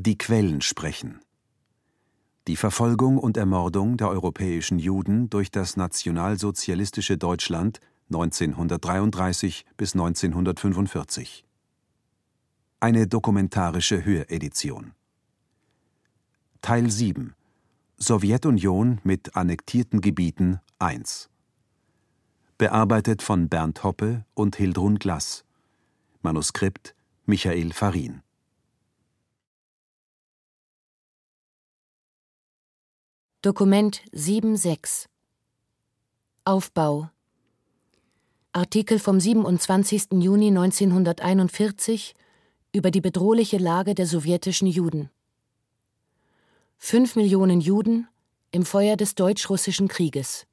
Die Quellen sprechen. Die Verfolgung und Ermordung der europäischen Juden durch das nationalsozialistische Deutschland 1933 bis 1945. Eine dokumentarische Höredition. Teil 7 Sowjetunion mit annektierten Gebieten 1 Bearbeitet von Bernd Hoppe und Hildrun Glass. Manuskript Michael Farin Dokument 7.6 Aufbau Artikel vom 27. Juni 1941 über die bedrohliche Lage der sowjetischen Juden. Fünf Millionen Juden im Feuer des Deutsch-Russischen Krieges.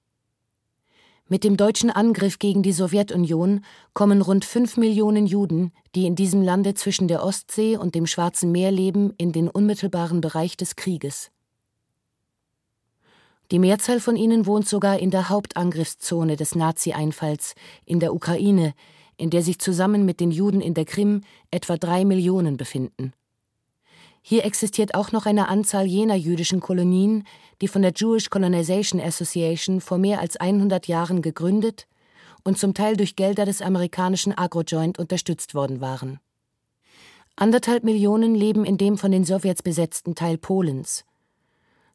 Mit dem deutschen Angriff gegen die Sowjetunion kommen rund fünf Millionen Juden, die in diesem Lande zwischen der Ostsee und dem Schwarzen Meer leben, in den unmittelbaren Bereich des Krieges. Die Mehrzahl von ihnen wohnt sogar in der Hauptangriffszone des Nazi-Einfalls, in der Ukraine, in der sich zusammen mit den Juden in der Krim etwa drei Millionen befinden. Hier existiert auch noch eine Anzahl jener jüdischen Kolonien, die von der Jewish Colonization Association vor mehr als 100 Jahren gegründet und zum Teil durch Gelder des amerikanischen Agrojoint unterstützt worden waren. Anderthalb Millionen leben in dem von den Sowjets besetzten Teil Polens.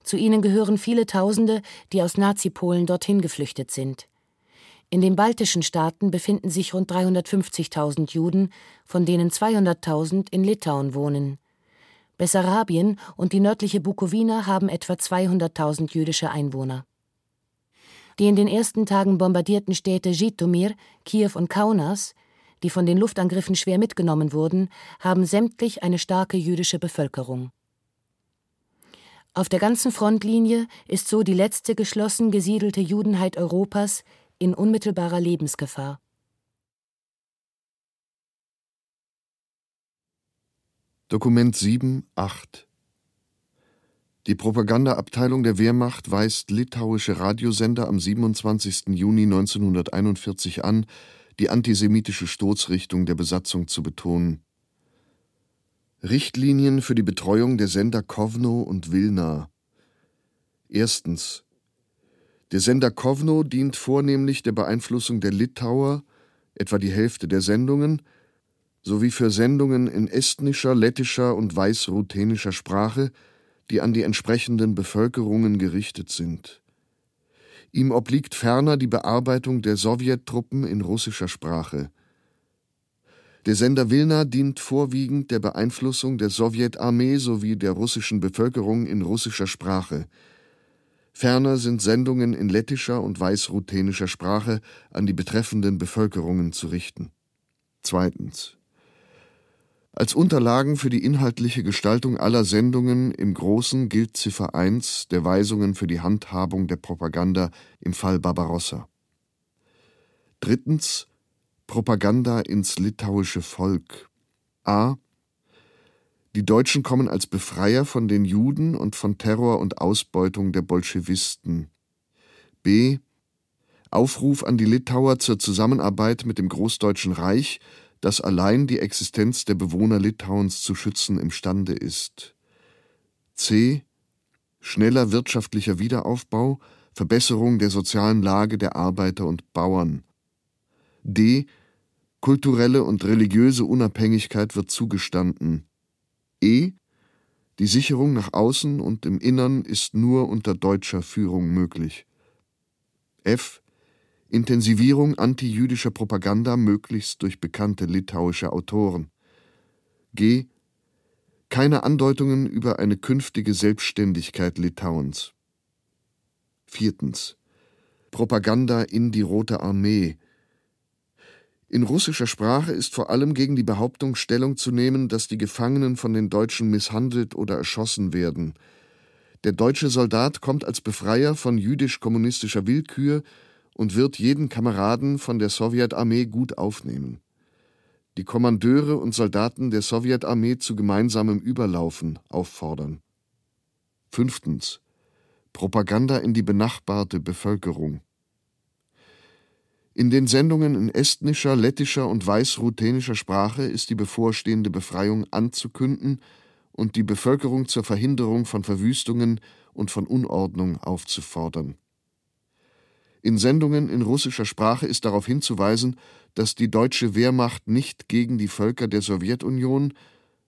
Zu ihnen gehören viele Tausende, die aus Nazi-Polen dorthin geflüchtet sind. In den baltischen Staaten befinden sich rund 350.000 Juden, von denen 200.000 in Litauen wohnen. Bessarabien und die nördliche Bukowina haben etwa 200.000 jüdische Einwohner. Die in den ersten Tagen bombardierten Städte Jitomir, Kiew und Kaunas, die von den Luftangriffen schwer mitgenommen wurden, haben sämtlich eine starke jüdische Bevölkerung. Auf der ganzen Frontlinie ist so die letzte geschlossen gesiedelte Judenheit Europas in unmittelbarer Lebensgefahr. Dokument 7, 8 Die Propagandaabteilung der Wehrmacht weist litauische Radiosender am 27. Juni 1941 an, die antisemitische Stoßrichtung der Besatzung zu betonen. Richtlinien für die Betreuung der Sender Kowno und Wilna. Erstens. Der Sender Kowno dient vornehmlich der Beeinflussung der Litauer, etwa die Hälfte der Sendungen, sowie für Sendungen in estnischer, lettischer und weißruthenischer Sprache, die an die entsprechenden Bevölkerungen gerichtet sind. Ihm obliegt ferner die Bearbeitung der Sowjettruppen in russischer Sprache. Der Sender Wilna dient vorwiegend der Beeinflussung der Sowjetarmee sowie der russischen Bevölkerung in russischer Sprache. Ferner sind Sendungen in lettischer und weißruthenischer Sprache an die betreffenden Bevölkerungen zu richten. Zweitens. Als Unterlagen für die inhaltliche Gestaltung aller Sendungen im Großen gilt Ziffer 1 der Weisungen für die Handhabung der Propaganda im Fall Barbarossa. Drittens Propaganda ins litauische Volk. A. Die Deutschen kommen als Befreier von den Juden und von Terror und Ausbeutung der Bolschewisten. B. Aufruf an die Litauer zur Zusammenarbeit mit dem Großdeutschen Reich, das allein die Existenz der Bewohner Litauens zu schützen imstande ist. C. Schneller wirtschaftlicher Wiederaufbau, Verbesserung der sozialen Lage der Arbeiter und Bauern. D. Kulturelle und religiöse Unabhängigkeit wird zugestanden. E. Die Sicherung nach außen und im Innern ist nur unter deutscher Führung möglich. F. Intensivierung antijüdischer Propaganda möglichst durch bekannte litauische Autoren. G. Keine Andeutungen über eine künftige Selbstständigkeit Litauens. Viertens. Propaganda in die Rote Armee in russischer Sprache ist vor allem gegen die Behauptung Stellung zu nehmen, dass die Gefangenen von den Deutschen misshandelt oder erschossen werden. Der deutsche Soldat kommt als Befreier von jüdisch-kommunistischer Willkür und wird jeden Kameraden von der Sowjetarmee gut aufnehmen. Die Kommandeure und Soldaten der Sowjetarmee zu gemeinsamem Überlaufen auffordern. Fünftens. Propaganda in die benachbarte Bevölkerung. In den Sendungen in estnischer, lettischer und weißruthenischer Sprache ist die bevorstehende Befreiung anzukünden und die Bevölkerung zur Verhinderung von Verwüstungen und von Unordnung aufzufordern. In Sendungen in russischer Sprache ist darauf hinzuweisen, dass die deutsche Wehrmacht nicht gegen die Völker der Sowjetunion,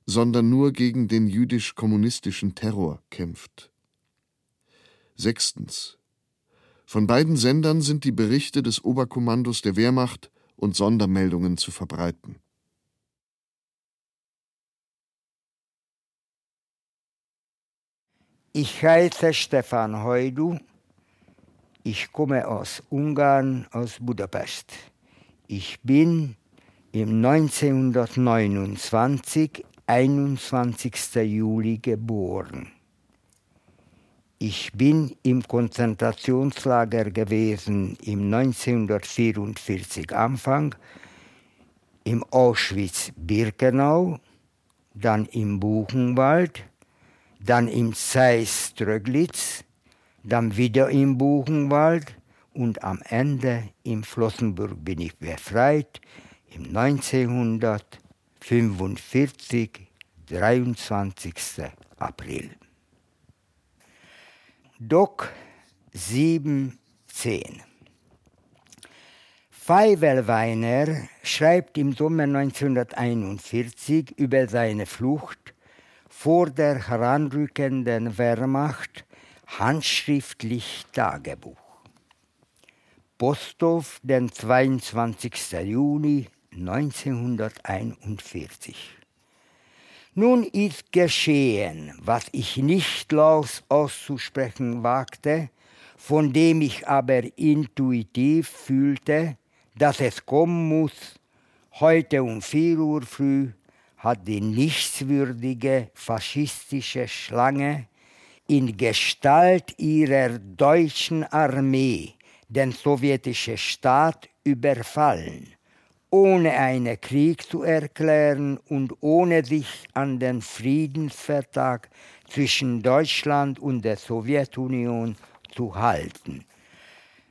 sondern nur gegen den jüdisch-kommunistischen Terror kämpft. Sechstens. Von beiden Sendern sind die Berichte des Oberkommandos der Wehrmacht und Sondermeldungen zu verbreiten. Ich heiße Stefan Heudu. Ich komme aus Ungarn, aus Budapest. Ich bin im 1929, 21. Juli geboren. Ich bin im Konzentrationslager gewesen im 1944 Anfang, im Auschwitz-Birkenau, dann im Buchenwald, dann im Zeiss-Tröglitz, dann wieder im Buchenwald und am Ende in Flossenburg bin ich befreit im 1945, 23. April. Doc 710 Feivelweiner schreibt im Sommer 1941 über seine Flucht vor der heranrückenden Wehrmacht handschriftlich Tagebuch. Posthof, den 22. Juni 1941. Nun ist geschehen, was ich nicht laut auszusprechen wagte, von dem ich aber intuitiv fühlte, dass es kommen muss, heute um vier Uhr früh hat die nichtswürdige faschistische Schlange in Gestalt ihrer deutschen Armee den sowjetischen Staat überfallen, ohne einen Krieg zu erklären und ohne sich an den Friedensvertrag zwischen Deutschland und der Sowjetunion zu halten.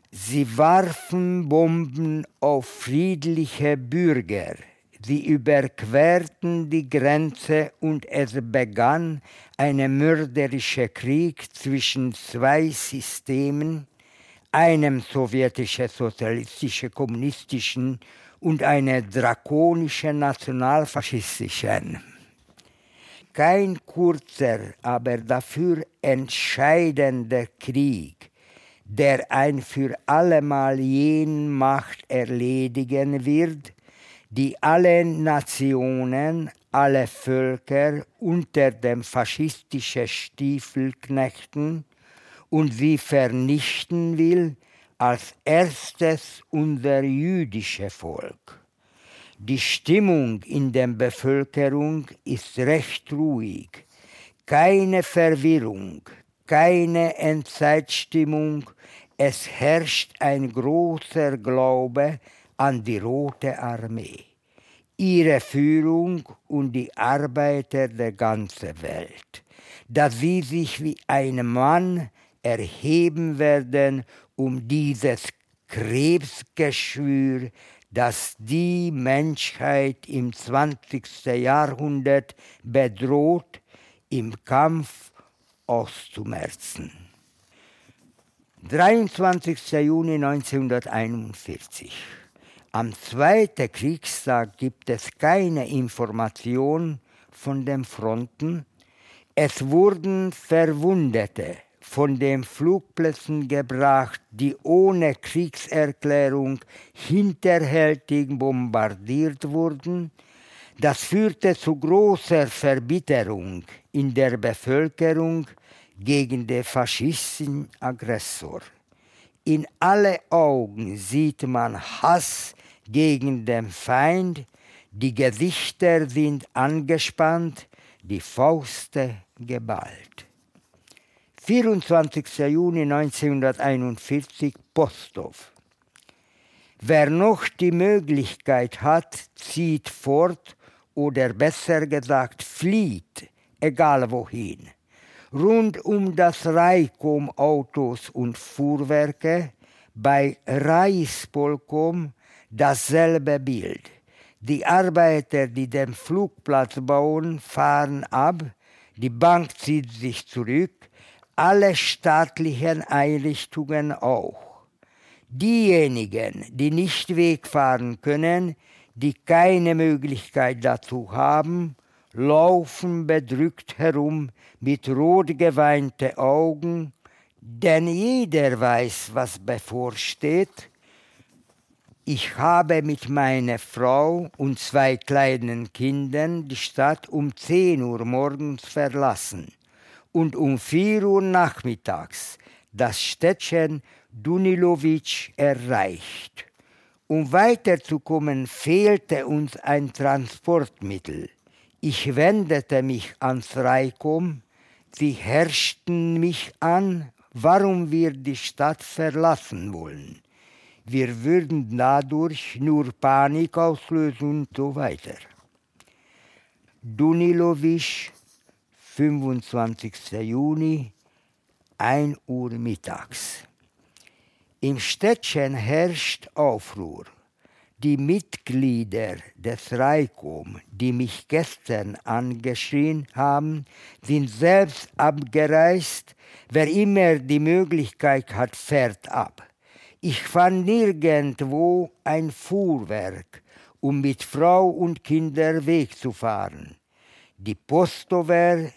Sie warfen Bomben auf friedliche Bürger, Sie überquerten die Grenze und es begann ein mörderischer Krieg zwischen zwei Systemen, einem sowjetischen sozialistischen kommunistischen und einem drakonischen nationalfaschistischen. Kein kurzer, aber dafür entscheidender Krieg, der ein für allemal jene Macht erledigen wird, die alle Nationen, alle Völker unter dem faschistischen Stiefel knechten und sie vernichten will, als erstes unser jüdisches Volk. Die Stimmung in der Bevölkerung ist recht ruhig, keine Verwirrung, keine Endzeitstimmung, es herrscht ein großer Glaube, an die Rote Armee, ihre Führung und die Arbeiter der ganzen Welt, dass sie sich wie ein Mann erheben werden, um dieses Krebsgeschwür, das die Menschheit im 20. Jahrhundert bedroht, im Kampf auszumerzen. 23. Juni 1941 am zweiten Kriegstag gibt es keine Information von den Fronten. Es wurden Verwundete von den Flugplätzen gebracht, die ohne Kriegserklärung hinterhältig bombardiert wurden. Das führte zu großer Verbitterung in der Bevölkerung gegen den faschistischen Aggressor. In alle Augen sieht man Hass gegen den Feind, die Gesichter sind angespannt, die Fäuste geballt. 24. Juni 1941 Posthof. Wer noch die Möglichkeit hat, zieht fort oder besser gesagt flieht, egal wohin. Rund um das Reich um Autos und Fuhrwerke, bei Reichspolkom dasselbe Bild. Die Arbeiter, die den Flugplatz bauen, fahren ab, Die Bank zieht sich zurück, alle staatlichen Einrichtungen auch. Diejenigen, die nicht wegfahren können, die keine Möglichkeit dazu haben, laufen bedrückt herum mit rot geweinte Augen, denn jeder weiß, was bevorsteht. Ich habe mit meiner Frau und zwei kleinen Kindern die Stadt um 10 Uhr morgens verlassen und um 4 Uhr nachmittags das Städtchen Dunilovic erreicht. Um weiterzukommen, fehlte uns ein Transportmittel. Ich wendete mich ans Reikom, sie herrschten mich an, warum wir die Stadt verlassen wollen. Wir würden dadurch nur Panik auslösen und so weiter. Dunilovic, 25. Juni, 1 Uhr mittags. Im Städtchen herrscht Aufruhr. Die Mitglieder des Reikom, die mich gestern angeschrien haben, sind selbst abgereist. Wer immer die Möglichkeit hat, fährt ab. Ich fand nirgendwo ein Fuhrwerk, um mit Frau und Kinder wegzufahren. Die Postower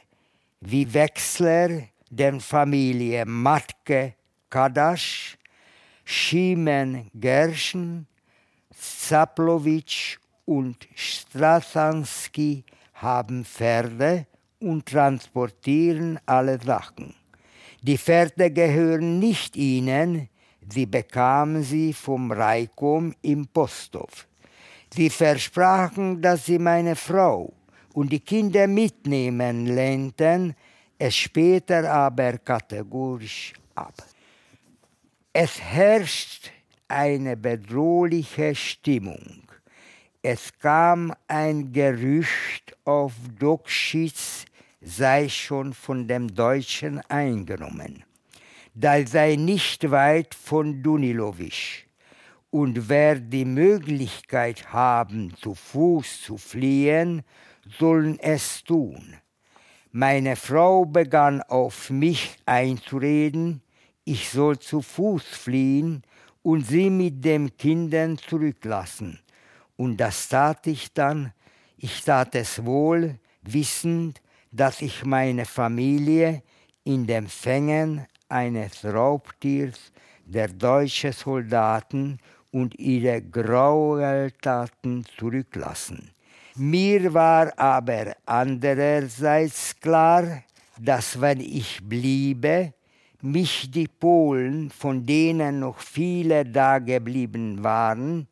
wie Wechsler der Familie Matke Kadasch, Schimen Gerschen, Zaplowitsch und Strasanski haben Pferde und transportieren alle Sachen. Die Pferde gehören nicht ihnen, sie bekamen sie vom Reikom im Posthof. Sie versprachen, dass sie meine Frau und die Kinder mitnehmen lehnten, es später aber kategorisch ab. Es herrscht eine bedrohliche Stimmung. Es kam ein Gerücht auf Dokschitz sei schon von dem Deutschen eingenommen. Da sei nicht weit von Dunilovic. Und wer die Möglichkeit haben, zu Fuß zu fliehen, sollen es tun. Meine Frau begann auf mich einzureden, ich soll zu Fuß fliehen, und sie mit den Kindern zurücklassen. Und das tat ich dann, ich tat es wohl, wissend, dass ich meine Familie in den Fängen eines Raubtiers der deutschen Soldaten und ihre Graueltaten zurücklassen. Mir war aber andererseits klar, dass wenn ich bliebe, mich die Polen, von denen noch viele dageblieben waren,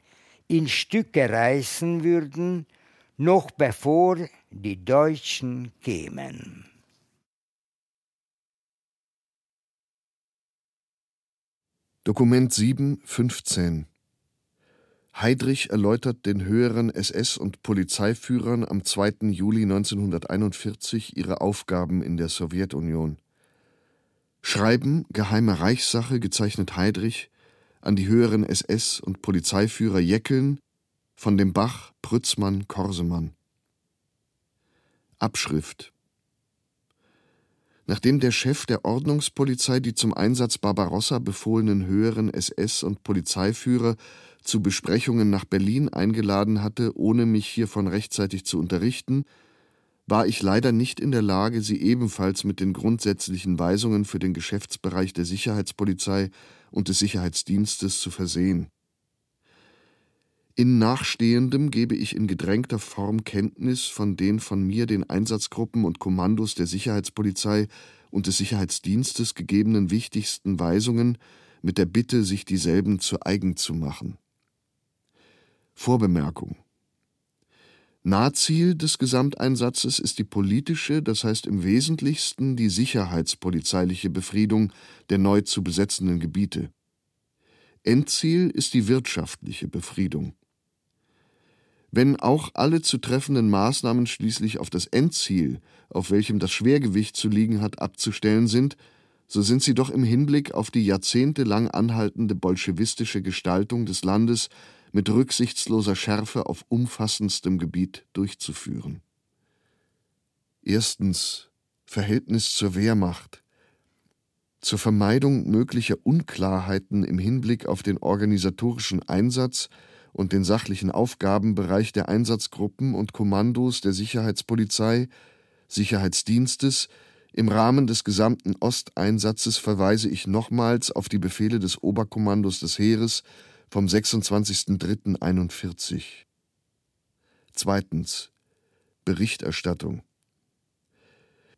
in Stücke reißen würden, noch bevor die Deutschen kämen. Dokument 7, 15 Heydrich erläutert den höheren SS- und Polizeiführern am 2. Juli 1941 ihre Aufgaben in der Sowjetunion. Schreiben Geheime Reichssache gezeichnet Heydrich an die höheren SS- und Polizeiführer Jeckeln, von dem Bach, Prützmann, Korsemann. Abschrift Nachdem der Chef der Ordnungspolizei die zum Einsatz Barbarossa befohlenen höheren SS- und Polizeiführer zu Besprechungen nach Berlin eingeladen hatte, ohne mich hiervon rechtzeitig zu unterrichten, war ich leider nicht in der Lage, sie ebenfalls mit den grundsätzlichen Weisungen für den Geschäftsbereich der Sicherheitspolizei und des Sicherheitsdienstes zu versehen. In Nachstehendem gebe ich in gedrängter Form Kenntnis von den von mir den Einsatzgruppen und Kommandos der Sicherheitspolizei und des Sicherheitsdienstes gegebenen wichtigsten Weisungen mit der Bitte, sich dieselben zu eigen zu machen. Vorbemerkung Nahziel des Gesamteinsatzes ist die politische, das heißt im Wesentlichsten die sicherheitspolizeiliche Befriedung der neu zu besetzenden Gebiete. Endziel ist die wirtschaftliche Befriedung. Wenn auch alle zu treffenden Maßnahmen schließlich auf das Endziel, auf welchem das Schwergewicht zu liegen hat, abzustellen sind, so sind sie doch im Hinblick auf die jahrzehntelang anhaltende bolschewistische Gestaltung des Landes mit rücksichtsloser Schärfe auf umfassendstem Gebiet durchzuführen. Erstens Verhältnis zur Wehrmacht, zur Vermeidung möglicher Unklarheiten im Hinblick auf den organisatorischen Einsatz und den sachlichen Aufgabenbereich der Einsatzgruppen und Kommandos der Sicherheitspolizei, Sicherheitsdienstes. Im Rahmen des gesamten Osteinsatzes verweise ich nochmals auf die Befehle des Oberkommandos des Heeres vom 26.03.41. Zweitens. Berichterstattung.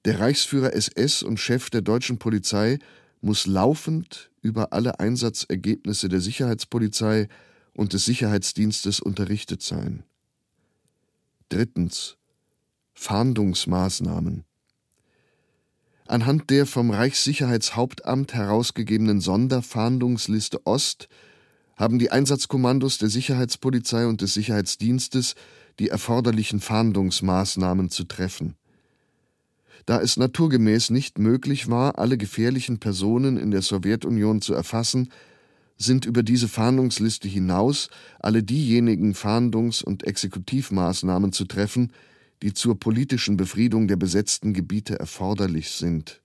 Der Reichsführer SS und Chef der deutschen Polizei muss laufend über alle Einsatzergebnisse der Sicherheitspolizei und des Sicherheitsdienstes unterrichtet sein. Drittens Fahndungsmaßnahmen Anhand der vom Reichssicherheitshauptamt herausgegebenen Sonderfahndungsliste Ost haben die Einsatzkommandos der Sicherheitspolizei und des Sicherheitsdienstes die erforderlichen Fahndungsmaßnahmen zu treffen. Da es naturgemäß nicht möglich war, alle gefährlichen Personen in der Sowjetunion zu erfassen, sind über diese Fahndungsliste hinaus alle diejenigen Fahndungs- und Exekutivmaßnahmen zu treffen, die zur politischen Befriedung der besetzten Gebiete erforderlich sind.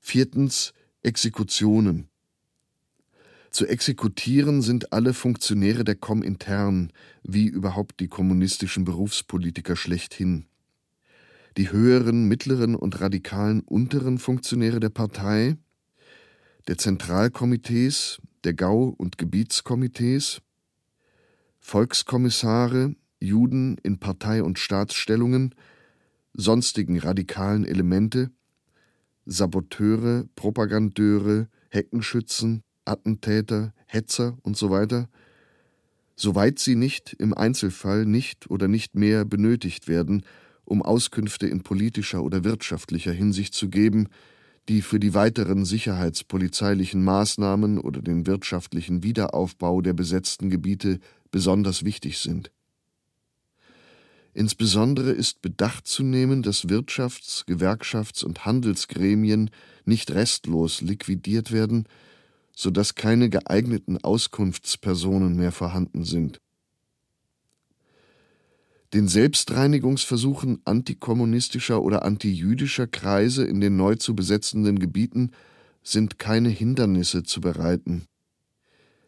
Viertens Exekutionen. Zu exekutieren sind alle Funktionäre der Komintern, wie überhaupt die kommunistischen Berufspolitiker schlechthin. Die höheren, mittleren und radikalen unteren Funktionäre der Partei, der Zentralkomitees, der Gau- und Gebietskomitees, Volkskommissare, Juden in Partei- und Staatsstellungen, sonstigen radikalen Elemente, Saboteure, Propagandeure, Heckenschützen, Attentäter, Hetzer usw., so soweit sie nicht im Einzelfall nicht oder nicht mehr benötigt werden, um Auskünfte in politischer oder wirtschaftlicher Hinsicht zu geben, die für die weiteren sicherheitspolizeilichen Maßnahmen oder den wirtschaftlichen Wiederaufbau der besetzten Gebiete besonders wichtig sind. Insbesondere ist Bedacht zu nehmen, dass Wirtschafts-, Gewerkschafts- und Handelsgremien nicht restlos liquidiert werden, so dass keine geeigneten Auskunftspersonen mehr vorhanden sind. Den Selbstreinigungsversuchen antikommunistischer oder antijüdischer Kreise in den neu zu besetzenden Gebieten sind keine Hindernisse zu bereiten.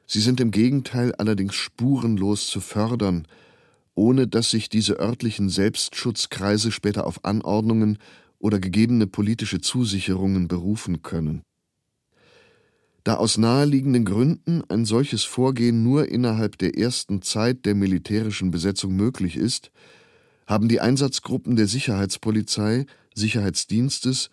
Sie sind im Gegenteil allerdings spurenlos zu fördern, ohne dass sich diese örtlichen Selbstschutzkreise später auf Anordnungen oder gegebene politische Zusicherungen berufen können. Da aus naheliegenden Gründen ein solches Vorgehen nur innerhalb der ersten Zeit der militärischen Besetzung möglich ist, haben die Einsatzgruppen der Sicherheitspolizei, Sicherheitsdienstes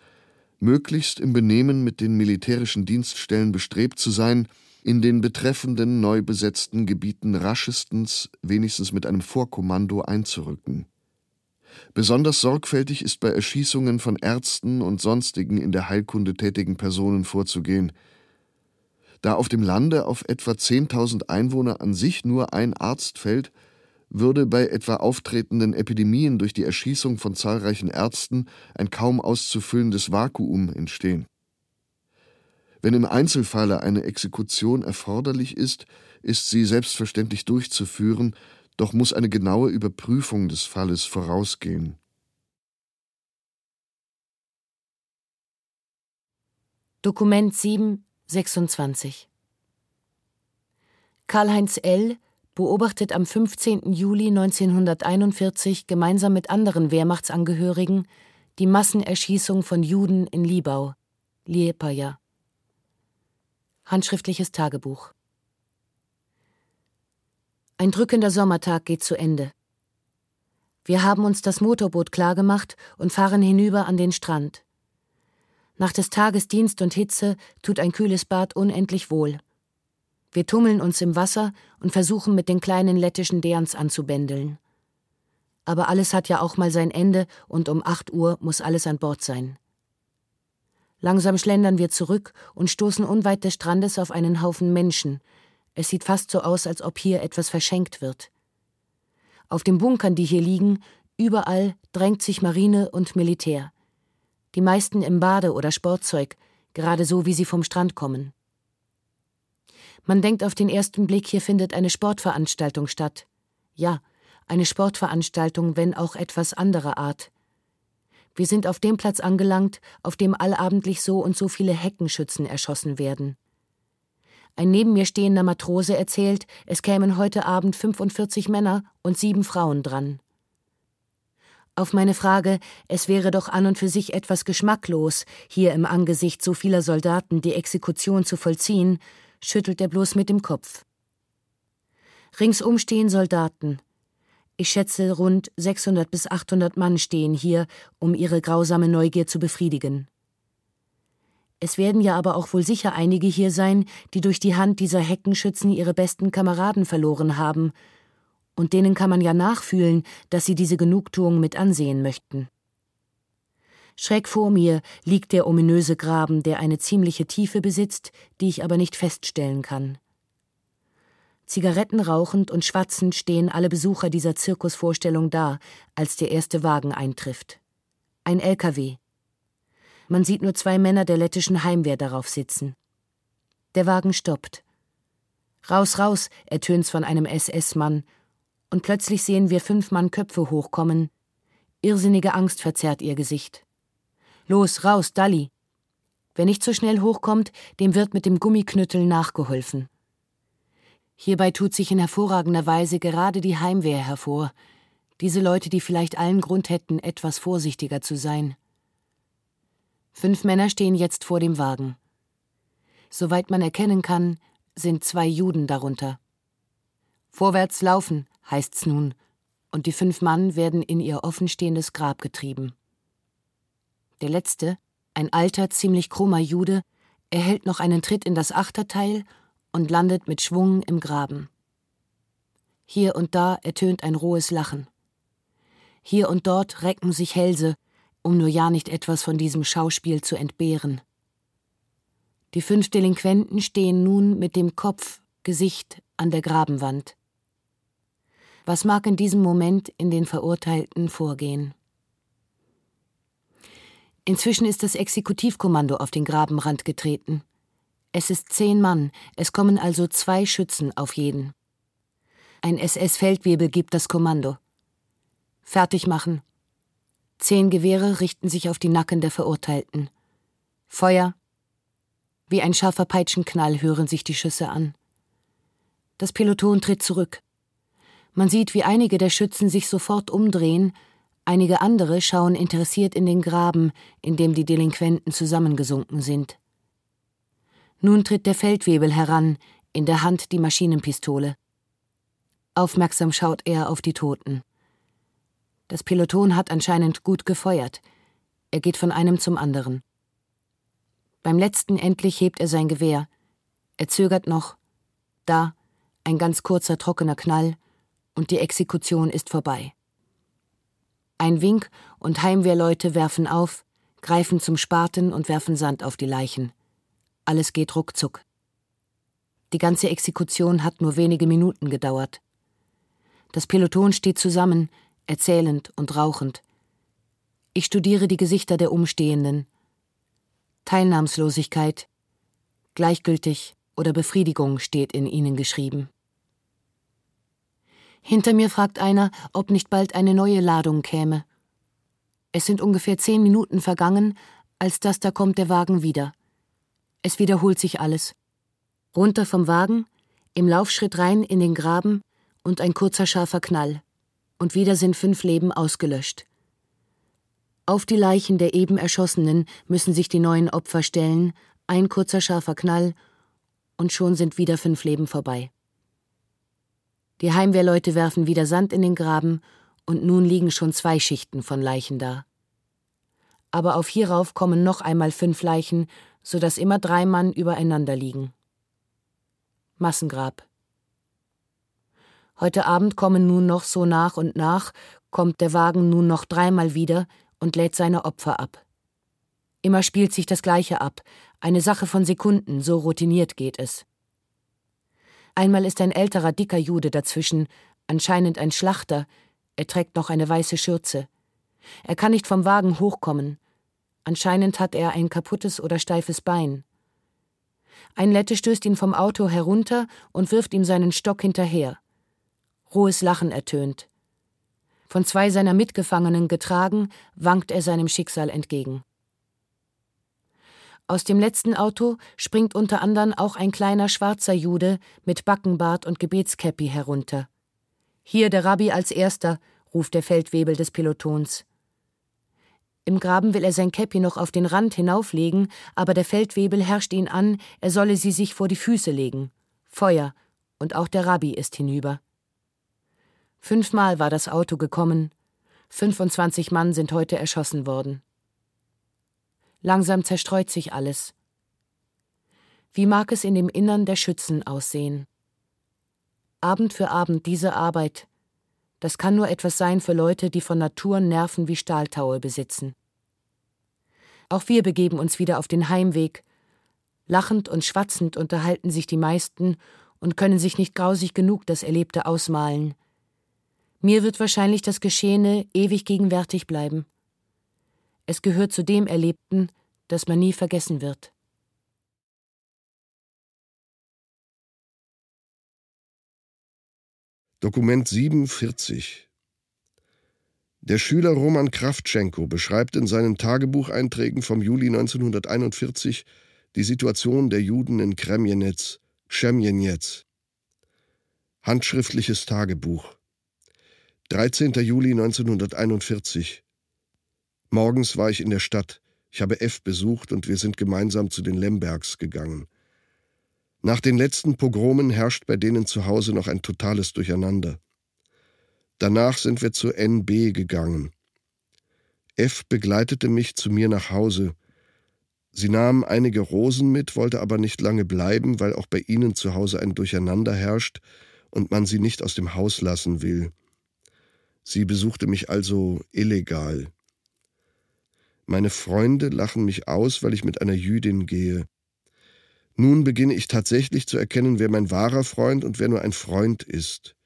möglichst im Benehmen mit den militärischen Dienststellen bestrebt zu sein, in den betreffenden neu besetzten Gebieten raschestens, wenigstens mit einem Vorkommando einzurücken. Besonders sorgfältig ist bei Erschießungen von Ärzten und sonstigen in der Heilkunde tätigen Personen vorzugehen – da auf dem Lande auf etwa 10.000 Einwohner an sich nur ein Arzt fällt, würde bei etwa auftretenden Epidemien durch die Erschießung von zahlreichen Ärzten ein kaum auszufüllendes Vakuum entstehen. Wenn im Einzelfalle eine Exekution erforderlich ist, ist sie selbstverständlich durchzuführen, doch muss eine genaue Überprüfung des Falles vorausgehen. Dokument 7 26. Karl-Heinz L. beobachtet am 15. Juli 1941 gemeinsam mit anderen Wehrmachtsangehörigen die Massenerschießung von Juden in Libau, Liepaja. Handschriftliches Tagebuch. Ein drückender Sommertag geht zu Ende. Wir haben uns das Motorboot klargemacht und fahren hinüber an den Strand. Nach des Tages Dienst und Hitze tut ein kühles Bad unendlich wohl. Wir tummeln uns im Wasser und versuchen mit den kleinen lettischen Derns anzubändeln. Aber alles hat ja auch mal sein Ende und um acht Uhr muss alles an Bord sein. Langsam schlendern wir zurück und stoßen unweit des Strandes auf einen Haufen Menschen. Es sieht fast so aus, als ob hier etwas verschenkt wird. Auf den Bunkern, die hier liegen, überall drängt sich Marine und Militär die meisten im Bade- oder Sportzeug, gerade so, wie sie vom Strand kommen. Man denkt auf den ersten Blick, hier findet eine Sportveranstaltung statt. Ja, eine Sportveranstaltung, wenn auch etwas anderer Art. Wir sind auf dem Platz angelangt, auf dem allabendlich so und so viele Heckenschützen erschossen werden. Ein neben mir stehender Matrose erzählt, es kämen heute Abend 45 Männer und sieben Frauen dran. Auf meine Frage, es wäre doch an und für sich etwas geschmacklos, hier im Angesicht so vieler Soldaten die Exekution zu vollziehen, schüttelt er bloß mit dem Kopf. Ringsum stehen Soldaten. Ich schätze, rund 600 bis 800 Mann stehen hier, um ihre grausame Neugier zu befriedigen. Es werden ja aber auch wohl sicher einige hier sein, die durch die Hand dieser Heckenschützen ihre besten Kameraden verloren haben, und denen kann man ja nachfühlen, dass sie diese Genugtuung mit ansehen möchten. Schräg vor mir liegt der ominöse Graben, der eine ziemliche Tiefe besitzt, die ich aber nicht feststellen kann. Zigaretten rauchend und schwatzend stehen alle Besucher dieser Zirkusvorstellung da, als der erste Wagen eintrifft. Ein LKW, man sieht nur zwei Männer der lettischen Heimwehr darauf sitzen. Der Wagen stoppt. Raus, raus, ertönt's von einem SS-Mann, und plötzlich sehen wir fünf Mann Köpfe hochkommen. Irrsinnige Angst verzerrt ihr Gesicht. Los, raus, Dalli! Wer nicht so schnell hochkommt, dem wird mit dem Gummiknüttel nachgeholfen. Hierbei tut sich in hervorragender Weise gerade die Heimwehr hervor, diese Leute, die vielleicht allen Grund hätten, etwas vorsichtiger zu sein. Fünf Männer stehen jetzt vor dem Wagen. Soweit man erkennen kann, sind zwei Juden darunter. Vorwärts laufen, heißt's nun, und die fünf Mann werden in ihr offenstehendes Grab getrieben. Der letzte, ein alter, ziemlich krummer Jude, erhält noch einen Tritt in das Achterteil und landet mit Schwung im Graben. Hier und da ertönt ein rohes Lachen. Hier und dort recken sich Hälse um nur ja nicht etwas von diesem Schauspiel zu entbehren. Die fünf Delinquenten stehen nun mit dem Kopf, Gesicht an der Grabenwand. Was mag in diesem Moment in den Verurteilten vorgehen? Inzwischen ist das Exekutivkommando auf den Grabenrand getreten. Es ist zehn Mann, es kommen also zwei Schützen auf jeden. Ein SS-Feldwebel gibt das Kommando. Fertig machen, Zehn Gewehre richten sich auf die Nacken der Verurteilten. Feuer. Wie ein scharfer Peitschenknall hören sich die Schüsse an. Das Peloton tritt zurück. Man sieht, wie einige der Schützen sich sofort umdrehen, einige andere schauen interessiert in den Graben, in dem die Delinquenten zusammengesunken sind. Nun tritt der Feldwebel heran, in der Hand die Maschinenpistole. Aufmerksam schaut er auf die Toten. Das Peloton hat anscheinend gut gefeuert. Er geht von einem zum anderen. Beim letzten endlich hebt er sein Gewehr. Er zögert noch. Da, ein ganz kurzer, trockener Knall, und die Exekution ist vorbei. Ein Wink und Heimwehrleute werfen auf, greifen zum Spaten und werfen Sand auf die Leichen. Alles geht ruckzuck. Die ganze Exekution hat nur wenige Minuten gedauert. Das Peloton steht zusammen, erzählend und rauchend. Ich studiere die Gesichter der Umstehenden. Teilnahmslosigkeit, gleichgültig oder Befriedigung steht in ihnen geschrieben. Hinter mir fragt einer, ob nicht bald eine neue Ladung käme. Es sind ungefähr zehn Minuten vergangen, als das da kommt der Wagen wieder. Es wiederholt sich alles. Runter vom Wagen, im Laufschritt rein in den Graben und ein kurzer scharfer Knall und wieder sind fünf Leben ausgelöscht. Auf die Leichen der eben Erschossenen müssen sich die neuen Opfer stellen, ein kurzer scharfer Knall, und schon sind wieder fünf Leben vorbei. Die Heimwehrleute werfen wieder Sand in den Graben, und nun liegen schon zwei Schichten von Leichen da. Aber auf hierauf kommen noch einmal fünf Leichen, so dass immer drei Mann übereinander liegen. Massengrab. Heute Abend kommen nun noch so nach und nach, kommt der Wagen nun noch dreimal wieder und lädt seine Opfer ab. Immer spielt sich das Gleiche ab, eine Sache von Sekunden, so routiniert geht es. Einmal ist ein älterer, dicker Jude dazwischen, anscheinend ein Schlachter, er trägt noch eine weiße Schürze. Er kann nicht vom Wagen hochkommen. Anscheinend hat er ein kaputtes oder steifes Bein. Ein Lette stößt ihn vom Auto herunter und wirft ihm seinen Stock hinterher. Rohes Lachen ertönt. Von zwei seiner Mitgefangenen getragen, wankt er seinem Schicksal entgegen. Aus dem letzten Auto springt unter anderem auch ein kleiner schwarzer Jude mit Backenbart und Gebetskäppi herunter. Hier der Rabbi als erster, ruft der Feldwebel des Pelotons. Im Graben will er sein Käppi noch auf den Rand hinauflegen, aber der Feldwebel herrscht ihn an, er solle sie sich vor die Füße legen. Feuer, und auch der Rabbi ist hinüber. Fünfmal war das Auto gekommen, 25 Mann sind heute erschossen worden. Langsam zerstreut sich alles. Wie mag es in dem Innern der Schützen aussehen? Abend für Abend diese Arbeit, das kann nur etwas sein für Leute, die von Natur Nerven wie Stahltaue besitzen. Auch wir begeben uns wieder auf den Heimweg. Lachend und schwatzend unterhalten sich die meisten und können sich nicht grausig genug das Erlebte ausmalen. Mir wird wahrscheinlich das Geschehene ewig gegenwärtig bleiben. Es gehört zu dem Erlebten, das man nie vergessen wird. Dokument 47 Der Schüler Roman Kraftschenko beschreibt in seinen Tagebucheinträgen vom Juli 1941 die Situation der Juden in Kremjenetz, Chemjenetz. Handschriftliches Tagebuch 13. Juli 1941 Morgens war ich in der Stadt. Ich habe F besucht und wir sind gemeinsam zu den Lembergs gegangen. Nach den letzten Pogromen herrscht bei denen zu Hause noch ein totales Durcheinander. Danach sind wir zu NB gegangen. F begleitete mich zu mir nach Hause. Sie nahm einige Rosen mit, wollte aber nicht lange bleiben, weil auch bei ihnen zu Hause ein Durcheinander herrscht und man sie nicht aus dem Haus lassen will. Sie besuchte mich also illegal. Meine Freunde lachen mich aus, weil ich mit einer Jüdin gehe. Nun beginne ich tatsächlich zu erkennen, wer mein wahrer Freund und wer nur ein Freund ist.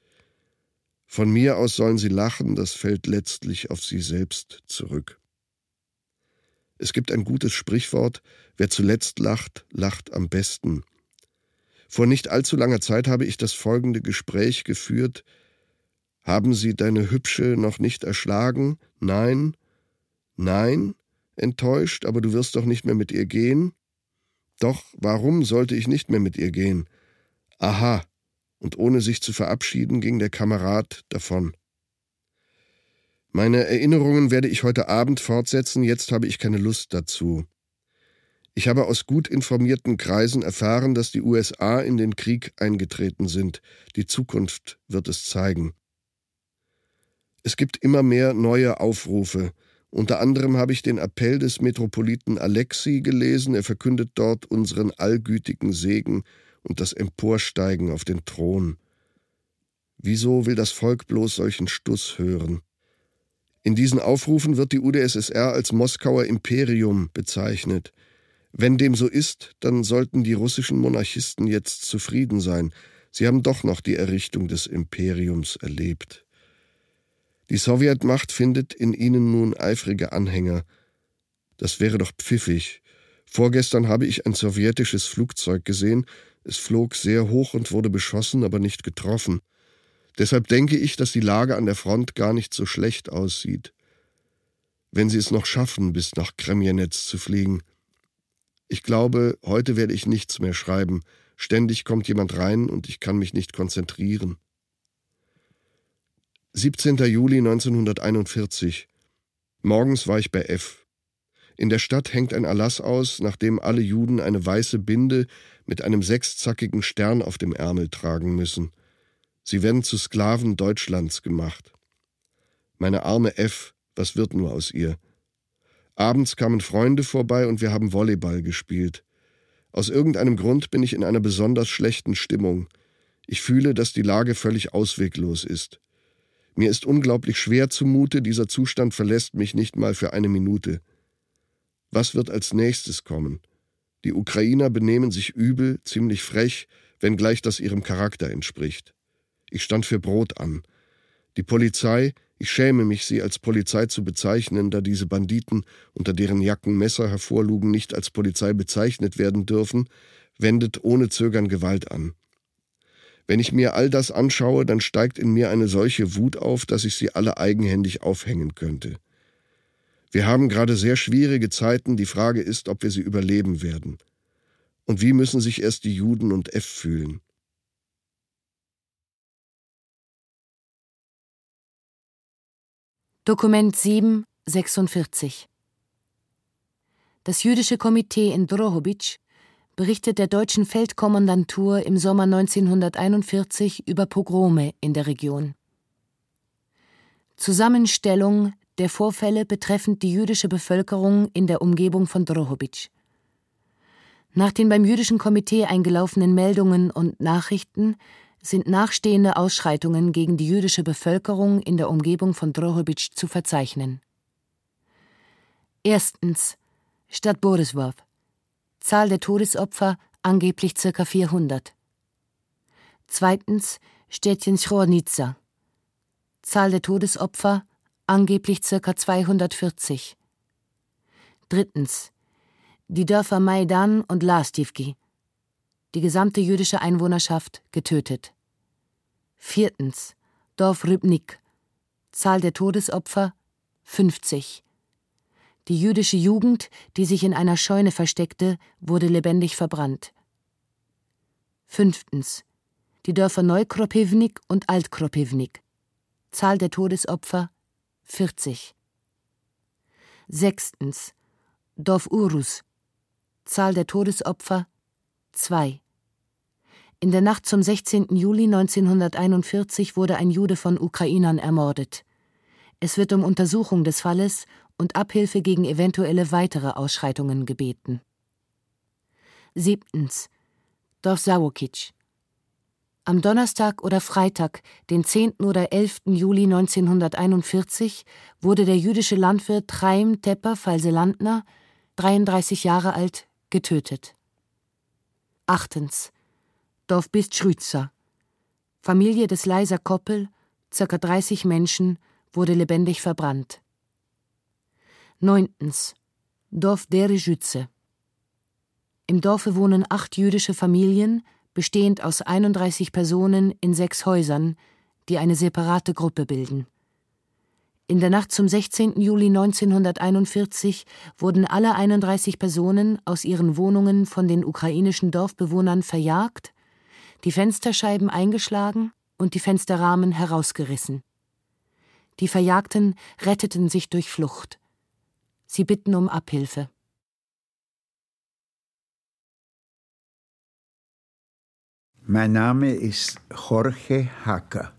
Von mir aus sollen sie lachen, das fällt letztlich auf sie selbst zurück. Es gibt ein gutes Sprichwort, wer zuletzt lacht, lacht am besten. Vor nicht allzu langer Zeit habe ich das folgende Gespräch geführt Haben Sie deine Hübsche noch nicht erschlagen? Nein? Nein? Enttäuscht, aber du wirst doch nicht mehr mit ihr gehen? Doch warum sollte ich nicht mehr mit ihr gehen? Aha. Und ohne sich zu verabschieden, ging der Kamerad davon. Meine Erinnerungen werde ich heute Abend fortsetzen, jetzt habe ich keine Lust dazu. Ich habe aus gut informierten Kreisen erfahren, dass die USA in den Krieg eingetreten sind. Die Zukunft wird es zeigen. Es gibt immer mehr neue Aufrufe. Unter anderem habe ich den Appell des Metropoliten Alexi gelesen. Er verkündet dort unseren allgütigen Segen und das Emporsteigen auf den Thron. Wieso will das Volk bloß solchen Stuss hören? In diesen Aufrufen wird die UdSSR als Moskauer Imperium bezeichnet. Wenn dem so ist, dann sollten die russischen Monarchisten jetzt zufrieden sein. Sie haben doch noch die Errichtung des Imperiums erlebt. Die Sowjetmacht findet in ihnen nun eifrige Anhänger. Das wäre doch pfiffig. Vorgestern habe ich ein sowjetisches Flugzeug gesehen. Es flog sehr hoch und wurde beschossen, aber nicht getroffen. Deshalb denke ich, dass die Lage an der Front gar nicht so schlecht aussieht. Wenn sie es noch schaffen, bis nach Kremjenetz zu fliegen. Ich glaube, heute werde ich nichts mehr schreiben. Ständig kommt jemand rein und ich kann mich nicht konzentrieren. 17. Juli 1941. Morgens war ich bei F. In der Stadt hängt ein Erlass aus, nachdem alle Juden eine weiße Binde mit einem sechszackigen Stern auf dem Ärmel tragen müssen. Sie werden zu Sklaven Deutschlands gemacht. Meine arme F, was wird nur aus ihr? Abends kamen Freunde vorbei und wir haben Volleyball gespielt. Aus irgendeinem Grund bin ich in einer besonders schlechten Stimmung. Ich fühle, dass die Lage völlig ausweglos ist. Mir ist unglaublich schwer zumute, dieser Zustand verlässt mich nicht mal für eine Minute. Was wird als nächstes kommen? Die Ukrainer benehmen sich übel, ziemlich frech, wenngleich das ihrem Charakter entspricht. Ich stand für Brot an. Die Polizei, ich schäme mich, sie als Polizei zu bezeichnen, da diese Banditen, unter deren Jacken Messer hervorlugen, nicht als Polizei bezeichnet werden dürfen, wendet ohne Zögern Gewalt an. Wenn ich mir all das anschaue, dann steigt in mir eine solche Wut auf, dass ich sie alle eigenhändig aufhängen könnte. Wir haben gerade sehr schwierige Zeiten, die Frage ist, ob wir sie überleben werden. Und wie müssen sich erst die Juden und F fühlen? Dokument 7, 46 Das jüdische Komitee in Drohobitsch berichtet der deutschen Feldkommandantur im Sommer 1941 über Pogrome in der Region. Zusammenstellung der Vorfälle betreffend die jüdische Bevölkerung in der Umgebung von Drohobitsch. Nach den beim jüdischen Komitee eingelaufenen Meldungen und Nachrichten sind nachstehende Ausschreitungen gegen die jüdische Bevölkerung in der Umgebung von Drohobitsch zu verzeichnen. Erstens Stadt Boriswov. Zahl der Todesopfer angeblich ca. 400. Zweitens Städtchen Chornica. Zahl der Todesopfer angeblich ca. 240. Drittens die Dörfer Maidan und Lastivki. Die gesamte jüdische Einwohnerschaft getötet. Viertens. Dorf Rybnik. Zahl der Todesopfer 50. Die jüdische Jugend, die sich in einer Scheune versteckte, wurde lebendig verbrannt. Fünftens. Die Dörfer Neukropivnik und Altkropivnik. Zahl der Todesopfer 40. Sechstens. Dorf Urus. Zahl der Todesopfer 2. In der Nacht zum 16. Juli 1941 wurde ein Jude von Ukrainern ermordet. Es wird um Untersuchung des Falles und Abhilfe gegen eventuelle weitere Ausschreitungen gebeten. Siebtens. Dorf Sawokic. Am Donnerstag oder Freitag, den 10. oder 11. Juli 1941, wurde der jüdische Landwirt Chaim Tepper Falselandner, 33 Jahre alt, getötet. Achtens. Dorf Bistschrützer. Familie des Leiser Koppel, ca. 30 Menschen, wurde lebendig verbrannt. Neuntens. Dorf Derejütze. Im Dorfe wohnen acht jüdische Familien, bestehend aus 31 Personen in sechs Häusern, die eine separate Gruppe bilden. In der Nacht zum 16. Juli 1941 wurden alle 31 Personen aus ihren Wohnungen von den ukrainischen Dorfbewohnern verjagt, die Fensterscheiben eingeschlagen und die Fensterrahmen herausgerissen. Die Verjagten retteten sich durch Flucht. Sie bitten um Abhilfe. Mein Name ist Jorge Hacker.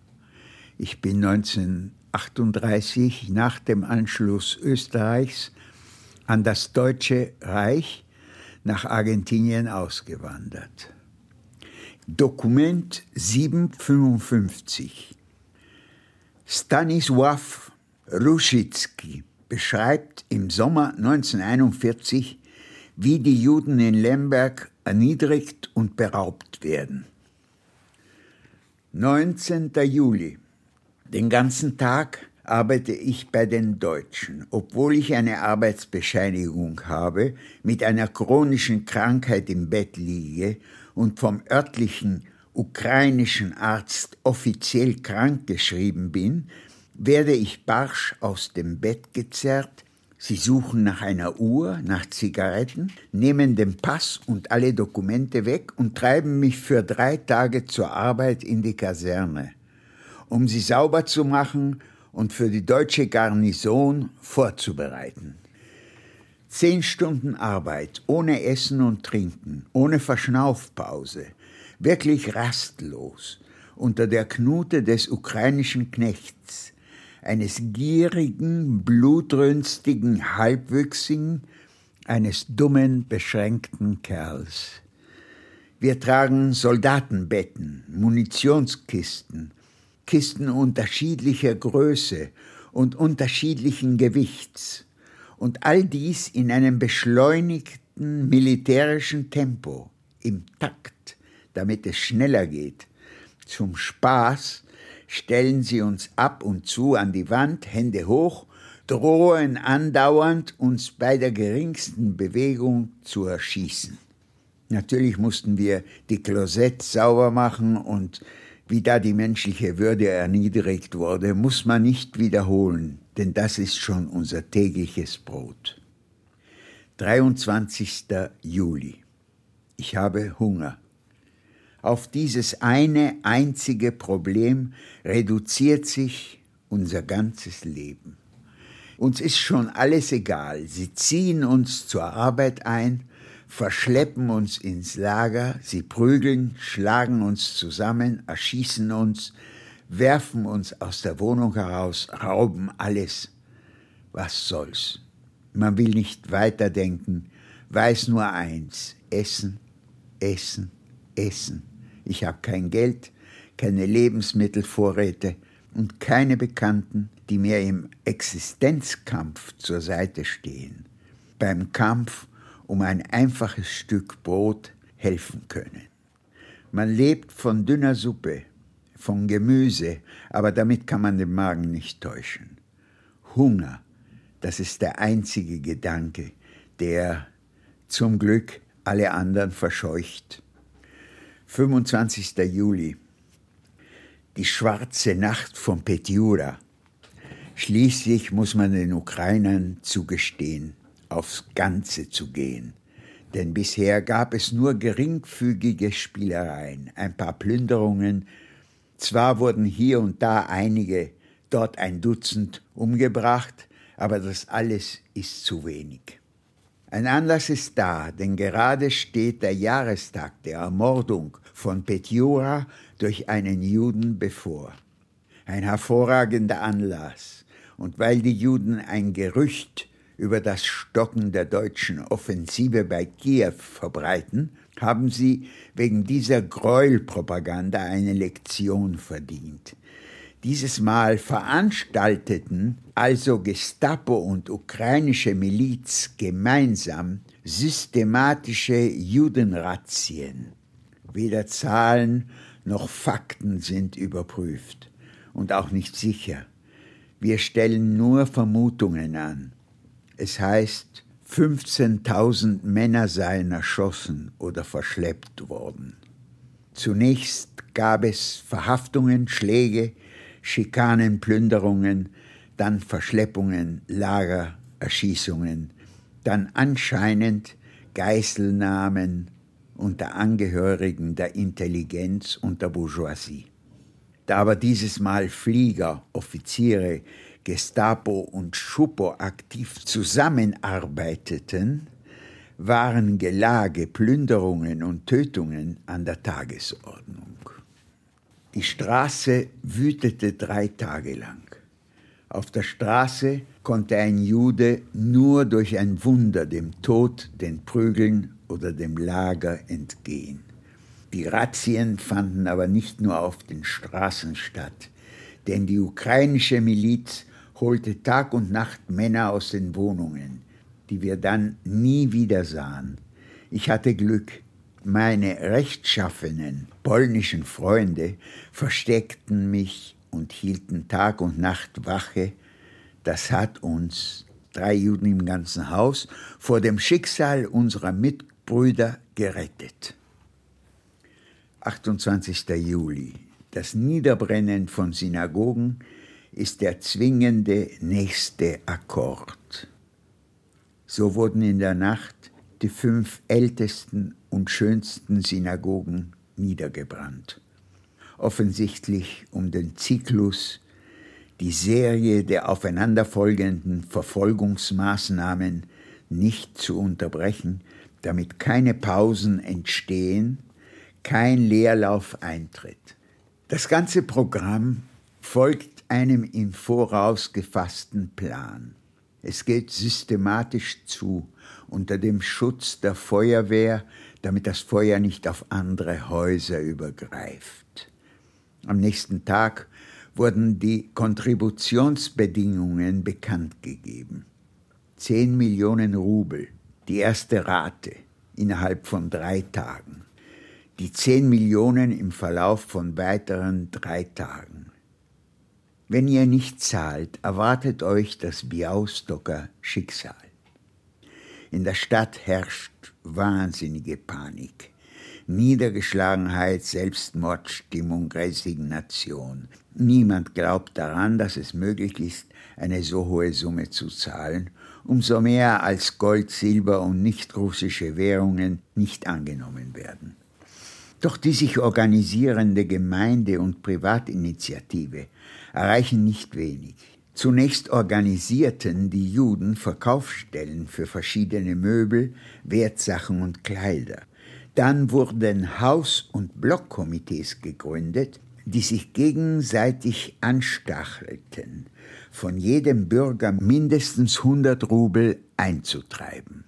Ich bin 19 1938 nach dem Anschluss Österreichs an das Deutsche Reich nach Argentinien ausgewandert. Dokument 755 Stanisław Ruschitsky beschreibt im Sommer 1941, wie die Juden in Lemberg erniedrigt und beraubt werden. 19. Juli den ganzen Tag arbeite ich bei den Deutschen, obwohl ich eine Arbeitsbescheinigung habe, mit einer chronischen Krankheit im Bett liege und vom örtlichen ukrainischen Arzt offiziell krankgeschrieben bin, werde ich barsch aus dem Bett gezerrt, Sie suchen nach einer Uhr, nach Zigaretten, nehmen den Pass und alle Dokumente weg und treiben mich für drei Tage zur Arbeit in die Kaserne um sie sauber zu machen und für die deutsche Garnison vorzubereiten. Zehn Stunden Arbeit, ohne Essen und Trinken, ohne Verschnaufpause, wirklich rastlos, unter der Knute des ukrainischen Knechts, eines gierigen, blutrünstigen Halbwüchsigen, eines dummen, beschränkten Kerls. Wir tragen Soldatenbetten, Munitionskisten, Kisten unterschiedlicher Größe und unterschiedlichen Gewichts und all dies in einem beschleunigten militärischen Tempo, im Takt, damit es schneller geht. Zum Spaß stellen sie uns ab und zu an die Wand, Hände hoch, drohen andauernd uns bei der geringsten Bewegung zu erschießen. Natürlich mussten wir die Klosetts sauber machen und wie da die menschliche Würde erniedrigt wurde, muss man nicht wiederholen, denn das ist schon unser tägliches Brot. 23. Juli. Ich habe Hunger. Auf dieses eine einzige Problem reduziert sich unser ganzes Leben. Uns ist schon alles egal. Sie ziehen uns zur Arbeit ein, verschleppen uns ins Lager, sie prügeln, schlagen uns zusammen, erschießen uns, werfen uns aus der Wohnung heraus, rauben alles. Was soll's? Man will nicht weiterdenken, weiß nur eins, essen, essen, essen. Ich habe kein Geld, keine Lebensmittelvorräte und keine Bekannten, die mir im Existenzkampf zur Seite stehen, beim Kampf um ein einfaches Stück Brot helfen können. Man lebt von dünner Suppe, von Gemüse, aber damit kann man den Magen nicht täuschen. Hunger, das ist der einzige Gedanke, der zum Glück alle anderen verscheucht. 25. Juli. Die schwarze Nacht von Petjura Schließlich muss man den Ukrainern zugestehen, aufs Ganze zu gehen. Denn bisher gab es nur geringfügige Spielereien, ein paar Plünderungen. Zwar wurden hier und da einige, dort ein Dutzend umgebracht, aber das alles ist zu wenig. Ein Anlass ist da, denn gerade steht der Jahrestag der Ermordung von Petjura durch einen Juden bevor. Ein hervorragender Anlass und weil die Juden ein Gerücht über das Stocken der deutschen Offensive bei Kiew verbreiten, haben sie wegen dieser Gräuelpropaganda eine Lektion verdient. Dieses Mal veranstalteten also Gestapo und ukrainische Miliz gemeinsam systematische Judenrazzien. Weder Zahlen noch Fakten sind überprüft und auch nicht sicher. Wir stellen nur Vermutungen an. Es heißt, 15.000 Männer seien erschossen oder verschleppt worden. Zunächst gab es Verhaftungen, Schläge, Schikanen, Plünderungen, dann Verschleppungen, Lager, Erschießungen, dann anscheinend Geiselnahmen unter Angehörigen der Intelligenz und der Bourgeoisie. Da aber dieses Mal Flieger, Offiziere, Gestapo und Schupo aktiv zusammenarbeiteten, waren Gelage, Plünderungen und Tötungen an der Tagesordnung. Die Straße wütete drei Tage lang. Auf der Straße konnte ein Jude nur durch ein Wunder dem Tod, den Prügeln oder dem Lager entgehen. Die Razzien fanden aber nicht nur auf den Straßen statt, denn die ukrainische Miliz holte Tag und Nacht Männer aus den Wohnungen, die wir dann nie wieder sahen. Ich hatte Glück. Meine rechtschaffenen polnischen Freunde versteckten mich und hielten Tag und Nacht Wache. Das hat uns, drei Juden im ganzen Haus, vor dem Schicksal unserer Mitbrüder gerettet. 28. Juli. Das Niederbrennen von Synagogen ist der zwingende nächste Akkord. So wurden in der Nacht die fünf ältesten und schönsten Synagogen niedergebrannt. Offensichtlich um den Zyklus, die Serie der aufeinanderfolgenden Verfolgungsmaßnahmen nicht zu unterbrechen, damit keine Pausen entstehen kein Leerlauf eintritt. Das ganze Programm folgt einem im Voraus gefassten Plan. Es geht systematisch zu, unter dem Schutz der Feuerwehr, damit das Feuer nicht auf andere Häuser übergreift. Am nächsten Tag wurden die Kontributionsbedingungen bekannt gegeben. Zehn Millionen Rubel, die erste Rate innerhalb von drei Tagen die 10 Millionen im Verlauf von weiteren drei Tagen. Wenn ihr nicht zahlt, erwartet euch das Białstocker Schicksal. In der Stadt herrscht wahnsinnige Panik. Niedergeschlagenheit, Selbstmordstimmung, Resignation. Niemand glaubt daran, dass es möglich ist, eine so hohe Summe zu zahlen, umso mehr als Gold, Silber und nicht russische Währungen nicht angenommen werden. Doch die sich organisierende Gemeinde- und Privatinitiative erreichen nicht wenig. Zunächst organisierten die Juden Verkaufsstellen für verschiedene Möbel, Wertsachen und Kleider. Dann wurden Haus- und Blockkomitees gegründet, die sich gegenseitig anstachelten, von jedem Bürger mindestens 100 Rubel einzutreiben.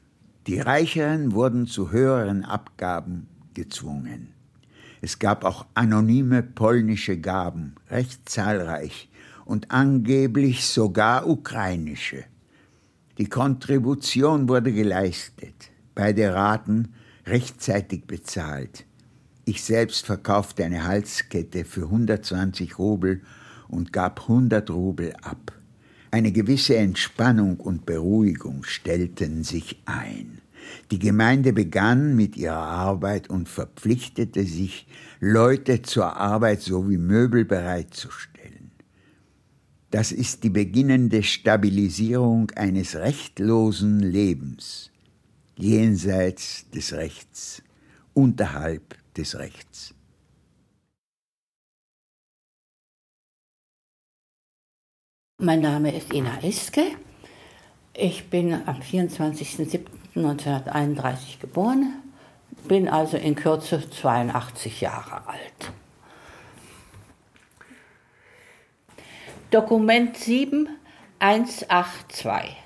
Die Reicheren wurden zu höheren Abgaben gezwungen. Es gab auch anonyme polnische Gaben, recht zahlreich, und angeblich sogar ukrainische. Die Kontribution wurde geleistet, beide Raten rechtzeitig bezahlt. Ich selbst verkaufte eine Halskette für 120 Rubel und gab 100 Rubel ab. Eine gewisse Entspannung und Beruhigung stellten sich ein. Die Gemeinde begann mit ihrer Arbeit und verpflichtete sich, Leute zur Arbeit sowie Möbel bereitzustellen. Das ist die beginnende Stabilisierung eines rechtlosen Lebens, jenseits des Rechts, unterhalb des Rechts. Mein Name ist Ina Iske. Ich bin am 24.07.1931 geboren, bin also in Kürze 82 Jahre alt. Dokument 7182.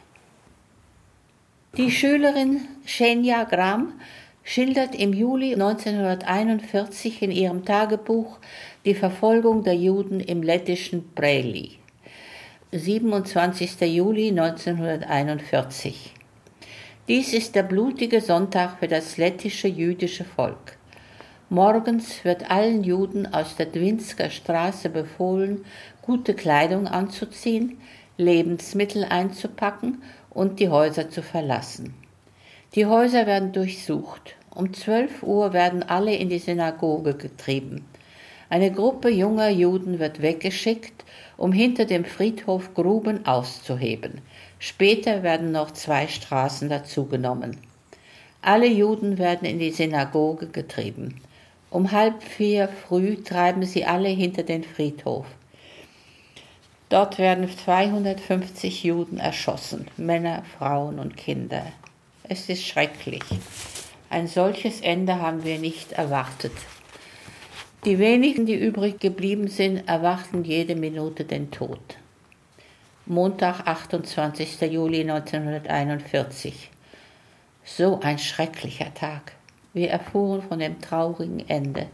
Die Schülerin Shenya Gram schildert im Juli 1941 in ihrem Tagebuch die Verfolgung der Juden im lettischen Preli. 27. Juli 1941. Dies ist der blutige Sonntag für das lettische jüdische Volk. Morgens wird allen Juden aus der Dwinsker Straße befohlen, gute Kleidung anzuziehen, Lebensmittel einzupacken und die Häuser zu verlassen. Die Häuser werden durchsucht. Um 12 Uhr werden alle in die Synagoge getrieben. Eine Gruppe junger Juden wird weggeschickt, um hinter dem Friedhof Gruben auszuheben. Später werden noch zwei Straßen dazugenommen. Alle Juden werden in die Synagoge getrieben. Um halb vier früh treiben sie alle hinter den Friedhof. Dort werden 250 Juden erschossen, Männer, Frauen und Kinder. Es ist schrecklich. Ein solches Ende haben wir nicht erwartet. Die wenigen, die übrig geblieben sind, erwarten jede Minute den Tod. Montag, 28. Juli 1941. So ein schrecklicher Tag. Wir erfuhren von dem traurigen Ende.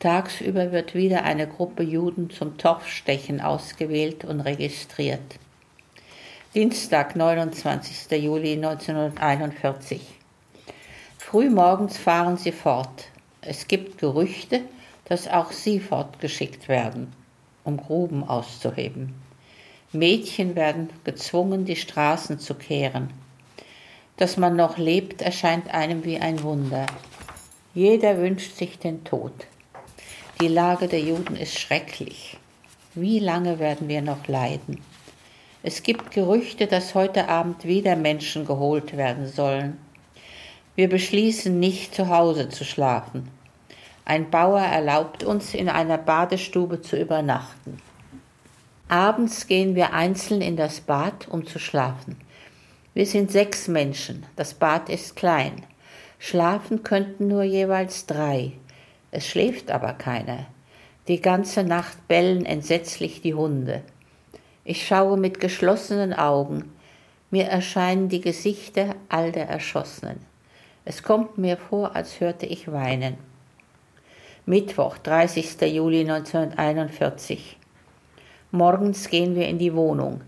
Tagsüber wird wieder eine Gruppe Juden zum Torfstechen ausgewählt und registriert. Dienstag, 29. Juli 1941. Frühmorgens fahren sie fort. Es gibt Gerüchte, dass auch sie fortgeschickt werden, um Gruben auszuheben. Mädchen werden gezwungen, die Straßen zu kehren. Dass man noch lebt, erscheint einem wie ein Wunder. Jeder wünscht sich den Tod. Die Lage der Juden ist schrecklich. Wie lange werden wir noch leiden? Es gibt Gerüchte, dass heute Abend wieder Menschen geholt werden sollen. Wir beschließen nicht zu Hause zu schlafen. Ein Bauer erlaubt uns, in einer Badestube zu übernachten. Abends gehen wir einzeln in das Bad, um zu schlafen. Wir sind sechs Menschen. Das Bad ist klein. Schlafen könnten nur jeweils drei. Es schläft aber keiner. Die ganze Nacht bellen entsetzlich die Hunde. Ich schaue mit geschlossenen Augen. Mir erscheinen die Gesichter all der Erschossenen. Es kommt mir vor, als hörte ich weinen. Mittwoch, 30. Juli 1941. Morgens gehen wir in die Wohnung.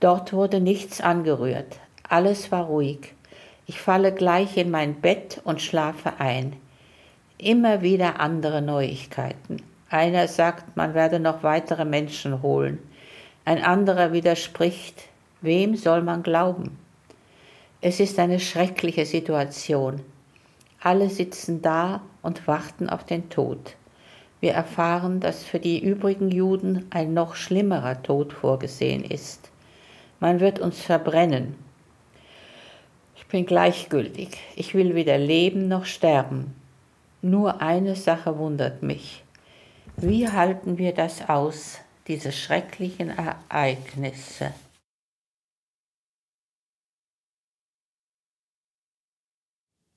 Dort wurde nichts angerührt. Alles war ruhig. Ich falle gleich in mein Bett und schlafe ein. Immer wieder andere Neuigkeiten. Einer sagt, man werde noch weitere Menschen holen. Ein anderer widerspricht, wem soll man glauben? Es ist eine schreckliche Situation. Alle sitzen da und warten auf den Tod. Wir erfahren, dass für die übrigen Juden ein noch schlimmerer Tod vorgesehen ist. Man wird uns verbrennen. Bin gleichgültig. Ich will weder leben noch sterben. Nur eine Sache wundert mich. Wie halten wir das aus, diese schrecklichen Ereignisse?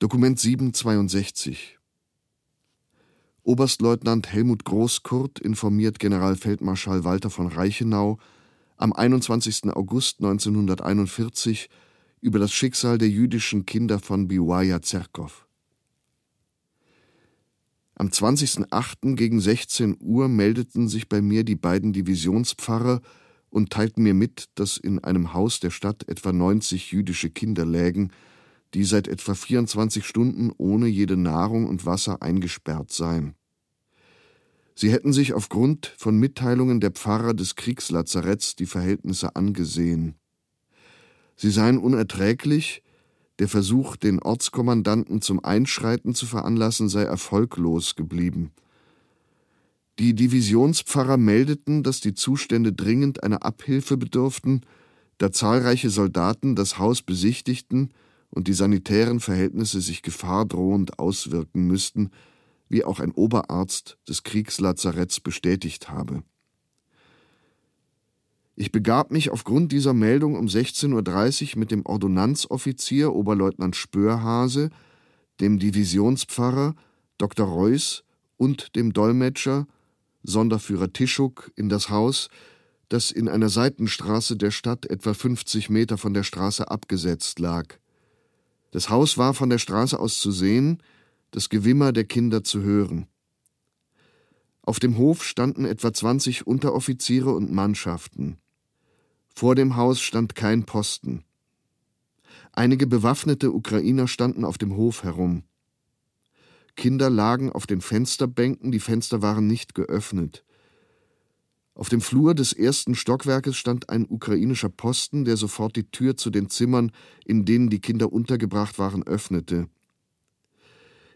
Dokument 762 Oberstleutnant Helmut Großkurt informiert Generalfeldmarschall Walter von Reichenau am 21. August 1941 über das Schicksal der jüdischen Kinder von Biwaya Zerkow. Am 20.08. gegen 16 Uhr meldeten sich bei mir die beiden Divisionspfarrer und teilten mir mit, dass in einem Haus der Stadt etwa 90 jüdische Kinder lägen, die seit etwa 24 Stunden ohne jede Nahrung und Wasser eingesperrt seien. Sie hätten sich aufgrund von Mitteilungen der Pfarrer des Kriegslazaretts die Verhältnisse angesehen. Sie seien unerträglich, der Versuch, den Ortskommandanten zum Einschreiten zu veranlassen, sei erfolglos geblieben. Die Divisionspfarrer meldeten, dass die Zustände dringend einer Abhilfe bedurften, da zahlreiche Soldaten das Haus besichtigten und die sanitären Verhältnisse sich gefahrdrohend auswirken müssten, wie auch ein Oberarzt des Kriegslazaretts bestätigt habe. Ich begab mich aufgrund dieser Meldung um 16.30 Uhr mit dem Ordonnanzoffizier Oberleutnant Spörhase, dem Divisionspfarrer Dr. Reuß und dem Dolmetscher Sonderführer Tischuk in das Haus, das in einer Seitenstraße der Stadt etwa 50 Meter von der Straße abgesetzt lag. Das Haus war von der Straße aus zu sehen, das Gewimmer der Kinder zu hören. Auf dem Hof standen etwa 20 Unteroffiziere und Mannschaften. Vor dem Haus stand kein Posten. Einige bewaffnete Ukrainer standen auf dem Hof herum. Kinder lagen auf den Fensterbänken, die Fenster waren nicht geöffnet. Auf dem Flur des ersten Stockwerkes stand ein ukrainischer Posten, der sofort die Tür zu den Zimmern, in denen die Kinder untergebracht waren, öffnete.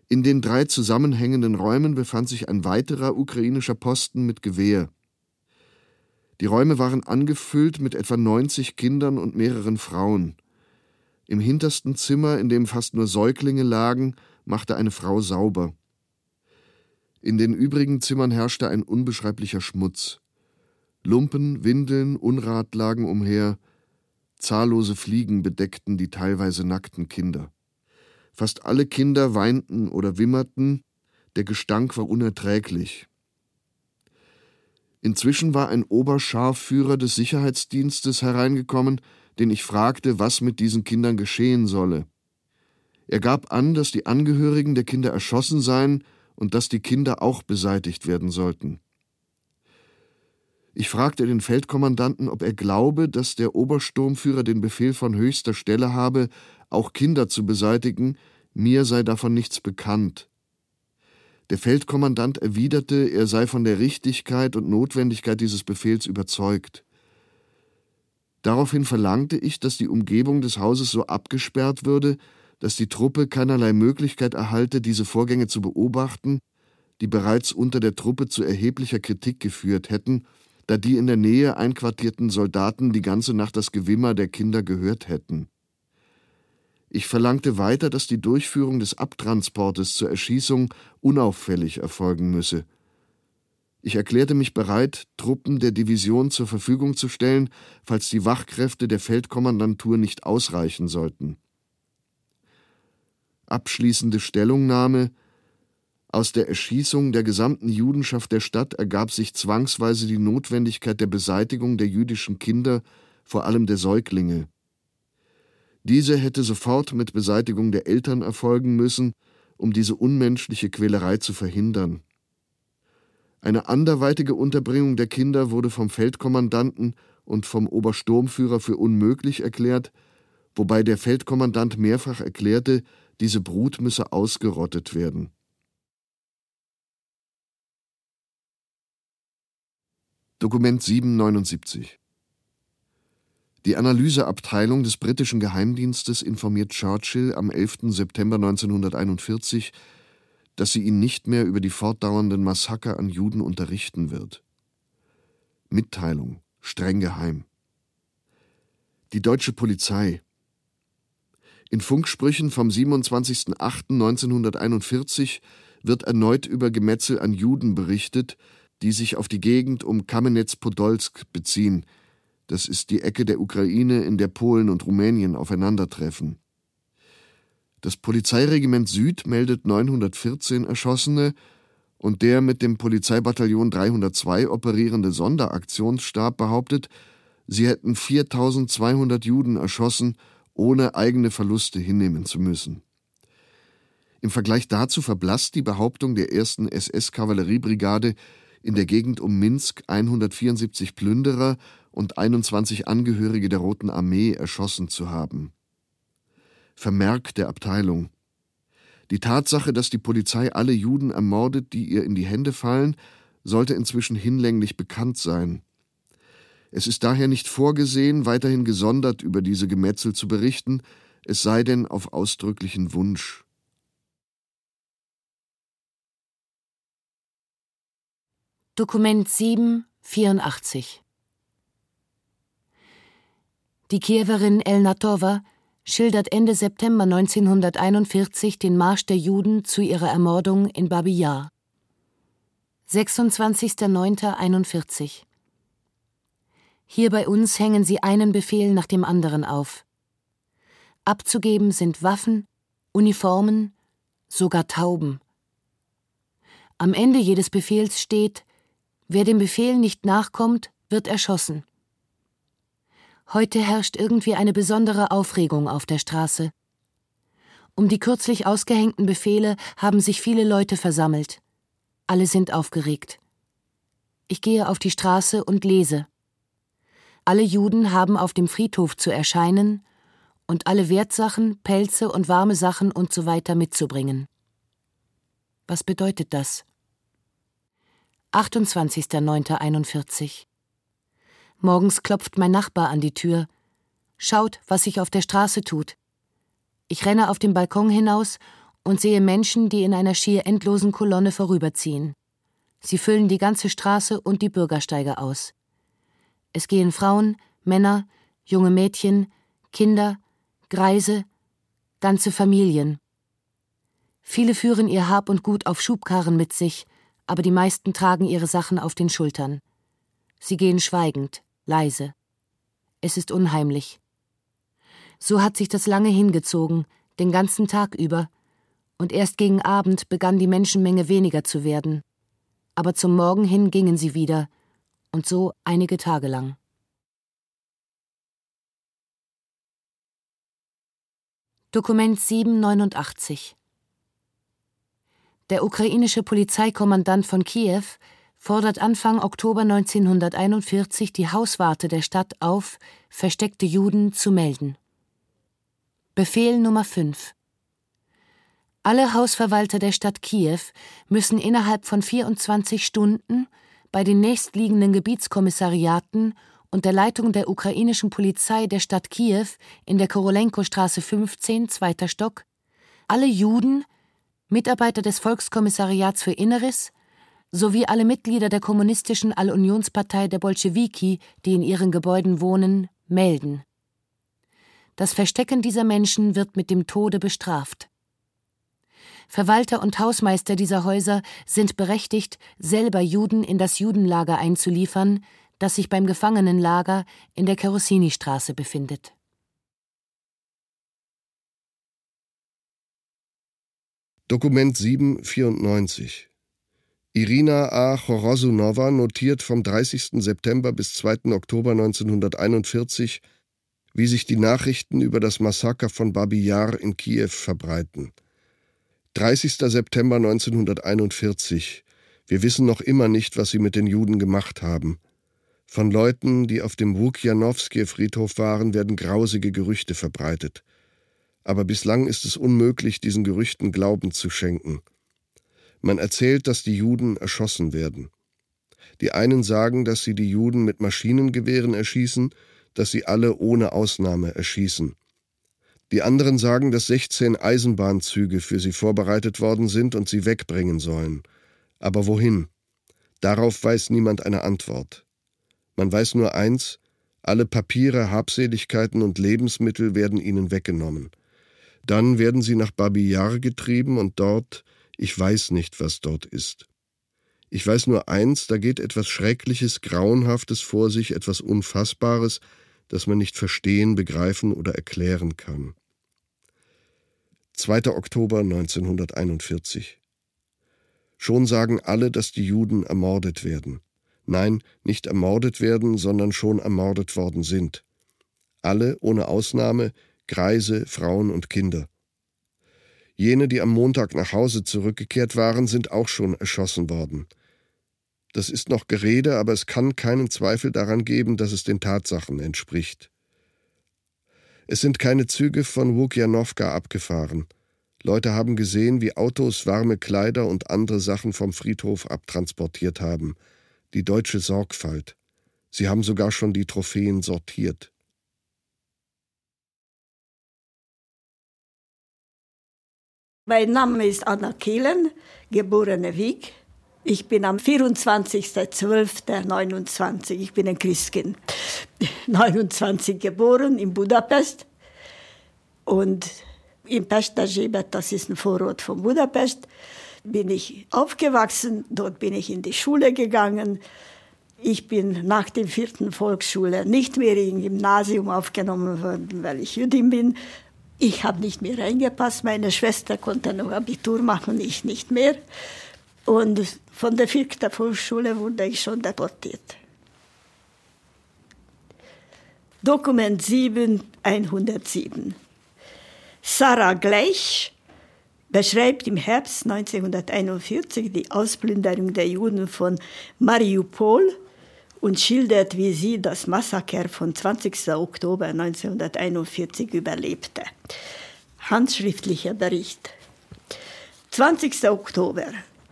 In den drei zusammenhängenden Räumen befand sich ein weiterer ukrainischer Posten mit Gewehr. Die Räume waren angefüllt mit etwa 90 Kindern und mehreren Frauen. Im hintersten Zimmer, in dem fast nur Säuglinge lagen, machte eine Frau sauber. In den übrigen Zimmern herrschte ein unbeschreiblicher Schmutz. Lumpen, Windeln, Unrat lagen umher, zahllose Fliegen bedeckten die teilweise nackten Kinder. Fast alle Kinder weinten oder wimmerten, der Gestank war unerträglich. Inzwischen war ein Oberscharführer des Sicherheitsdienstes hereingekommen, den ich fragte, was mit diesen Kindern geschehen solle. Er gab an, dass die Angehörigen der Kinder erschossen seien und dass die Kinder auch beseitigt werden sollten. Ich fragte den Feldkommandanten, ob er glaube, dass der Obersturmführer den Befehl von höchster Stelle habe, auch Kinder zu beseitigen, mir sei davon nichts bekannt. Der Feldkommandant erwiderte, er sei von der Richtigkeit und Notwendigkeit dieses Befehls überzeugt. Daraufhin verlangte ich, dass die Umgebung des Hauses so abgesperrt würde, dass die Truppe keinerlei Möglichkeit erhalte, diese Vorgänge zu beobachten, die bereits unter der Truppe zu erheblicher Kritik geführt hätten da die in der Nähe einquartierten Soldaten die ganze Nacht das Gewimmer der Kinder gehört hätten. Ich verlangte weiter, dass die Durchführung des Abtransportes zur Erschießung unauffällig erfolgen müsse. Ich erklärte mich bereit, Truppen der Division zur Verfügung zu stellen, falls die Wachkräfte der Feldkommandantur nicht ausreichen sollten. Abschließende Stellungnahme aus der Erschießung der gesamten Judenschaft der Stadt ergab sich zwangsweise die Notwendigkeit der Beseitigung der jüdischen Kinder, vor allem der Säuglinge. Diese hätte sofort mit Beseitigung der Eltern erfolgen müssen, um diese unmenschliche Quälerei zu verhindern. Eine anderweitige Unterbringung der Kinder wurde vom Feldkommandanten und vom Obersturmführer für unmöglich erklärt, wobei der Feldkommandant mehrfach erklärte, diese Brut müsse ausgerottet werden. Dokument 779 Die Analyseabteilung des britischen Geheimdienstes informiert Churchill am 11. September 1941, dass sie ihn nicht mehr über die fortdauernden Massaker an Juden unterrichten wird. Mitteilung streng geheim. Die deutsche Polizei. In Funksprüchen vom 27.08.1941 wird erneut über Gemetzel an Juden berichtet, die sich auf die Gegend um Kamenetz-Podolsk beziehen. Das ist die Ecke der Ukraine, in der Polen und Rumänien aufeinandertreffen. Das Polizeiregiment Süd meldet 914 Erschossene und der mit dem Polizeibataillon 302 operierende Sonderaktionsstab behauptet, sie hätten 4200 Juden erschossen, ohne eigene Verluste hinnehmen zu müssen. Im Vergleich dazu verblasst die Behauptung der ersten SS-Kavalleriebrigade, in der Gegend um Minsk 174 Plünderer und 21 Angehörige der Roten Armee erschossen zu haben. Vermerk der Abteilung. Die Tatsache, dass die Polizei alle Juden ermordet, die ihr in die Hände fallen, sollte inzwischen hinlänglich bekannt sein. Es ist daher nicht vorgesehen, weiterhin gesondert über diese Gemetzel zu berichten, es sei denn auf ausdrücklichen Wunsch. Dokument 7, 84 Die Kiewerin Elna Tova schildert Ende September 1941 den Marsch der Juden zu ihrer Ermordung in Babi Yar. 26.09.41 Hier bei uns hängen sie einen Befehl nach dem anderen auf. Abzugeben sind Waffen, Uniformen, sogar Tauben. Am Ende jedes Befehls steht, Wer dem Befehl nicht nachkommt, wird erschossen. Heute herrscht irgendwie eine besondere Aufregung auf der Straße. Um die kürzlich ausgehängten Befehle haben sich viele Leute versammelt. Alle sind aufgeregt. Ich gehe auf die Straße und lese. Alle Juden haben auf dem Friedhof zu erscheinen und alle Wertsachen, Pelze und warme Sachen und so weiter mitzubringen. Was bedeutet das? 28.09.41 Morgens klopft mein Nachbar an die Tür, schaut, was sich auf der Straße tut. Ich renne auf den Balkon hinaus und sehe Menschen, die in einer schier endlosen Kolonne vorüberziehen. Sie füllen die ganze Straße und die Bürgersteige aus. Es gehen Frauen, Männer, junge Mädchen, Kinder, Greise, ganze Familien. Viele führen ihr Hab und Gut auf Schubkarren mit sich, aber die meisten tragen ihre Sachen auf den Schultern. Sie gehen schweigend, leise. Es ist unheimlich. So hat sich das lange hingezogen, den ganzen Tag über, und erst gegen Abend begann die Menschenmenge weniger zu werden. Aber zum Morgen hin gingen sie wieder, und so einige Tage lang. Dokument 789 der ukrainische Polizeikommandant von Kiew fordert Anfang Oktober 1941 die Hauswarte der Stadt auf, versteckte Juden zu melden. Befehl Nummer 5 Alle Hausverwalter der Stadt Kiew müssen innerhalb von 24 Stunden bei den nächstliegenden Gebietskommissariaten und der Leitung der ukrainischen Polizei der Stadt Kiew in der Korolenko-Straße 15, zweiter Stock, alle Juden, Mitarbeiter des Volkskommissariats für Inneres sowie alle Mitglieder der kommunistischen Allunionspartei der Bolschewiki, die in ihren Gebäuden wohnen, melden. Das Verstecken dieser Menschen wird mit dem Tode bestraft. Verwalter und Hausmeister dieser Häuser sind berechtigt, selber Juden in das Judenlager einzuliefern, das sich beim Gefangenenlager in der Kerosini-Straße befindet. Dokument 794 Irina A. Chorosunova notiert vom 30. September bis 2. Oktober 1941, wie sich die Nachrichten über das Massaker von Babi Yar in Kiew verbreiten. 30. September 1941. Wir wissen noch immer nicht, was sie mit den Juden gemacht haben. Von Leuten, die auf dem Wukjanowski-Friedhof waren, werden grausige Gerüchte verbreitet aber bislang ist es unmöglich, diesen Gerüchten Glauben zu schenken. Man erzählt, dass die Juden erschossen werden. Die einen sagen, dass sie die Juden mit Maschinengewehren erschießen, dass sie alle ohne Ausnahme erschießen. Die anderen sagen, dass 16 Eisenbahnzüge für sie vorbereitet worden sind und sie wegbringen sollen. Aber wohin? Darauf weiß niemand eine Antwort. Man weiß nur eins, alle Papiere, Habseligkeiten und Lebensmittel werden ihnen weggenommen. Dann werden sie nach Babi Yar getrieben und dort, ich weiß nicht, was dort ist. Ich weiß nur eins, da geht etwas Schreckliches, Grauenhaftes vor sich, etwas Unfassbares, das man nicht verstehen, begreifen oder erklären kann. 2. Oktober 1941 Schon sagen alle, dass die Juden ermordet werden. Nein, nicht ermordet werden, sondern schon ermordet worden sind. Alle, ohne Ausnahme, Greise, Frauen und Kinder. Jene, die am Montag nach Hause zurückgekehrt waren, sind auch schon erschossen worden. Das ist noch Gerede, aber es kann keinen Zweifel daran geben, dass es den Tatsachen entspricht. Es sind keine Züge von Wukjanowka abgefahren. Leute haben gesehen, wie Autos warme Kleider und andere Sachen vom Friedhof abtransportiert haben. Die deutsche Sorgfalt. Sie haben sogar schon die Trophäen sortiert. Mein Name ist Anna Kehlen, geborene Wieg. Ich bin am 24.12.29, ich bin ein Christkind, 29 geboren in Budapest und in Pestagibet, das ist ein Vorort von Budapest, bin ich aufgewachsen, dort bin ich in die Schule gegangen. Ich bin nach der vierten Volksschule nicht mehr im Gymnasium aufgenommen worden, weil ich Jüdin bin. Ich habe nicht mehr reingepasst. Meine Schwester konnte noch Abitur machen, ich nicht mehr. Und von der vierten Volksschule wurde ich schon deportiert. Dokument 7, 107. Sarah Gleich beschreibt im Herbst 1941 die Ausplünderung der Juden von Mariupol und schildert, wie sie das Massaker von 20. Oktober 1941 überlebte. Handschriftlicher Bericht. 20. Oktober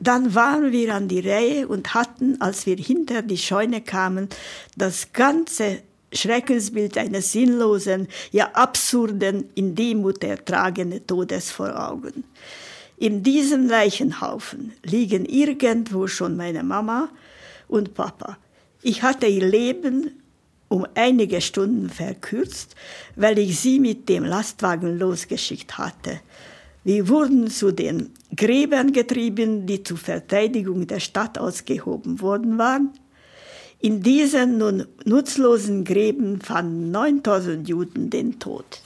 dann waren wir an die Reihe und hatten, als wir hinter die Scheune kamen, das ganze Schreckensbild eines sinnlosen, ja absurden, in Demut ertragenen Todes vor Augen. In diesem Leichenhaufen liegen irgendwo schon meine Mama und Papa. Ich hatte ihr Leben um einige Stunden verkürzt, weil ich sie mit dem Lastwagen losgeschickt hatte. Wir wurden zu den Gräbern getrieben, die zur Verteidigung der Stadt ausgehoben worden waren. In diesen nun nutzlosen Gräben fanden 9000 Juden den Tod.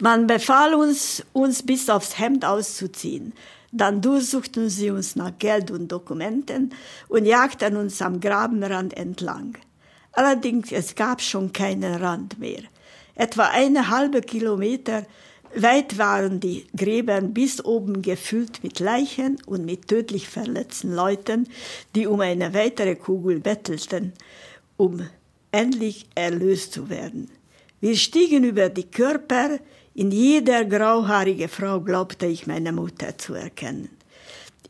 Man befahl uns, uns bis aufs Hemd auszuziehen. Dann durchsuchten sie uns nach Geld und Dokumenten und jagten uns am Grabenrand entlang. Allerdings es gab schon keinen Rand mehr. Etwa eine halbe Kilometer Weit waren die Gräber bis oben gefüllt mit Leichen und mit tödlich verletzten Leuten, die um eine weitere Kugel bettelten, um endlich erlöst zu werden. Wir stiegen über die Körper, in jeder grauhaarige Frau glaubte ich meine Mutter zu erkennen.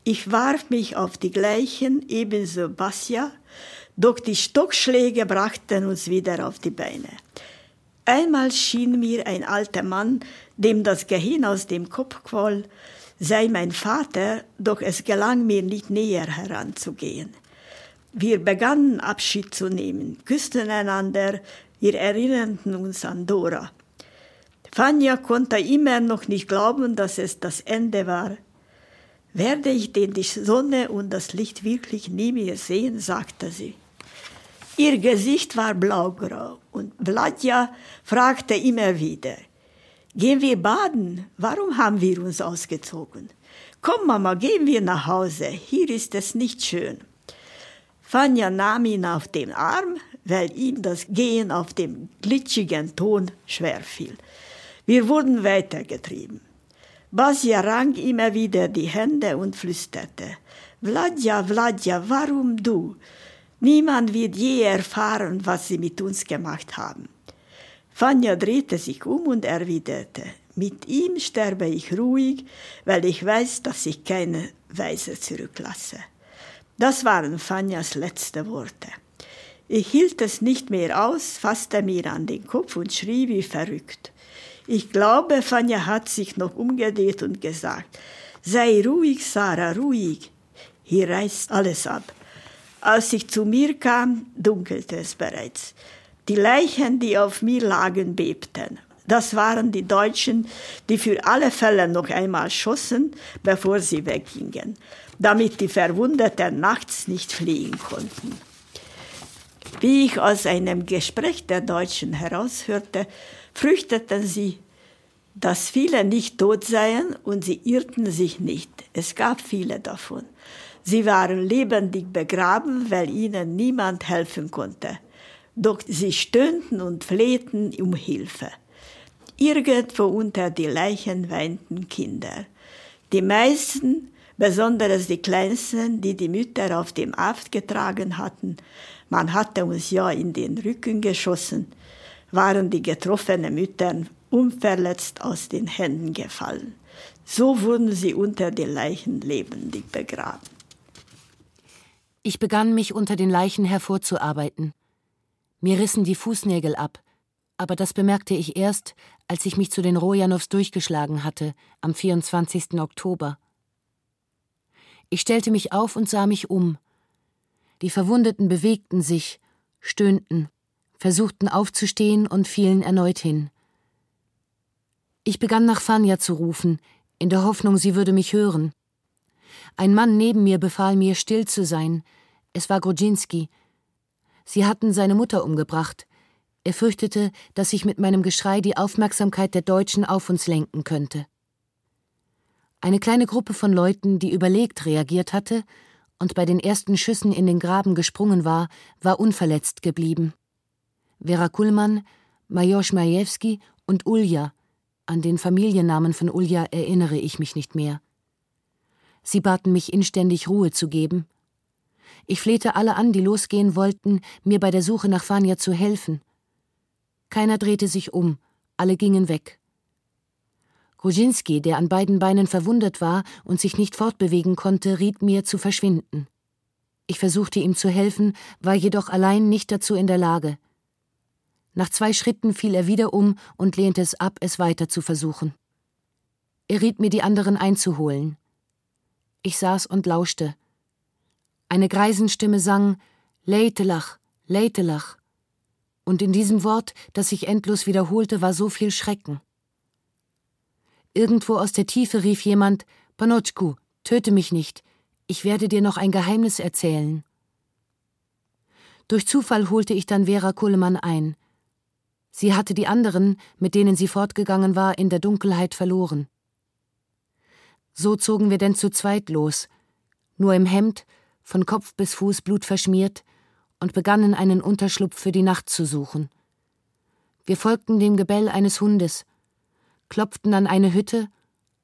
Ich warf mich auf die gleichen, ebenso Basja, doch die Stockschläge brachten uns wieder auf die Beine. Einmal schien mir ein alter Mann, dem das Gehirn aus dem Kopf quoll, sei mein Vater, doch es gelang mir nicht näher heranzugehen. Wir begannen Abschied zu nehmen, küssten einander, wir erinnerten uns an Dora. Fanja konnte immer noch nicht glauben, dass es das Ende war. Werde ich denn die Sonne und das Licht wirklich nie mehr sehen, sagte sie. Ihr Gesicht war blaugrau und Vladja fragte immer wieder, gehen wir baden? Warum haben wir uns ausgezogen? Komm, Mama, gehen wir nach Hause. Hier ist es nicht schön. Fanja nahm ihn auf den Arm, weil ihm das Gehen auf dem glitschigen Ton schwer fiel. Wir wurden weitergetrieben. Basia rang immer wieder die Hände und flüsterte, Vladja, Vladja, warum du? Niemand wird je erfahren, was sie mit uns gemacht haben. Fanja drehte sich um und erwiderte, mit ihm sterbe ich ruhig, weil ich weiß, dass ich keine Weise zurücklasse. Das waren Fanjas letzte Worte. Ich hielt es nicht mehr aus, fasste mir an den Kopf und schrie wie verrückt. Ich glaube, Fanja hat sich noch umgedreht und gesagt, sei ruhig, Sarah, ruhig. Hier reißt alles ab. Als ich zu mir kam, dunkelte es bereits. Die Leichen, die auf mir lagen, bebten. Das waren die Deutschen, die für alle Fälle noch einmal schossen, bevor sie weggingen, damit die Verwundeten nachts nicht fliehen konnten. Wie ich aus einem Gespräch der Deutschen heraushörte, fürchteten sie, dass viele nicht tot seien und sie irrten sich nicht. Es gab viele davon. Sie waren lebendig begraben, weil ihnen niemand helfen konnte. Doch sie stöhnten und flehten um Hilfe. Irgendwo unter die Leichen weinten Kinder. Die meisten, besonders die Kleinsten, die die Mütter auf dem Aft getragen hatten, man hatte uns ja in den Rücken geschossen, waren die getroffenen Mütter unverletzt aus den Händen gefallen. So wurden sie unter den Leichen lebendig begraben. Ich begann mich unter den Leichen hervorzuarbeiten. Mir rissen die Fußnägel ab, aber das bemerkte ich erst, als ich mich zu den Rojanows durchgeschlagen hatte, am 24. Oktober. Ich stellte mich auf und sah mich um. Die Verwundeten bewegten sich, stöhnten, versuchten aufzustehen und fielen erneut hin. Ich begann nach Fania zu rufen, in der Hoffnung, sie würde mich hören. Ein Mann neben mir befahl mir, still zu sein. Es war Grudzinski. Sie hatten seine Mutter umgebracht. Er fürchtete, dass ich mit meinem Geschrei die Aufmerksamkeit der Deutschen auf uns lenken könnte. Eine kleine Gruppe von Leuten, die überlegt reagiert hatte, und bei den ersten Schüssen in den Graben gesprungen war, war unverletzt geblieben. Vera Kullmann, Major Schmajewski und Ulja, an den Familiennamen von Ulja erinnere ich mich nicht mehr. Sie baten mich inständig Ruhe zu geben. Ich flehte alle an, die losgehen wollten, mir bei der Suche nach Fania zu helfen. Keiner drehte sich um, alle gingen weg. Grudzinski, der an beiden Beinen verwundet war und sich nicht fortbewegen konnte, riet mir zu verschwinden. Ich versuchte ihm zu helfen, war jedoch allein nicht dazu in der Lage. Nach zwei Schritten fiel er wieder um und lehnte es ab, es weiter zu versuchen. Er riet mir, die anderen einzuholen. Ich saß und lauschte. Eine Greisenstimme sang Leitelach, Leitelach. Und in diesem Wort, das sich endlos wiederholte, war so viel Schrecken. Irgendwo aus der Tiefe rief jemand Panotschku, töte mich nicht, ich werde dir noch ein Geheimnis erzählen. Durch Zufall holte ich dann Vera Kuhlemann ein. Sie hatte die anderen, mit denen sie fortgegangen war, in der Dunkelheit verloren. So zogen wir denn zu zweit los, nur im Hemd, von Kopf bis Fuß blutverschmiert, und begannen einen Unterschlupf für die Nacht zu suchen. Wir folgten dem Gebell eines Hundes, klopften an eine Hütte,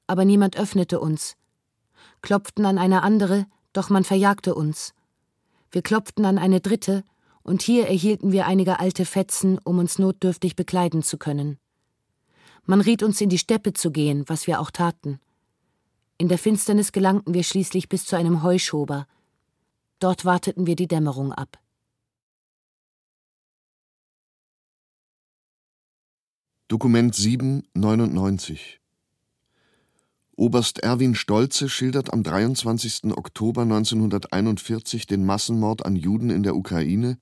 aber niemand öffnete uns, klopften an eine andere, doch man verjagte uns. Wir klopften an eine dritte, und hier erhielten wir einige alte Fetzen, um uns notdürftig bekleiden zu können. Man riet uns in die Steppe zu gehen, was wir auch taten. In der Finsternis gelangten wir schließlich bis zu einem Heuschober. Dort warteten wir die Dämmerung ab. Dokument 799 Oberst Erwin Stolze schildert am 23. Oktober 1941 den Massenmord an Juden in der Ukraine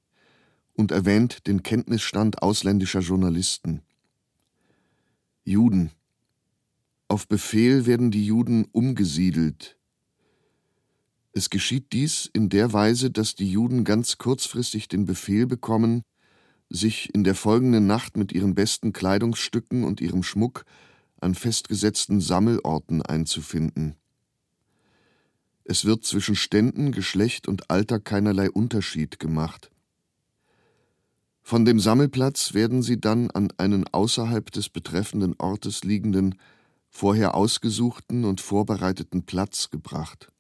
und erwähnt den Kenntnisstand ausländischer Journalisten. Juden. Auf Befehl werden die Juden umgesiedelt. Es geschieht dies in der Weise, dass die Juden ganz kurzfristig den Befehl bekommen, sich in der folgenden Nacht mit ihren besten Kleidungsstücken und ihrem Schmuck an festgesetzten Sammelorten einzufinden. Es wird zwischen Ständen, Geschlecht und Alter keinerlei Unterschied gemacht. Von dem Sammelplatz werden sie dann an einen außerhalb des betreffenden Ortes liegenden, vorher ausgesuchten und vorbereiteten Platz gebracht.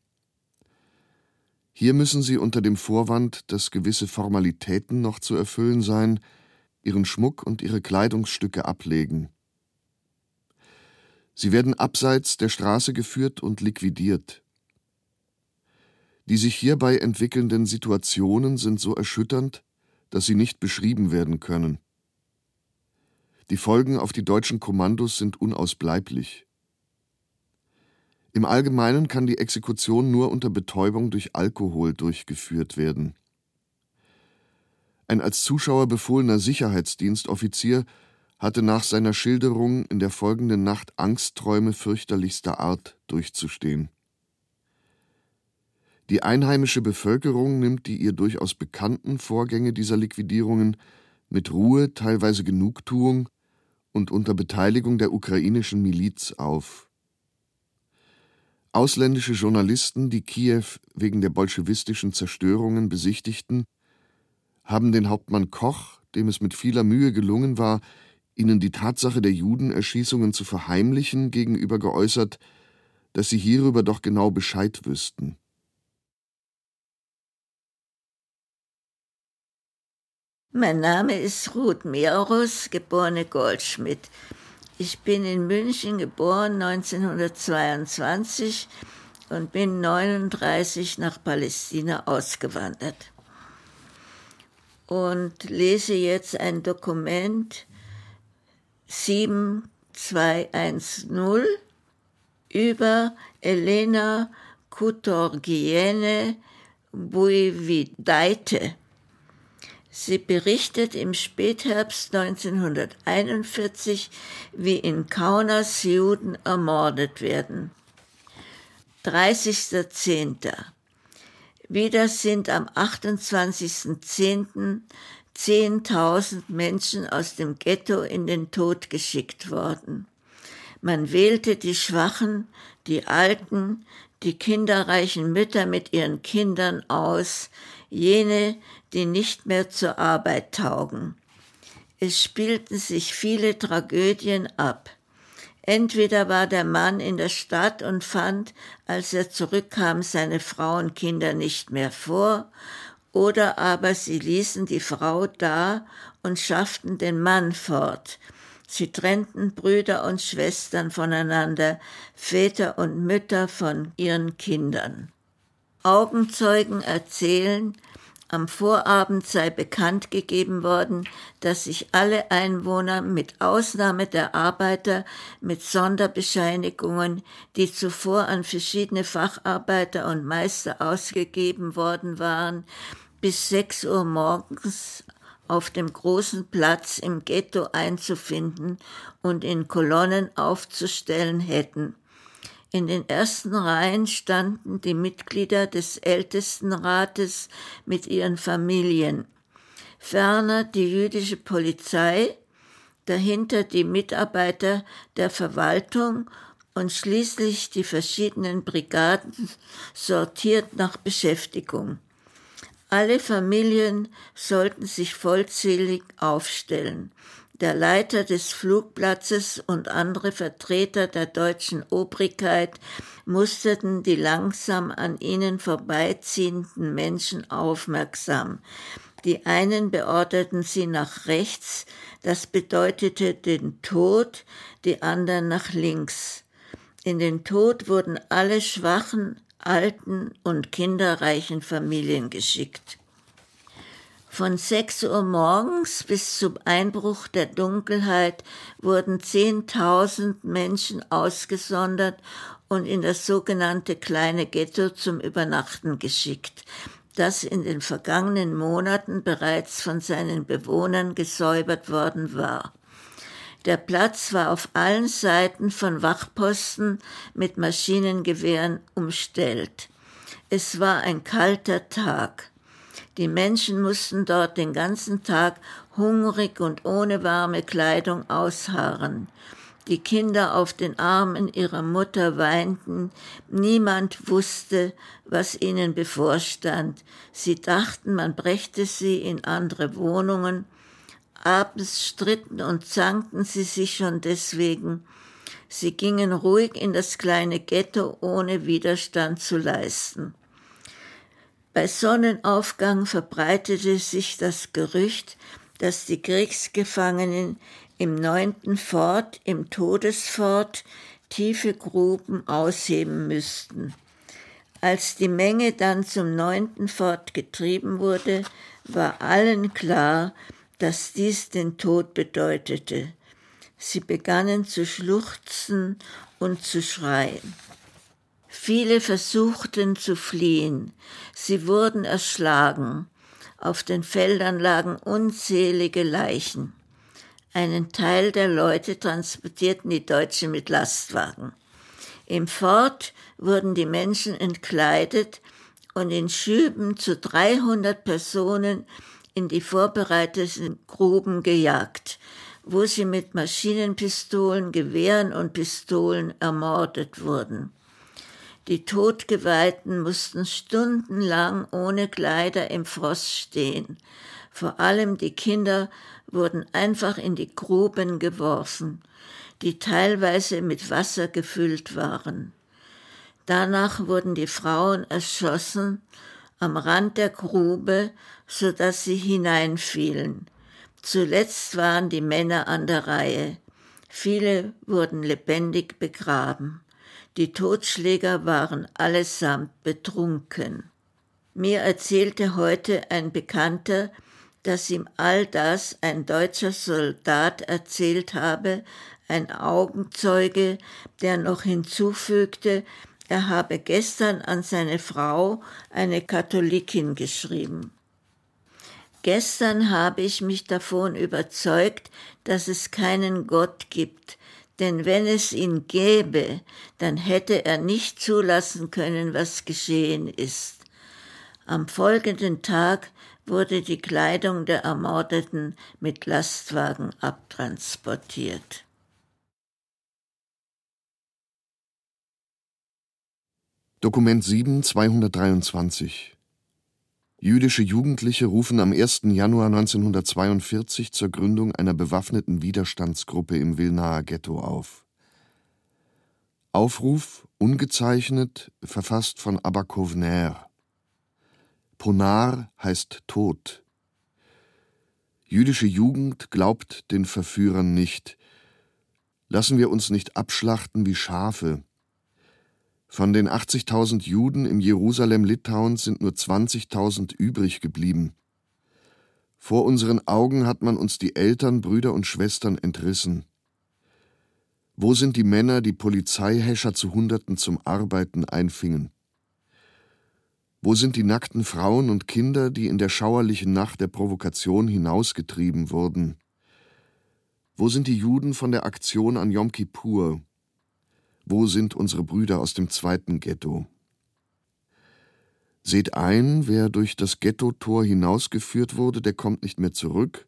Hier müssen sie unter dem Vorwand, dass gewisse Formalitäten noch zu erfüllen seien, ihren Schmuck und ihre Kleidungsstücke ablegen. Sie werden abseits der Straße geführt und liquidiert. Die sich hierbei entwickelnden Situationen sind so erschütternd, dass sie nicht beschrieben werden können. Die Folgen auf die deutschen Kommandos sind unausbleiblich. Im Allgemeinen kann die Exekution nur unter Betäubung durch Alkohol durchgeführt werden. Ein als Zuschauer befohlener Sicherheitsdienstoffizier hatte nach seiner Schilderung in der folgenden Nacht Angstträume fürchterlichster Art durchzustehen. Die einheimische Bevölkerung nimmt die ihr durchaus bekannten Vorgänge dieser Liquidierungen mit Ruhe, teilweise Genugtuung und unter Beteiligung der ukrainischen Miliz auf. Ausländische Journalisten, die Kiew wegen der bolschewistischen Zerstörungen besichtigten, haben den Hauptmann Koch, dem es mit vieler Mühe gelungen war, ihnen die Tatsache der Judenerschießungen zu verheimlichen, gegenüber geäußert, dass sie hierüber doch genau Bescheid wüssten. Mein Name ist Ruth Meerus, geborene Goldschmidt. Ich bin in München geboren 1922 und bin 39 nach Palästina ausgewandert und lese jetzt ein Dokument 7210 über Elena Kutorgiene Buividaite. Sie berichtet im Spätherbst 1941, wie in Kaunas Juden ermordet werden. 30.10. Wieder sind am 28.10. 10.000 Menschen aus dem Ghetto in den Tod geschickt worden. Man wählte die Schwachen, die Alten, die kinderreichen Mütter mit ihren Kindern aus, jene, die nicht mehr zur Arbeit taugen. Es spielten sich viele Tragödien ab. Entweder war der Mann in der Stadt und fand, als er zurückkam, seine Frau und Kinder nicht mehr vor, oder aber sie ließen die Frau da und schafften den Mann fort. Sie trennten Brüder und Schwestern voneinander, Väter und Mütter von ihren Kindern. Augenzeugen erzählen, am Vorabend sei bekannt gegeben worden, dass sich alle Einwohner mit Ausnahme der Arbeiter mit Sonderbescheinigungen, die zuvor an verschiedene Facharbeiter und Meister ausgegeben worden waren, bis sechs Uhr morgens auf dem großen Platz im Ghetto einzufinden und in Kolonnen aufzustellen hätten. In den ersten Reihen standen die Mitglieder des Ältestenrates mit ihren Familien, ferner die jüdische Polizei, dahinter die Mitarbeiter der Verwaltung und schließlich die verschiedenen Brigaden sortiert nach Beschäftigung. Alle Familien sollten sich vollzählig aufstellen der Leiter des Flugplatzes und andere Vertreter der deutschen Obrigkeit musterten die langsam an ihnen vorbeiziehenden Menschen aufmerksam. Die einen beorderten sie nach rechts, das bedeutete den Tod, die anderen nach links. In den Tod wurden alle schwachen, alten und kinderreichen Familien geschickt. Von 6 Uhr morgens bis zum Einbruch der Dunkelheit wurden 10.000 Menschen ausgesondert und in das sogenannte kleine Ghetto zum Übernachten geschickt, das in den vergangenen Monaten bereits von seinen Bewohnern gesäubert worden war. Der Platz war auf allen Seiten von Wachposten mit Maschinengewehren umstellt. Es war ein kalter Tag. Die Menschen mussten dort den ganzen Tag hungrig und ohne warme Kleidung ausharren. Die Kinder auf den Armen ihrer Mutter weinten, niemand wusste, was ihnen bevorstand. Sie dachten, man brächte sie in andere Wohnungen. Abends stritten und zankten sie sich schon deswegen. Sie gingen ruhig in das kleine Ghetto, ohne Widerstand zu leisten. Bei Sonnenaufgang verbreitete sich das Gerücht, dass die Kriegsgefangenen im neunten Fort, im Todesfort, tiefe Gruben ausheben müssten. Als die Menge dann zum neunten fortgetrieben wurde, war allen klar, dass dies den Tod bedeutete. Sie begannen zu schluchzen und zu schreien. Viele versuchten zu fliehen. Sie wurden erschlagen. Auf den Feldern lagen unzählige Leichen. Einen Teil der Leute transportierten die Deutschen mit Lastwagen. Im Fort wurden die Menschen entkleidet und in Schüben zu 300 Personen in die vorbereiteten Gruben gejagt, wo sie mit Maschinenpistolen, Gewehren und Pistolen ermordet wurden. Die Todgeweihten mussten stundenlang ohne Kleider im Frost stehen. Vor allem die Kinder wurden einfach in die Gruben geworfen, die teilweise mit Wasser gefüllt waren. Danach wurden die Frauen erschossen am Rand der Grube, so dass sie hineinfielen. Zuletzt waren die Männer an der Reihe. Viele wurden lebendig begraben. Die Totschläger waren allesamt betrunken. Mir erzählte heute ein Bekannter, dass ihm all das ein deutscher Soldat erzählt habe, ein Augenzeuge, der noch hinzufügte, er habe gestern an seine Frau, eine Katholikin, geschrieben. Gestern habe ich mich davon überzeugt, dass es keinen Gott gibt, denn wenn es ihn gäbe, dann hätte er nicht zulassen können, was geschehen ist. Am folgenden Tag wurde die Kleidung der Ermordeten mit Lastwagen abtransportiert. Dokument 7, 223 Jüdische Jugendliche rufen am 1. Januar 1942 zur Gründung einer bewaffneten Widerstandsgruppe im Wilnaer Ghetto auf. Aufruf ungezeichnet, verfasst von Abakovner. Ponar heißt Tod. Jüdische Jugend glaubt den Verführern nicht. Lassen wir uns nicht abschlachten wie Schafe, von den 80.000 Juden im Jerusalem Litauens sind nur 20.000 übrig geblieben. Vor unseren Augen hat man uns die Eltern, Brüder und Schwestern entrissen. Wo sind die Männer, die Polizeihäscher zu Hunderten zum Arbeiten einfingen? Wo sind die nackten Frauen und Kinder, die in der schauerlichen Nacht der Provokation hinausgetrieben wurden? Wo sind die Juden von der Aktion an Yom Kippur? Wo sind unsere Brüder aus dem zweiten Ghetto? Seht ein, wer durch das Ghetto-Tor hinausgeführt wurde, der kommt nicht mehr zurück,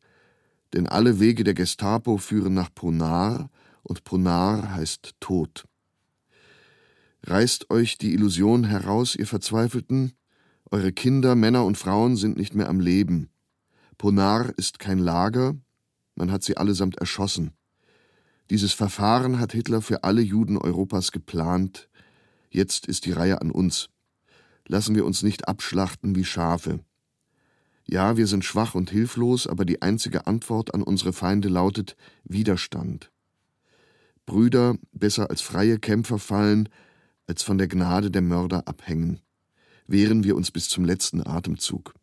denn alle Wege der Gestapo führen nach Ponar, und Ponar heißt Tod. Reißt euch die Illusion heraus, ihr Verzweifelten, eure Kinder, Männer und Frauen sind nicht mehr am Leben. Ponar ist kein Lager, man hat sie allesamt erschossen. Dieses Verfahren hat Hitler für alle Juden Europas geplant. Jetzt ist die Reihe an uns. Lassen wir uns nicht abschlachten wie Schafe. Ja, wir sind schwach und hilflos, aber die einzige Antwort an unsere Feinde lautet Widerstand. Brüder besser als freie Kämpfer fallen, als von der Gnade der Mörder abhängen. Wehren wir uns bis zum letzten Atemzug.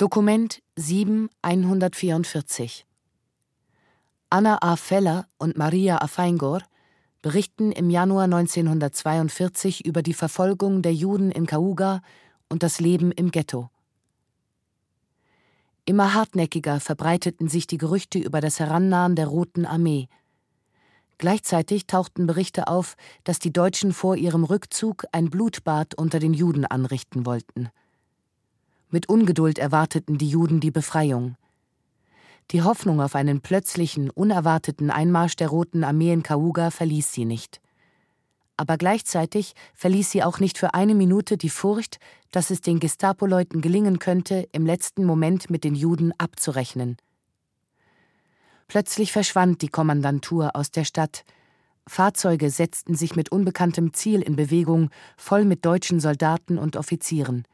Dokument 7 144 Anna A. Feller und Maria A. Feingor berichten im Januar 1942 über die Verfolgung der Juden in Kauga und das Leben im Ghetto. Immer hartnäckiger verbreiteten sich die Gerüchte über das Herannahen der Roten Armee. Gleichzeitig tauchten Berichte auf, dass die Deutschen vor ihrem Rückzug ein Blutbad unter den Juden anrichten wollten. Mit Ungeduld erwarteten die Juden die Befreiung. Die Hoffnung auf einen plötzlichen, unerwarteten Einmarsch der Roten Armee in Kauga verließ sie nicht. Aber gleichzeitig verließ sie auch nicht für eine Minute die Furcht, dass es den Gestapo-Leuten gelingen könnte, im letzten Moment mit den Juden abzurechnen. Plötzlich verschwand die Kommandantur aus der Stadt. Fahrzeuge setzten sich mit unbekanntem Ziel in Bewegung, voll mit deutschen Soldaten und Offizieren.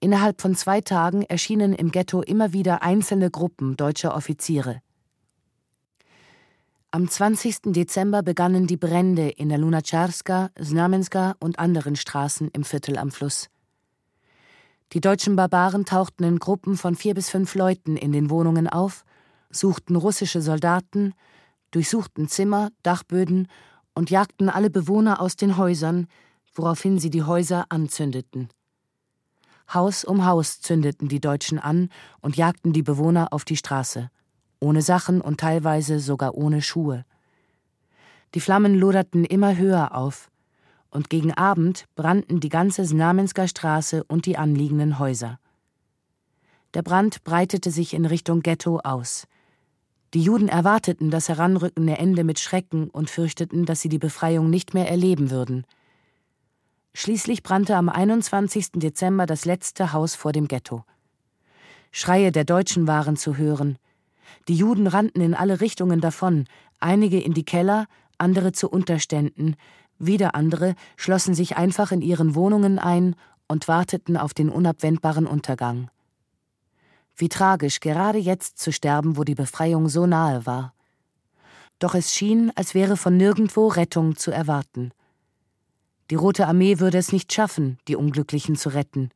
Innerhalb von zwei Tagen erschienen im Ghetto immer wieder einzelne Gruppen deutscher Offiziere. Am Am 20. Dezember begannen die Brände in der Lunacharska, Znamenska und anderen Straßen im Viertel am Fluss. Die deutschen Barbaren tauchten in Gruppen von vier bis fünf Leuten in den Wohnungen auf, suchten russische Soldaten, durchsuchten Zimmer, Dachböden und jagten alle Bewohner aus den Häusern, woraufhin sie die Häuser anzündeten. Haus um Haus zündeten die Deutschen an und jagten die Bewohner auf die Straße ohne Sachen und teilweise sogar ohne Schuhe. Die Flammen loderten immer höher auf, und gegen Abend brannten die ganze Znamensker Straße und die anliegenden Häuser. Der Brand breitete sich in Richtung Ghetto aus. Die Juden erwarteten das heranrückende Ende mit Schrecken und fürchteten, dass sie die Befreiung nicht mehr erleben würden. Schließlich brannte am 21. Dezember das letzte Haus vor dem Ghetto. Schreie der Deutschen waren zu hören, die Juden rannten in alle Richtungen davon, einige in die Keller, andere zu Unterständen, wieder andere schlossen sich einfach in ihren Wohnungen ein und warteten auf den unabwendbaren Untergang. Wie tragisch, gerade jetzt zu sterben, wo die Befreiung so nahe war. Doch es schien, als wäre von nirgendwo Rettung zu erwarten. Die Rote Armee würde es nicht schaffen, die Unglücklichen zu retten.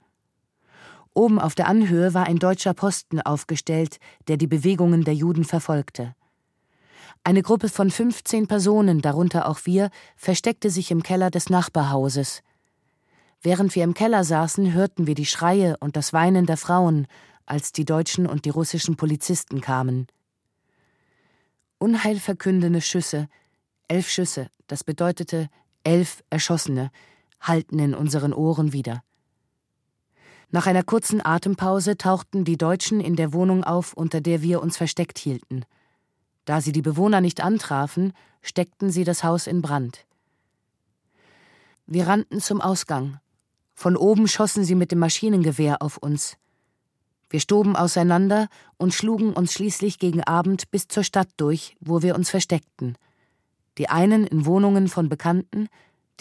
Oben auf der Anhöhe war ein deutscher Posten aufgestellt, der die Bewegungen der Juden verfolgte. Eine Gruppe von 15 Personen, darunter auch wir, versteckte sich im Keller des Nachbarhauses. Während wir im Keller saßen, hörten wir die Schreie und das Weinen der Frauen, als die deutschen und die russischen Polizisten kamen. Unheilverkündende Schüsse, elf Schüsse, das bedeutete elf Erschossene, hallten in unseren Ohren wieder. Nach einer kurzen Atempause tauchten die Deutschen in der Wohnung auf, unter der wir uns versteckt hielten. Da sie die Bewohner nicht antrafen, steckten sie das Haus in Brand. Wir rannten zum Ausgang. Von oben schossen sie mit dem Maschinengewehr auf uns. Wir stoben auseinander und schlugen uns schließlich gegen Abend bis zur Stadt durch, wo wir uns versteckten. Die einen in Wohnungen von Bekannten,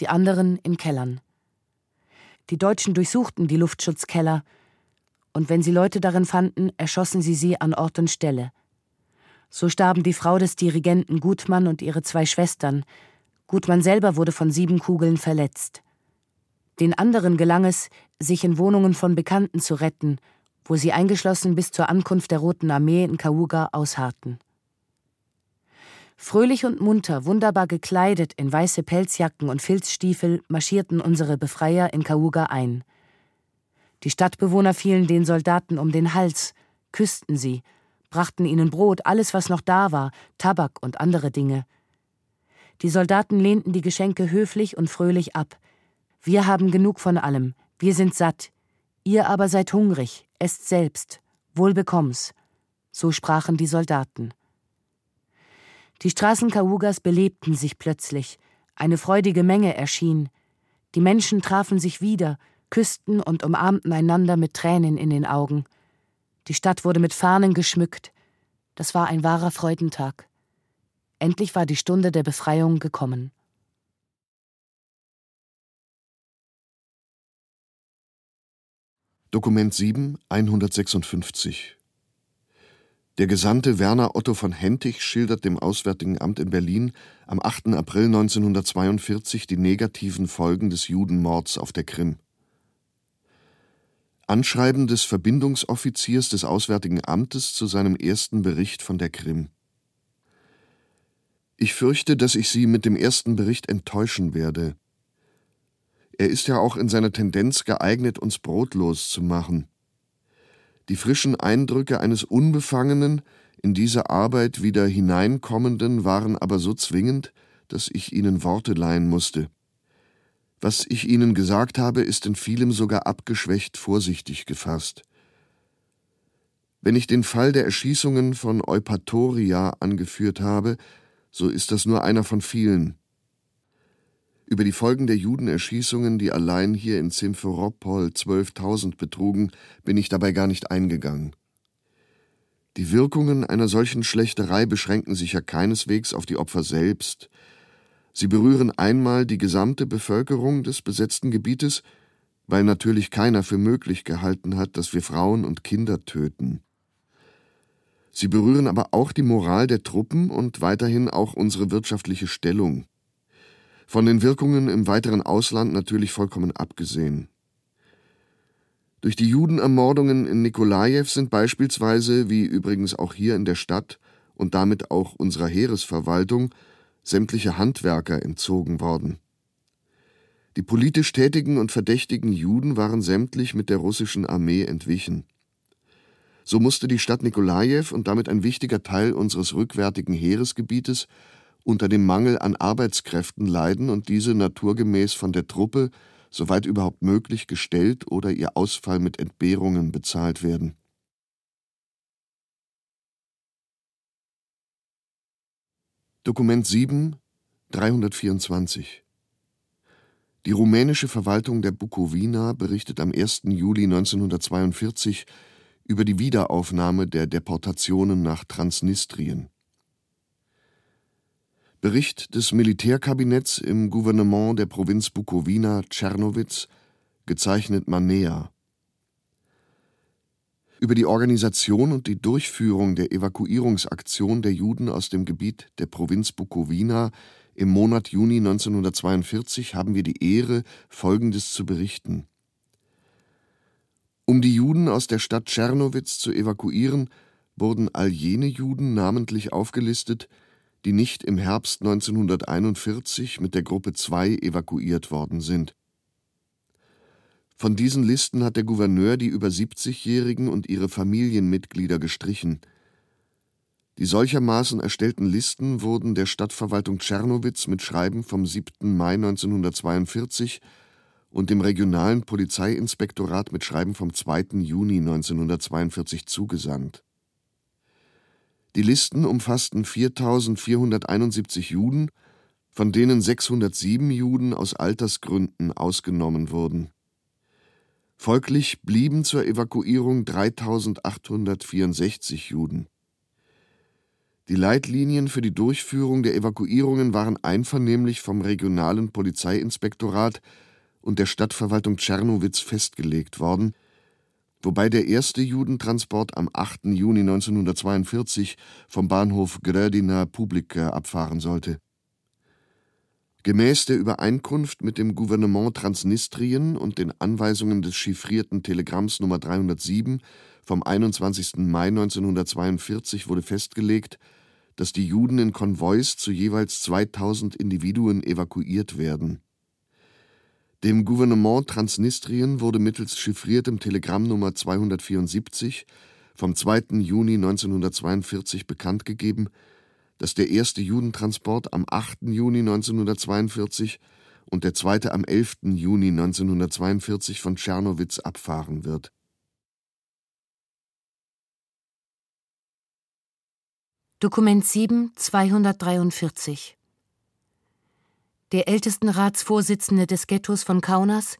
die anderen in Kellern. Die Deutschen durchsuchten die Luftschutzkeller, und wenn sie Leute darin fanden, erschossen sie sie an Ort und Stelle. So starben die Frau des Dirigenten Gutmann und ihre zwei Schwestern. Gutmann selber wurde von sieben Kugeln verletzt. Den anderen gelang es, sich in Wohnungen von Bekannten zu retten, wo sie eingeschlossen bis zur Ankunft der Roten Armee in Kauga ausharrten. Fröhlich und munter, wunderbar gekleidet in weiße Pelzjacken und Filzstiefel marschierten unsere Befreier in Kauga ein. Die Stadtbewohner fielen den Soldaten um den Hals, küssten sie, brachten ihnen Brot, alles, was noch da war, Tabak und andere Dinge. Die Soldaten lehnten die Geschenke höflich und fröhlich ab. Wir haben genug von allem, wir sind satt. Ihr aber seid hungrig, esst selbst, wohl bekomm's. So sprachen die Soldaten. Die Straßen Kaugas belebten sich plötzlich, eine freudige Menge erschien. Die Menschen trafen sich wieder, küssten und umarmten einander mit Tränen in den Augen. Die Stadt wurde mit Fahnen geschmückt. Das war ein wahrer Freudentag. Endlich war die Stunde der Befreiung gekommen. Dokument 7, 156 der Gesandte Werner Otto von Hentig schildert dem Auswärtigen Amt in Berlin am 8. April 1942 die negativen Folgen des Judenmords auf der Krim. Anschreiben des Verbindungsoffiziers des Auswärtigen Amtes zu seinem ersten Bericht von der Krim. Ich fürchte, dass ich Sie mit dem ersten Bericht enttäuschen werde. Er ist ja auch in seiner Tendenz geeignet, uns brotlos zu machen. Die frischen Eindrücke eines unbefangenen, in diese Arbeit wieder hineinkommenden waren aber so zwingend, dass ich ihnen Worte leihen musste. Was ich ihnen gesagt habe, ist in vielem sogar abgeschwächt vorsichtig gefasst. Wenn ich den Fall der Erschießungen von Eupatoria angeführt habe, so ist das nur einer von vielen. Über die Folgen der Judenerschießungen, die allein hier in Simferopol 12.000 betrugen, bin ich dabei gar nicht eingegangen. Die Wirkungen einer solchen Schlächterei beschränken sich ja keineswegs auf die Opfer selbst. Sie berühren einmal die gesamte Bevölkerung des besetzten Gebietes, weil natürlich keiner für möglich gehalten hat, dass wir Frauen und Kinder töten. Sie berühren aber auch die Moral der Truppen und weiterhin auch unsere wirtschaftliche Stellung. Von den Wirkungen im weiteren Ausland natürlich vollkommen abgesehen. Durch die Judenermordungen in Nikolajew sind beispielsweise, wie übrigens auch hier in der Stadt und damit auch unserer Heeresverwaltung, sämtliche Handwerker entzogen worden. Die politisch tätigen und verdächtigen Juden waren sämtlich mit der russischen Armee entwichen. So musste die Stadt Nikolajew und damit ein wichtiger Teil unseres rückwärtigen Heeresgebietes unter dem Mangel an Arbeitskräften leiden und diese naturgemäß von der Truppe soweit überhaupt möglich, gestellt oder ihr Ausfall mit Entbehrungen bezahlt werden. Dokument 7, 324 Die rumänische Verwaltung der Bukowina berichtet am 1. Juli 1942 über die Wiederaufnahme der Deportationen nach Transnistrien. Bericht des Militärkabinetts im Gouvernement der Provinz Bukowina Tschernowitz, gezeichnet Manea. Über die Organisation und die Durchführung der Evakuierungsaktion der Juden aus dem Gebiet der Provinz Bukowina im Monat Juni 1942 haben wir die Ehre, Folgendes zu berichten. Um die Juden aus der Stadt Tschernowitz zu evakuieren, wurden all jene Juden namentlich aufgelistet, die nicht im Herbst 1941 mit der Gruppe 2 evakuiert worden sind. Von diesen Listen hat der Gouverneur die über 70-Jährigen und ihre Familienmitglieder gestrichen. Die solchermaßen erstellten Listen wurden der Stadtverwaltung Tschernowitz mit Schreiben vom 7. Mai 1942 und dem regionalen Polizeiinspektorat mit Schreiben vom 2. Juni 1942 zugesandt die Listen umfassten 4.471 Juden, von denen 607 Juden aus Altersgründen ausgenommen wurden. Folglich blieben zur Evakuierung 3.864 Juden. Die Leitlinien für die Durchführung der Evakuierungen waren einvernehmlich vom regionalen Polizeiinspektorat und der Stadtverwaltung Tschernowitz festgelegt worden wobei der erste Judentransport am 8. Juni 1942 vom Bahnhof Grödina Publica abfahren sollte. Gemäß der Übereinkunft mit dem Gouvernement Transnistrien und den Anweisungen des chiffrierten Telegramms Nummer 307 vom 21. Mai 1942 wurde festgelegt, dass die Juden in Konvois zu jeweils 2000 Individuen evakuiert werden dem Gouvernement Transnistrien wurde mittels chiffriertem Telegramm Nummer 274 vom 2. Juni 1942 bekannt gegeben, dass der erste Judentransport am 8. Juni 1942 und der zweite am 11. Juni 1942 von Tschernowitz abfahren wird. Dokument 7 243 der Ältestenratsvorsitzende des Ghettos von Kaunas,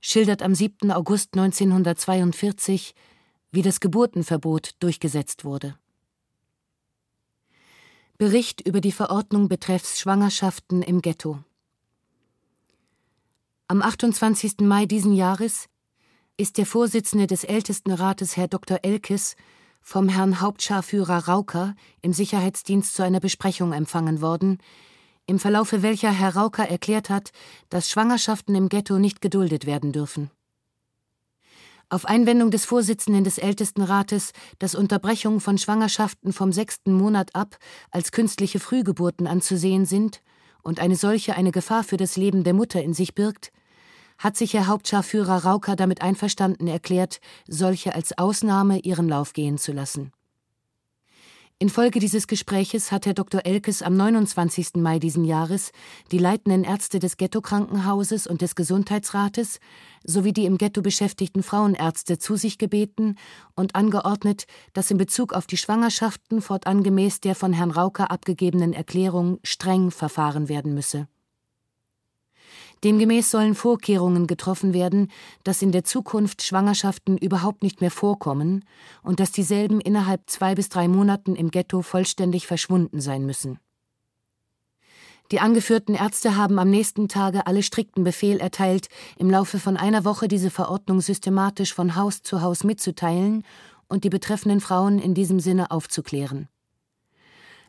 schildert am 7. August 1942, wie das Geburtenverbot durchgesetzt wurde. Bericht über die Verordnung betreffs Schwangerschaften im Ghetto. Am 28. Mai diesen Jahres ist der Vorsitzende des Ältestenrates, Herr Dr. Elkes, vom Herrn Hauptscharführer Rauker im Sicherheitsdienst zu einer Besprechung empfangen worden, im Verlaufe welcher Herr Rauker erklärt hat, dass Schwangerschaften im Ghetto nicht geduldet werden dürfen. Auf Einwendung des Vorsitzenden des Ältestenrates, dass Unterbrechungen von Schwangerschaften vom sechsten Monat ab als künstliche Frühgeburten anzusehen sind und eine solche eine Gefahr für das Leben der Mutter in sich birgt, hat sich Herr Hauptscharführer Rauker damit einverstanden erklärt, solche als Ausnahme ihren Lauf gehen zu lassen. Infolge dieses Gespräches hat Herr Dr. Elkes am 29. Mai diesen Jahres die leitenden Ärzte des Ghetto-Krankenhauses und des Gesundheitsrates sowie die im Ghetto beschäftigten Frauenärzte zu sich gebeten und angeordnet, dass in Bezug auf die Schwangerschaften fortan gemäß der von Herrn Rauker abgegebenen Erklärung streng verfahren werden müsse. Demgemäß sollen Vorkehrungen getroffen werden, dass in der Zukunft Schwangerschaften überhaupt nicht mehr vorkommen und dass dieselben innerhalb zwei bis drei Monaten im Ghetto vollständig verschwunden sein müssen. Die angeführten Ärzte haben am nächsten Tage alle strikten Befehl erteilt, im Laufe von einer Woche diese Verordnung systematisch von Haus zu Haus mitzuteilen und die betreffenden Frauen in diesem Sinne aufzuklären.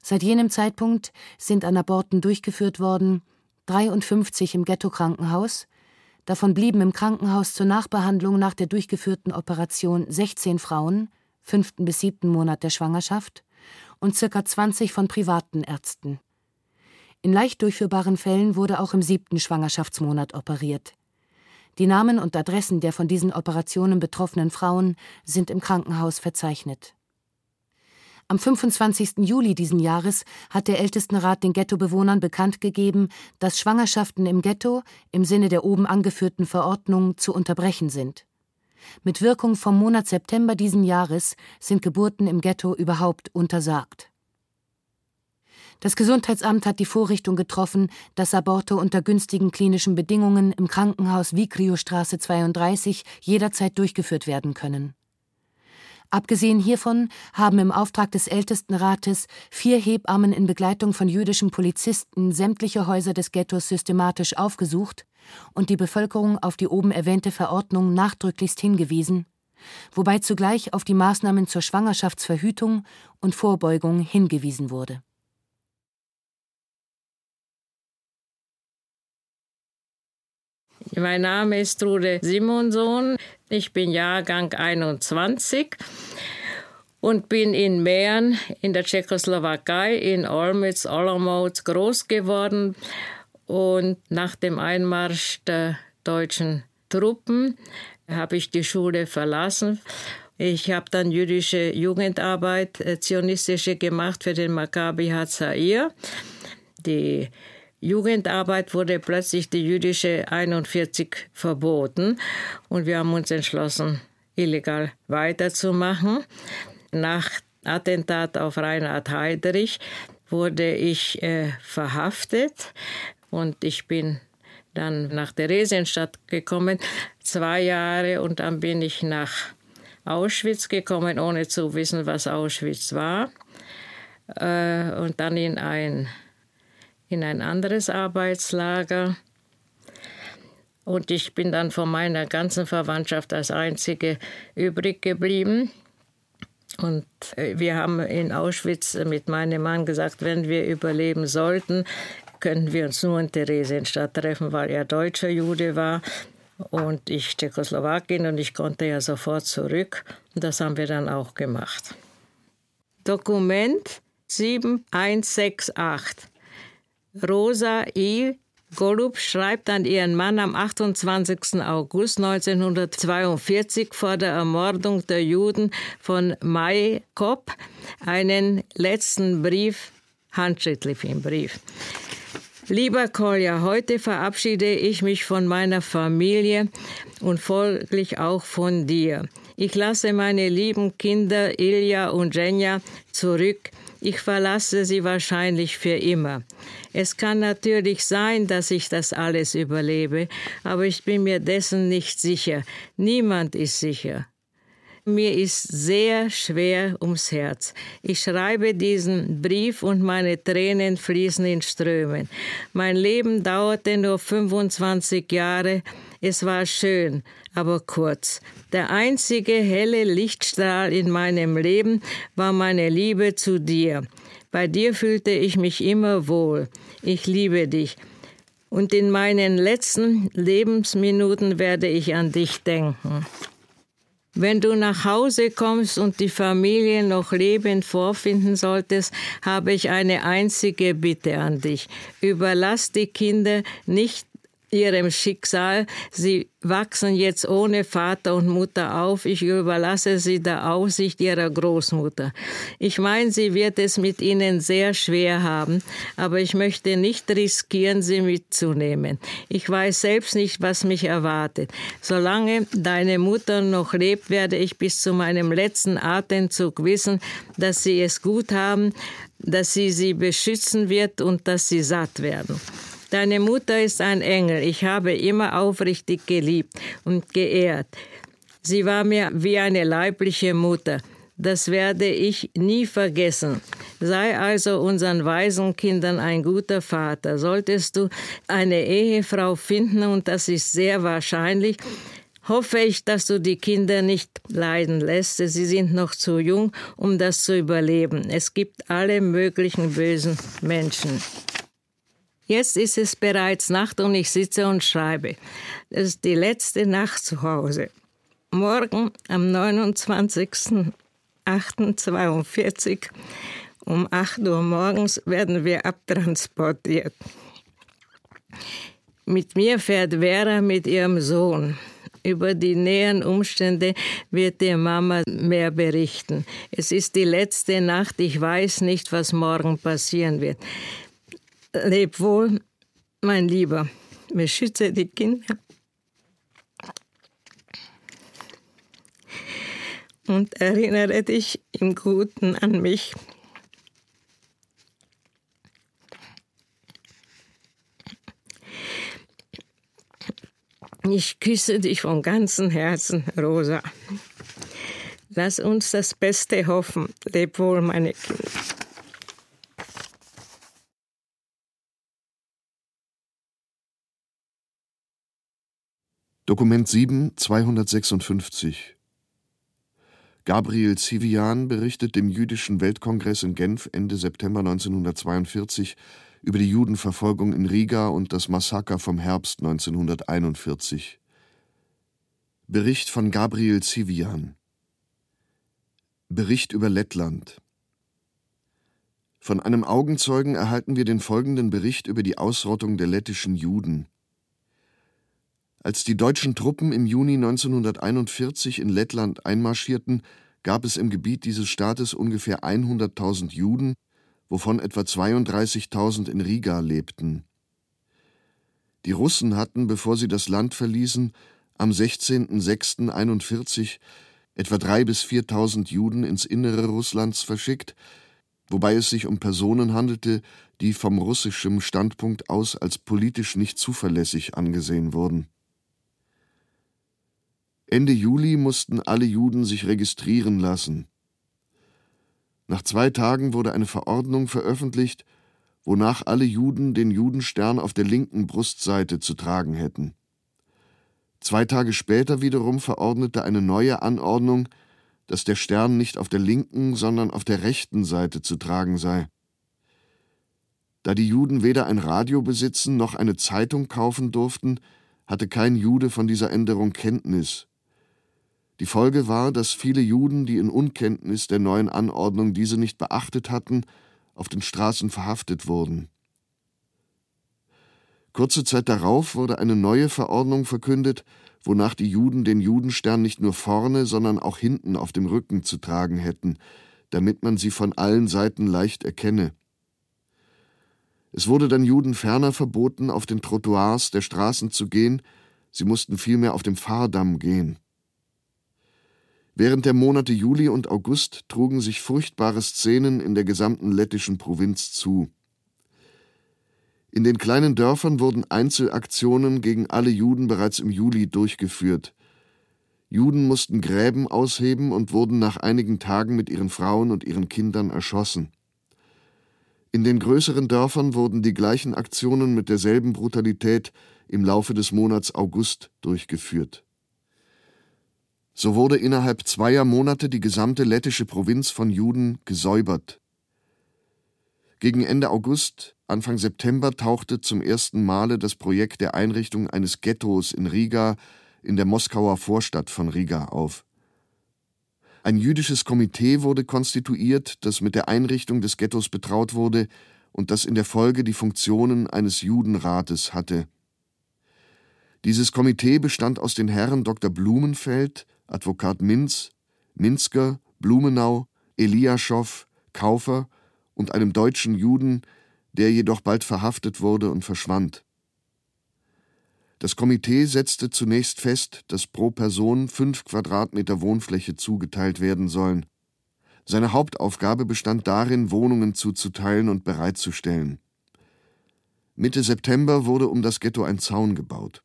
Seit jenem Zeitpunkt sind an Aborten durchgeführt worden 53 im Ghetto-Krankenhaus, davon blieben im Krankenhaus zur Nachbehandlung nach der durchgeführten Operation 16 Frauen, fünften bis siebten Monat der Schwangerschaft, und circa 20 von privaten Ärzten. In leicht durchführbaren Fällen wurde auch im siebten Schwangerschaftsmonat operiert. Die Namen und Adressen der von diesen Operationen betroffenen Frauen sind im Krankenhaus verzeichnet. Am 25. Juli diesen Jahres hat der Ältestenrat den Ghettobewohnern bekannt gegeben, dass Schwangerschaften im Ghetto im Sinne der oben angeführten Verordnung zu unterbrechen sind. Mit Wirkung vom Monat September diesen Jahres sind Geburten im Ghetto überhaupt untersagt. Das Gesundheitsamt hat die Vorrichtung getroffen, dass Aborte unter günstigen klinischen Bedingungen im Krankenhaus Vikriostraße 32 jederzeit durchgeführt werden können. Abgesehen hiervon haben im Auftrag des Ältestenrates vier Hebammen in Begleitung von jüdischen Polizisten sämtliche Häuser des Ghettos systematisch aufgesucht und die Bevölkerung auf die oben erwähnte Verordnung nachdrücklichst hingewiesen, wobei zugleich auf die Maßnahmen zur Schwangerschaftsverhütung und Vorbeugung hingewiesen wurde. Mein Name ist Trude Simonson. Ich bin Jahrgang 21 und bin in Mähren in der Tschechoslowakei in Olmütz, Olomouc groß geworden. Und nach dem Einmarsch der deutschen Truppen habe ich die Schule verlassen. Ich habe dann jüdische Jugendarbeit, äh, zionistische gemacht für den Maccabi Hatzair. Die Jugendarbeit wurde plötzlich die jüdische 41 verboten und wir haben uns entschlossen, illegal weiterzumachen. Nach Attentat auf Reinhard Heydrich wurde ich äh, verhaftet und ich bin dann nach Theresienstadt gekommen, zwei Jahre, und dann bin ich nach Auschwitz gekommen, ohne zu wissen, was Auschwitz war. Äh, und dann in ein in ein anderes Arbeitslager. Und ich bin dann von meiner ganzen Verwandtschaft als Einzige übrig geblieben. Und äh, wir haben in Auschwitz mit meinem Mann gesagt, wenn wir überleben sollten, könnten wir uns nur in Theresienstadt treffen, weil er deutscher Jude war und ich Tschechoslowakin und ich konnte ja sofort zurück. Und das haben wir dann auch gemacht. Dokument 7168. Rosa I. Golub schreibt an ihren Mann am 28. August 1942 vor der Ermordung der Juden von Mai Kopp einen letzten Brief, handschriftlichen Brief. Lieber Kolja, heute verabschiede ich mich von meiner Familie und folglich auch von dir. Ich lasse meine lieben Kinder Ilja und Jenja zurück. Ich verlasse sie wahrscheinlich für immer. Es kann natürlich sein, dass ich das alles überlebe, aber ich bin mir dessen nicht sicher. Niemand ist sicher. Mir ist sehr schwer ums Herz. Ich schreibe diesen Brief und meine Tränen fließen in Strömen. Mein Leben dauerte nur 25 Jahre. Es war schön, aber kurz. Der einzige helle Lichtstrahl in meinem Leben war meine Liebe zu dir. Bei dir fühlte ich mich immer wohl. Ich liebe dich. Und in meinen letzten Lebensminuten werde ich an dich denken. Wenn du nach Hause kommst und die Familie noch lebend vorfinden solltest, habe ich eine einzige Bitte an dich. Überlass die Kinder nicht ihrem Schicksal. Sie wachsen jetzt ohne Vater und Mutter auf. Ich überlasse sie der Aufsicht ihrer Großmutter. Ich meine, sie wird es mit ihnen sehr schwer haben, aber ich möchte nicht riskieren, sie mitzunehmen. Ich weiß selbst nicht, was mich erwartet. Solange deine Mutter noch lebt, werde ich bis zu meinem letzten Atemzug wissen, dass sie es gut haben, dass sie sie beschützen wird und dass sie satt werden. Deine Mutter ist ein Engel. Ich habe immer aufrichtig geliebt und geehrt. Sie war mir wie eine leibliche Mutter. Das werde ich nie vergessen. Sei also unseren Waisenkindern ein guter Vater. Solltest du eine Ehefrau finden, und das ist sehr wahrscheinlich, hoffe ich, dass du die Kinder nicht leiden lässt. Sie sind noch zu jung, um das zu überleben. Es gibt alle möglichen bösen Menschen. Jetzt ist es bereits Nacht und ich sitze und schreibe. Das ist die letzte Nacht zu Hause. Morgen am 29.08.42 um 8 Uhr morgens werden wir abtransportiert. Mit mir fährt Vera mit ihrem Sohn. Über die näheren Umstände wird die Mama mehr berichten. Es ist die letzte Nacht, ich weiß nicht, was morgen passieren wird. Leb wohl, mein Lieber, beschütze die Kinder. Und erinnere dich im Guten an mich. Ich küsse dich von ganzem Herzen, Rosa. Lass uns das Beste hoffen. Leb wohl, meine Kinder. Dokument 7, 256 Gabriel Zivian berichtet dem Jüdischen Weltkongress in Genf Ende September 1942 über die Judenverfolgung in Riga und das Massaker vom Herbst 1941. Bericht von Gabriel Zivian Bericht über Lettland Von einem Augenzeugen erhalten wir den folgenden Bericht über die Ausrottung der lettischen Juden. Als die deutschen Truppen im Juni 1941 in Lettland einmarschierten, gab es im Gebiet dieses Staates ungefähr 100.000 Juden, wovon etwa 32.000 in Riga lebten. Die Russen hatten, bevor sie das Land verließen, am 16.06.41 etwa 3.000 bis 4.000 Juden ins Innere Russlands verschickt, wobei es sich um Personen handelte, die vom russischen Standpunkt aus als politisch nicht zuverlässig angesehen wurden. Ende Juli mussten alle Juden sich registrieren lassen. Nach zwei Tagen wurde eine Verordnung veröffentlicht, wonach alle Juden den Judenstern auf der linken Brustseite zu tragen hätten. Zwei Tage später wiederum verordnete eine neue Anordnung, dass der Stern nicht auf der linken, sondern auf der rechten Seite zu tragen sei. Da die Juden weder ein Radio besitzen noch eine Zeitung kaufen durften, hatte kein Jude von dieser Änderung Kenntnis. Die Folge war, dass viele Juden, die in Unkenntnis der neuen Anordnung diese nicht beachtet hatten, auf den Straßen verhaftet wurden. Kurze Zeit darauf wurde eine neue Verordnung verkündet, wonach die Juden den Judenstern nicht nur vorne, sondern auch hinten auf dem Rücken zu tragen hätten, damit man sie von allen Seiten leicht erkenne. Es wurde dann Juden ferner verboten, auf den Trottoirs der Straßen zu gehen, sie mussten vielmehr auf dem Fahrdamm gehen. Während der Monate Juli und August trugen sich furchtbare Szenen in der gesamten lettischen Provinz zu. In den kleinen Dörfern wurden Einzelaktionen gegen alle Juden bereits im Juli durchgeführt. Juden mussten Gräben ausheben und wurden nach einigen Tagen mit ihren Frauen und ihren Kindern erschossen. In den größeren Dörfern wurden die gleichen Aktionen mit derselben Brutalität im Laufe des Monats August durchgeführt. So wurde innerhalb zweier Monate die gesamte lettische Provinz von Juden gesäubert. Gegen Ende August, Anfang September tauchte zum ersten Male das Projekt der Einrichtung eines Ghettos in Riga in der Moskauer Vorstadt von Riga auf. Ein jüdisches Komitee wurde konstituiert, das mit der Einrichtung des Ghettos betraut wurde und das in der Folge die Funktionen eines Judenrates hatte. Dieses Komitee bestand aus den Herren Dr. Blumenfeld, Advokat Minz, Minsker, Blumenau, Eliaschow, Kaufer und einem deutschen Juden, der jedoch bald verhaftet wurde und verschwand. Das Komitee setzte zunächst fest, dass pro Person fünf Quadratmeter Wohnfläche zugeteilt werden sollen. Seine Hauptaufgabe bestand darin, Wohnungen zuzuteilen und bereitzustellen. Mitte September wurde um das Ghetto ein Zaun gebaut.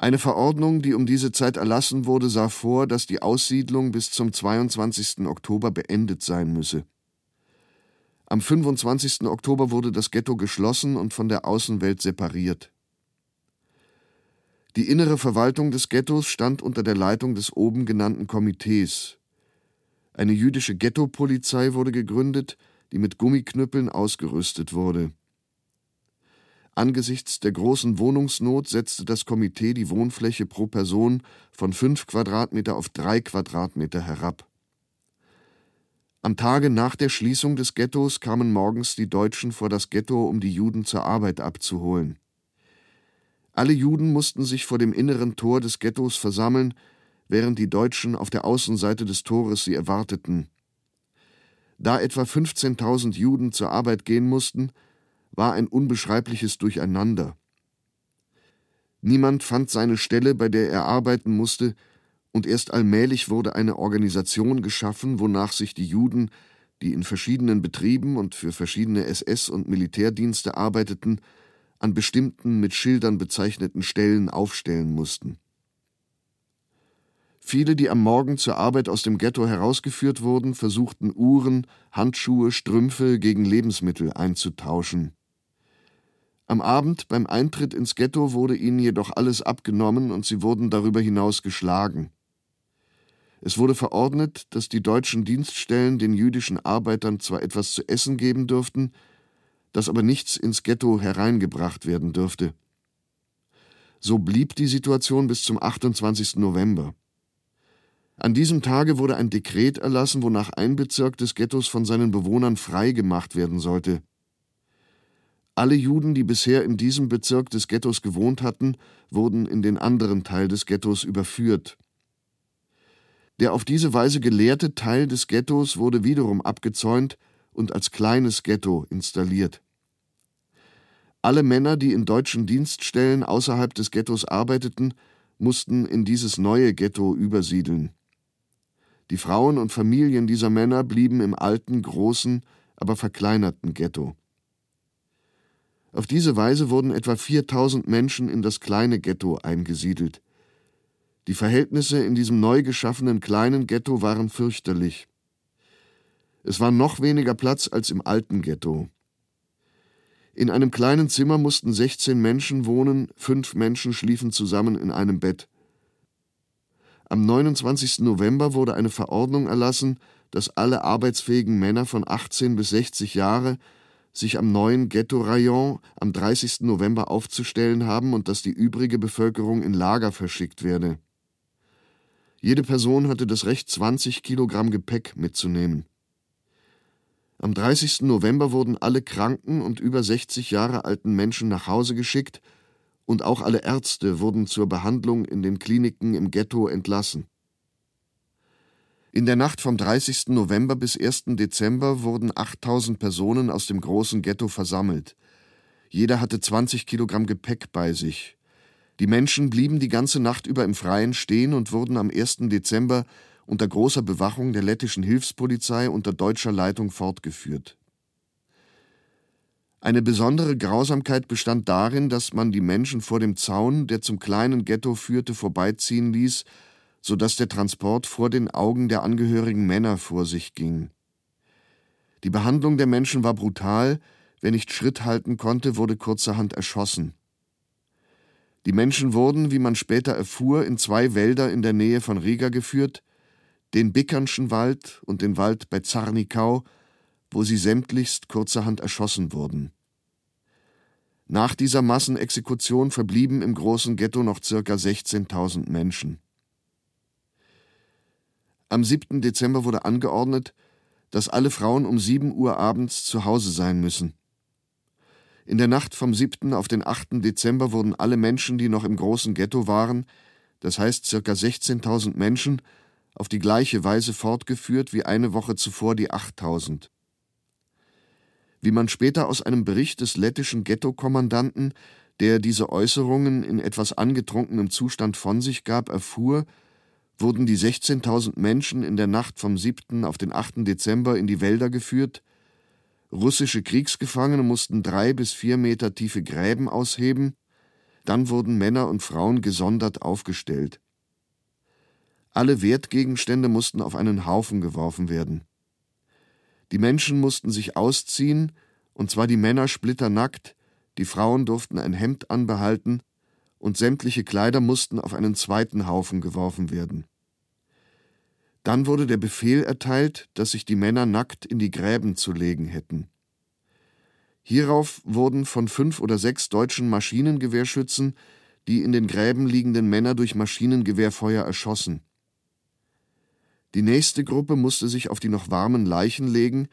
Eine Verordnung, die um diese Zeit erlassen wurde, sah vor, dass die Aussiedlung bis zum 22. Oktober beendet sein müsse. Am 25. Oktober wurde das Ghetto geschlossen und von der Außenwelt separiert. Die innere Verwaltung des Ghettos stand unter der Leitung des oben genannten Komitees. Eine jüdische Ghettopolizei wurde gegründet, die mit Gummiknüppeln ausgerüstet wurde. Angesichts der großen Wohnungsnot setzte das Komitee die Wohnfläche pro Person von fünf Quadratmeter auf drei Quadratmeter herab. Am Tage nach der Schließung des Ghettos kamen morgens die Deutschen vor das Ghetto, um die Juden zur Arbeit abzuholen. Alle Juden mussten sich vor dem inneren Tor des Ghettos versammeln, während die Deutschen auf der Außenseite des Tores sie erwarteten. Da etwa 15.000 Juden zur Arbeit gehen mussten, war ein unbeschreibliches Durcheinander. Niemand fand seine Stelle, bei der er arbeiten musste, und erst allmählich wurde eine Organisation geschaffen, wonach sich die Juden, die in verschiedenen Betrieben und für verschiedene SS- und Militärdienste arbeiteten, an bestimmten mit Schildern bezeichneten Stellen aufstellen mussten. Viele, die am Morgen zur Arbeit aus dem Ghetto herausgeführt wurden, versuchten Uhren, Handschuhe, Strümpfe gegen Lebensmittel einzutauschen. Am Abend beim Eintritt ins Ghetto wurde ihnen jedoch alles abgenommen und sie wurden darüber hinaus geschlagen. Es wurde verordnet, dass die deutschen Dienststellen den jüdischen Arbeitern zwar etwas zu essen geben dürften, dass aber nichts ins Ghetto hereingebracht werden dürfte. So blieb die Situation bis zum 28. November. An diesem Tage wurde ein Dekret erlassen, wonach ein Bezirk des Ghettos von seinen Bewohnern frei gemacht werden sollte. Alle Juden, die bisher in diesem Bezirk des Ghettos gewohnt hatten, wurden in den anderen Teil des Ghettos überführt. Der auf diese Weise gelehrte Teil des Ghettos wurde wiederum abgezäunt und als kleines Ghetto installiert. Alle Männer, die in deutschen Dienststellen außerhalb des Ghettos arbeiteten, mussten in dieses neue Ghetto übersiedeln. Die Frauen und Familien dieser Männer blieben im alten, großen, aber verkleinerten Ghetto. Auf diese Weise wurden etwa 4000 Menschen in das kleine Ghetto eingesiedelt. Die Verhältnisse in diesem neu geschaffenen kleinen Ghetto waren fürchterlich. Es war noch weniger Platz als im alten Ghetto. In einem kleinen Zimmer mussten 16 Menschen wohnen, fünf Menschen schliefen zusammen in einem Bett. Am 29. November wurde eine Verordnung erlassen, dass alle arbeitsfähigen Männer von 18 bis 60 Jahre sich am neuen Ghetto-Rayon am 30. November aufzustellen haben und dass die übrige Bevölkerung in Lager verschickt werde. Jede Person hatte das Recht, 20 Kilogramm Gepäck mitzunehmen. Am 30. November wurden alle kranken und über 60 Jahre alten Menschen nach Hause geschickt und auch alle Ärzte wurden zur Behandlung in den Kliniken im Ghetto entlassen. In der Nacht vom 30. November bis 1. Dezember wurden 8000 Personen aus dem großen Ghetto versammelt. Jeder hatte 20 Kilogramm Gepäck bei sich. Die Menschen blieben die ganze Nacht über im Freien stehen und wurden am 1. Dezember unter großer Bewachung der lettischen Hilfspolizei unter deutscher Leitung fortgeführt. Eine besondere Grausamkeit bestand darin, dass man die Menschen vor dem Zaun, der zum kleinen Ghetto führte, vorbeiziehen ließ so dass der Transport vor den Augen der angehörigen Männer vor sich ging. Die Behandlung der Menschen war brutal, wer nicht Schritt halten konnte, wurde kurzerhand erschossen. Die Menschen wurden, wie man später erfuhr, in zwei Wälder in der Nähe von Riga geführt, den Bickernschen Wald und den Wald bei Zarnikau, wo sie sämtlichst kurzerhand erschossen wurden. Nach dieser Massenexekution verblieben im großen Ghetto noch circa 16.000 Menschen. Am 7. Dezember wurde angeordnet, dass alle Frauen um 7 Uhr abends zu Hause sein müssen. In der Nacht vom 7. auf den 8. Dezember wurden alle Menschen, die noch im großen Ghetto waren, das heißt ca. 16.000 Menschen, auf die gleiche Weise fortgeführt wie eine Woche zuvor die 8000. Wie man später aus einem Bericht des lettischen Ghetto-Kommandanten, der diese Äußerungen in etwas angetrunkenem Zustand von sich gab, erfuhr, wurden die 16.000 Menschen in der Nacht vom 7. auf den 8. Dezember in die Wälder geführt, russische Kriegsgefangene mussten drei bis vier Meter tiefe Gräben ausheben, dann wurden Männer und Frauen gesondert aufgestellt. Alle Wertgegenstände mussten auf einen Haufen geworfen werden. Die Menschen mussten sich ausziehen, und zwar die Männer splitternackt, die Frauen durften ein Hemd anbehalten und sämtliche Kleider mussten auf einen zweiten Haufen geworfen werden. Dann wurde der Befehl erteilt, dass sich die Männer nackt in die Gräben zu legen hätten. Hierauf wurden von fünf oder sechs deutschen Maschinengewehrschützen die in den Gräben liegenden Männer durch Maschinengewehrfeuer erschossen. Die nächste Gruppe musste sich auf die noch warmen Leichen legen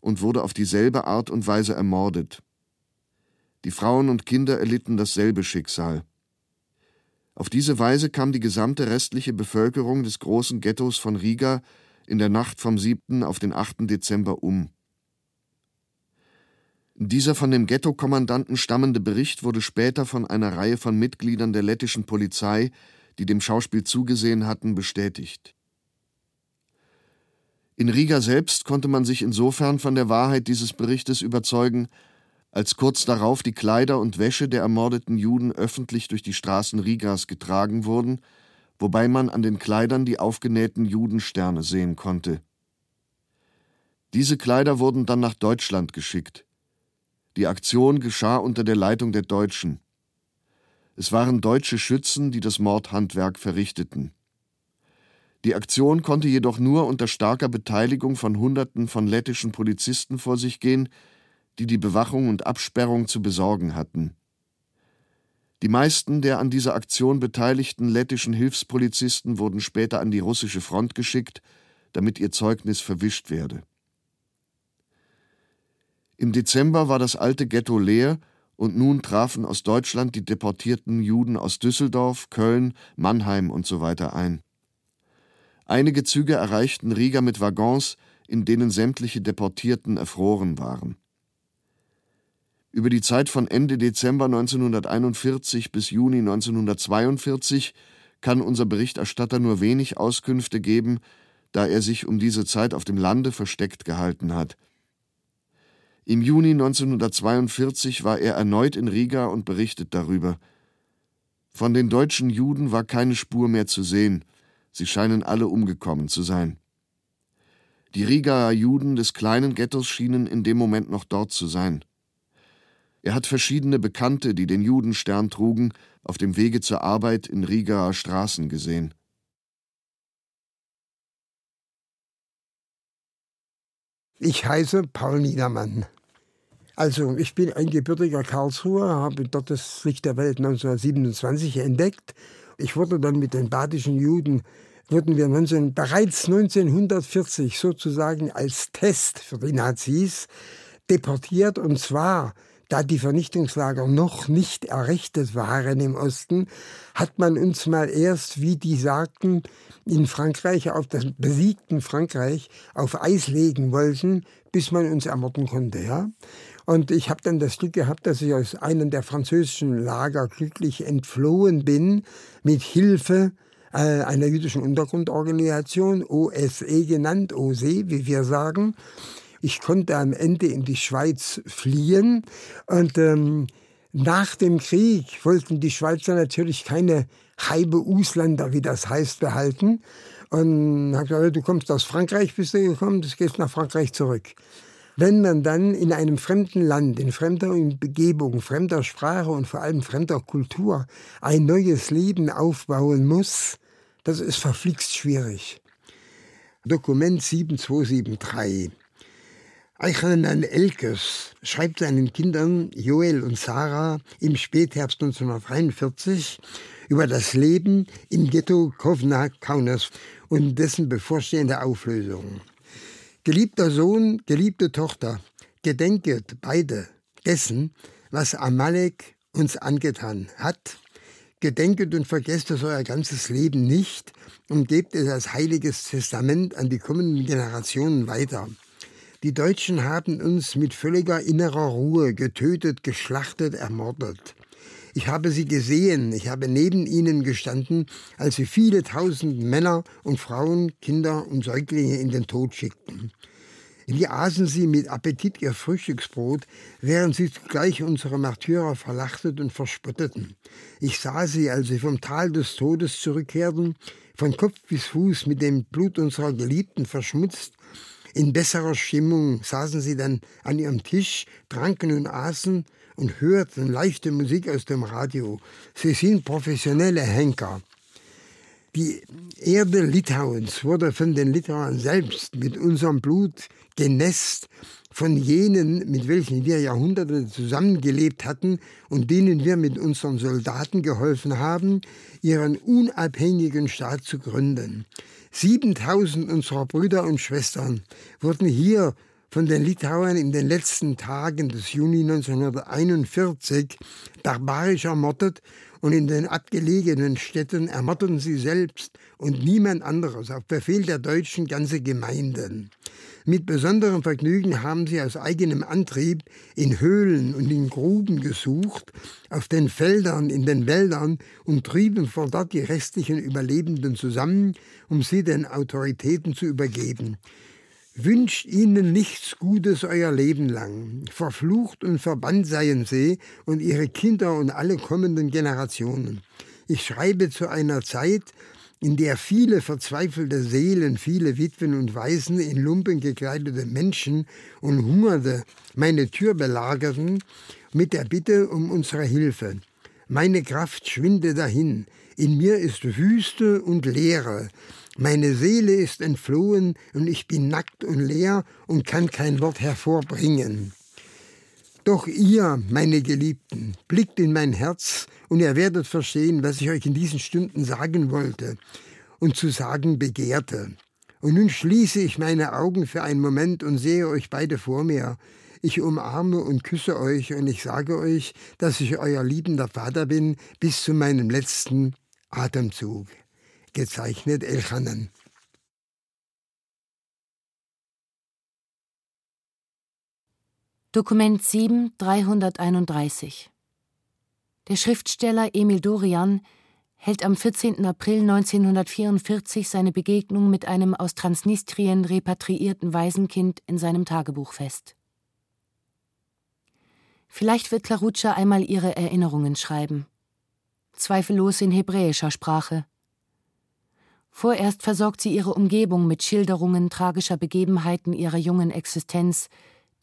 und wurde auf dieselbe Art und Weise ermordet. Die Frauen und Kinder erlitten dasselbe Schicksal. Auf diese Weise kam die gesamte restliche Bevölkerung des großen Ghettos von Riga in der Nacht vom 7. auf den 8. Dezember um. Dieser von dem Ghetto-Kommandanten stammende Bericht wurde später von einer Reihe von Mitgliedern der lettischen Polizei, die dem Schauspiel zugesehen hatten, bestätigt. In Riga selbst konnte man sich insofern von der Wahrheit dieses Berichtes überzeugen, als kurz darauf die Kleider und Wäsche der ermordeten Juden öffentlich durch die Straßen Rigas getragen wurden, wobei man an den Kleidern die aufgenähten Judensterne sehen konnte. Diese Kleider wurden dann nach Deutschland geschickt. Die Aktion geschah unter der Leitung der Deutschen. Es waren deutsche Schützen, die das Mordhandwerk verrichteten. Die Aktion konnte jedoch nur unter starker Beteiligung von Hunderten von lettischen Polizisten vor sich gehen, die die Bewachung und Absperrung zu besorgen hatten. Die meisten der an dieser Aktion beteiligten lettischen Hilfspolizisten wurden später an die russische Front geschickt, damit ihr Zeugnis verwischt werde. Im Dezember war das alte Ghetto leer und nun trafen aus Deutschland die deportierten Juden aus Düsseldorf, Köln, Mannheim usw. So ein. Einige Züge erreichten Riga mit Waggons, in denen sämtliche Deportierten erfroren waren. Über die Zeit von Ende Dezember 1941 bis Juni 1942 kann unser Berichterstatter nur wenig Auskünfte geben, da er sich um diese Zeit auf dem Lande versteckt gehalten hat. Im Juni 1942 war er erneut in Riga und berichtet darüber. Von den deutschen Juden war keine Spur mehr zu sehen, sie scheinen alle umgekommen zu sein. Die Rigaer Juden des kleinen Ghettos schienen in dem Moment noch dort zu sein. Er hat verschiedene Bekannte, die den Judenstern trugen, auf dem Wege zur Arbeit in Rigaer Straßen gesehen. Ich heiße Paul Niedermann. Also ich bin ein gebürtiger Karlsruher, habe dort das Licht der Welt 1927 entdeckt. Ich wurde dann mit den badischen Juden, wurden wir 19, bereits 1940 sozusagen als Test für die Nazis deportiert und zwar da die Vernichtungslager noch nicht errichtet waren im Osten, hat man uns mal erst, wie die sagten, in Frankreich, auf das besiegten Frankreich, auf Eis legen wollten, bis man uns ermorden konnte. Ja? Und ich habe dann das Glück gehabt, dass ich aus einem der französischen Lager glücklich entflohen bin, mit Hilfe äh, einer jüdischen Untergrundorganisation, OSE genannt, OSE, wie wir sagen. Ich konnte am Ende in die Schweiz fliehen und ähm, nach dem Krieg wollten die Schweizer natürlich keine halbe Ausländer, wie das heißt, behalten. Und habe gesagt, du kommst aus Frankreich, bist du gekommen, du gehst nach Frankreich zurück. Wenn man dann in einem fremden Land, in fremder Begebung, fremder Sprache und vor allem fremder Kultur ein neues Leben aufbauen muss, das ist verflixt schwierig. Dokument 7273. Eichhorn Elkes schreibt seinen Kindern Joel und Sarah im Spätherbst 1943 über das Leben im Ghetto Kovna Kaunas und dessen bevorstehende Auflösung. Geliebter Sohn, geliebte Tochter, gedenket beide dessen, was Amalek uns angetan hat. Gedenket und vergesst es euer ganzes Leben nicht und gebt es als heiliges Testament an die kommenden Generationen weiter. Die Deutschen haben uns mit völliger innerer Ruhe getötet, geschlachtet, ermordet. Ich habe sie gesehen, ich habe neben ihnen gestanden, als sie viele tausend Männer und Frauen, Kinder und Säuglinge in den Tod schickten. Wie aßen sie mit Appetit ihr Frühstücksbrot, während sie zugleich unsere Märtyrer verlachteten und verspotteten. Ich sah sie, als sie vom Tal des Todes zurückkehrten, von Kopf bis Fuß mit dem Blut unserer Geliebten verschmutzt, In besserer Stimmung saßen sie dann an ihrem Tisch, tranken und aßen und hörten leichte Musik aus dem Radio. Sie sind professionelle Henker. Die Erde Litauens wurde von den Litauern selbst mit unserem Blut genässt, von jenen, mit welchen wir Jahrhunderte zusammengelebt hatten und denen wir mit unseren Soldaten geholfen haben, ihren unabhängigen Staat zu gründen. 7000 unserer Brüder und Schwestern wurden hier von den Litauern in den letzten Tagen des Juni 1941 barbarisch ermordet und in den abgelegenen Städten ermordeten sie selbst und niemand anderes auf Befehl der Deutschen ganze Gemeinden. Mit besonderem Vergnügen haben sie aus eigenem Antrieb in Höhlen und in Gruben gesucht, auf den Feldern, in den Wäldern und trieben von dort die restlichen Überlebenden zusammen, um sie den Autoritäten zu übergeben. Wünscht ihnen nichts Gutes euer Leben lang. Verflucht und verbannt seien sie und ihre Kinder und alle kommenden Generationen. Ich schreibe zu einer Zeit, in der viele verzweifelte Seelen, viele Witwen und Waisen in Lumpen gekleidete Menschen und Hungernde meine Tür belagerten, mit der Bitte um unsere Hilfe. Meine Kraft schwinde dahin, in mir ist Wüste und Leere, meine Seele ist entflohen und ich bin nackt und leer und kann kein Wort hervorbringen. Doch ihr, meine Geliebten, blickt in mein Herz und ihr werdet verstehen, was ich euch in diesen Stunden sagen wollte und zu sagen begehrte. Und nun schließe ich meine Augen für einen Moment und sehe euch beide vor mir. Ich umarme und küsse euch und ich sage euch, dass ich euer liebender Vater bin bis zu meinem letzten Atemzug gezeichnet Elchanan. Dokument 7 331 Der Schriftsteller Emil Dorian hält am 14. April 1944 seine Begegnung mit einem aus Transnistrien repatriierten Waisenkind in seinem Tagebuch fest. Vielleicht wird Klarutscha einmal ihre Erinnerungen schreiben. Zweifellos in hebräischer Sprache. Vorerst versorgt sie ihre Umgebung mit Schilderungen tragischer Begebenheiten ihrer jungen Existenz,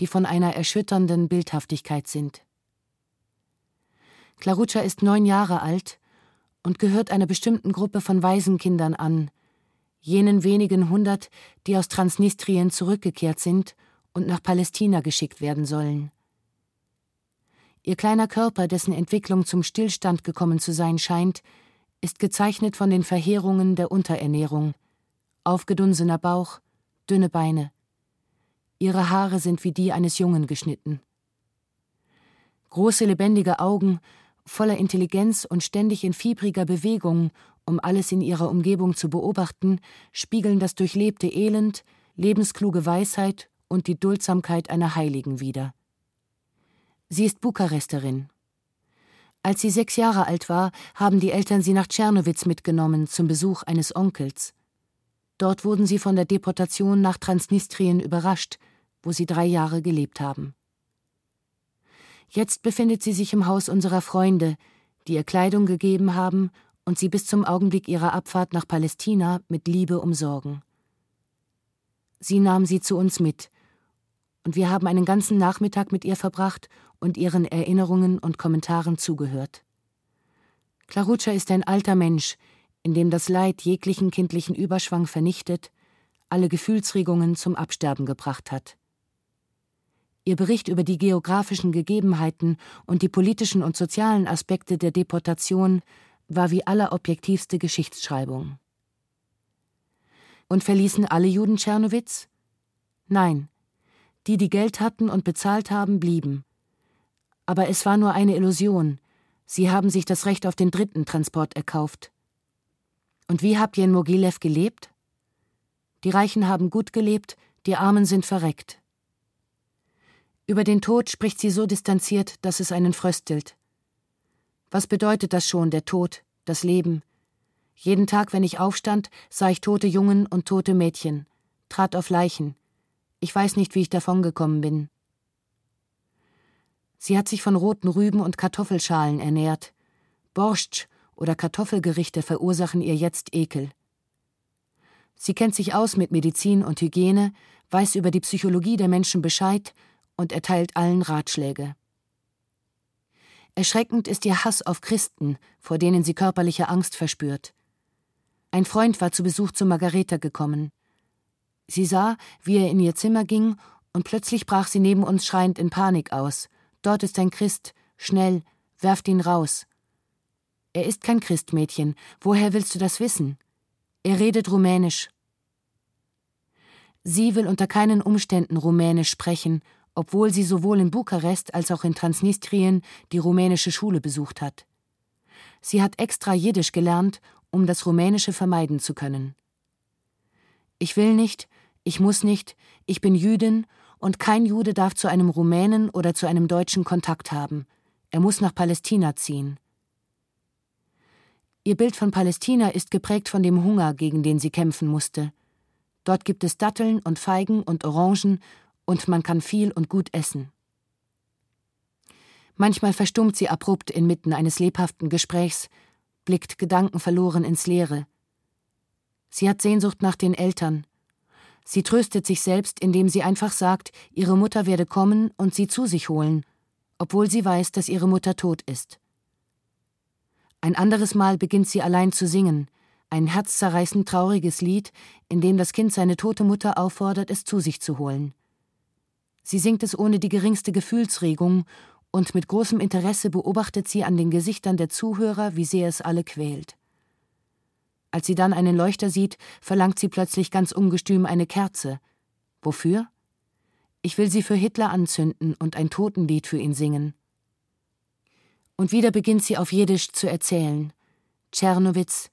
die von einer erschütternden Bildhaftigkeit sind. Claruccia ist neun Jahre alt und gehört einer bestimmten Gruppe von Waisenkindern an, jenen wenigen hundert, die aus Transnistrien zurückgekehrt sind und nach Palästina geschickt werden sollen. Ihr kleiner Körper, dessen Entwicklung zum Stillstand gekommen zu sein scheint, ist gezeichnet von den Verheerungen der Unterernährung. Aufgedunsener Bauch, dünne Beine. Ihre Haare sind wie die eines Jungen geschnitten. Große lebendige Augen, voller Intelligenz und ständig in fiebriger Bewegung, um alles in ihrer Umgebung zu beobachten, spiegeln das durchlebte Elend, lebenskluge Weisheit und die Duldsamkeit einer Heiligen wider. Sie ist Bukaresterin, als sie sechs Jahre alt war, haben die Eltern sie nach Tschernowitz mitgenommen zum Besuch eines Onkels. Dort wurden sie von der Deportation nach Transnistrien überrascht, wo sie drei Jahre gelebt haben. Jetzt befindet sie sich im Haus unserer Freunde, die ihr Kleidung gegeben haben und sie bis zum Augenblick ihrer Abfahrt nach Palästina mit Liebe umsorgen. Sie nahm sie zu uns mit, und wir haben einen ganzen Nachmittag mit ihr verbracht und ihren Erinnerungen und Kommentaren zugehört. Claruccia ist ein alter Mensch, in dem das Leid jeglichen kindlichen Überschwang vernichtet, alle Gefühlsregungen zum Absterben gebracht hat. Ihr Bericht über die geografischen Gegebenheiten und die politischen und sozialen Aspekte der Deportation war wie allerobjektivste Geschichtsschreibung. Und verließen alle Juden Tschernowitz? Nein. Die, die Geld hatten und bezahlt haben, blieben. Aber es war nur eine Illusion. Sie haben sich das Recht auf den dritten Transport erkauft. Und wie habt ihr in Mogilev gelebt? Die Reichen haben gut gelebt, die Armen sind verreckt. Über den Tod spricht sie so distanziert, dass es einen fröstelt. Was bedeutet das schon, der Tod, das Leben? Jeden Tag, wenn ich aufstand, sah ich tote Jungen und tote Mädchen, trat auf Leichen. Ich weiß nicht, wie ich davongekommen bin. Sie hat sich von roten Rüben und Kartoffelschalen ernährt. Borscht oder Kartoffelgerichte verursachen ihr jetzt Ekel. Sie kennt sich aus mit Medizin und Hygiene, weiß über die Psychologie der Menschen Bescheid und erteilt allen Ratschläge. Erschreckend ist ihr Hass auf Christen, vor denen sie körperliche Angst verspürt. Ein Freund war zu Besuch zu Margareta gekommen. Sie sah, wie er in ihr Zimmer ging, und plötzlich brach sie neben uns schreiend in Panik aus. Dort ist ein Christ, schnell, werft ihn raus. Er ist kein Christmädchen, woher willst du das wissen? Er redet Rumänisch. Sie will unter keinen Umständen Rumänisch sprechen, obwohl sie sowohl in Bukarest als auch in Transnistrien die rumänische Schule besucht hat. Sie hat extra Jiddisch gelernt, um das Rumänische vermeiden zu können. Ich will nicht, ich muss nicht, ich bin Jüdin und kein Jude darf zu einem Rumänen oder zu einem Deutschen Kontakt haben. Er muss nach Palästina ziehen. Ihr Bild von Palästina ist geprägt von dem Hunger, gegen den sie kämpfen musste. Dort gibt es Datteln und Feigen und Orangen und man kann viel und gut essen. Manchmal verstummt sie abrupt inmitten eines lebhaften Gesprächs, blickt gedankenverloren ins Leere. Sie hat Sehnsucht nach den Eltern, Sie tröstet sich selbst, indem sie einfach sagt, ihre Mutter werde kommen und sie zu sich holen, obwohl sie weiß, dass ihre Mutter tot ist. Ein anderes Mal beginnt sie allein zu singen, ein herzzerreißend trauriges Lied, in dem das Kind seine tote Mutter auffordert, es zu sich zu holen. Sie singt es ohne die geringste Gefühlsregung, und mit großem Interesse beobachtet sie an den Gesichtern der Zuhörer, wie sehr es alle quält. Als sie dann einen Leuchter sieht, verlangt sie plötzlich ganz ungestüm eine Kerze. Wofür? Ich will sie für Hitler anzünden und ein Totenlied für ihn singen. Und wieder beginnt sie auf Jiddisch zu erzählen. Tschernowitz,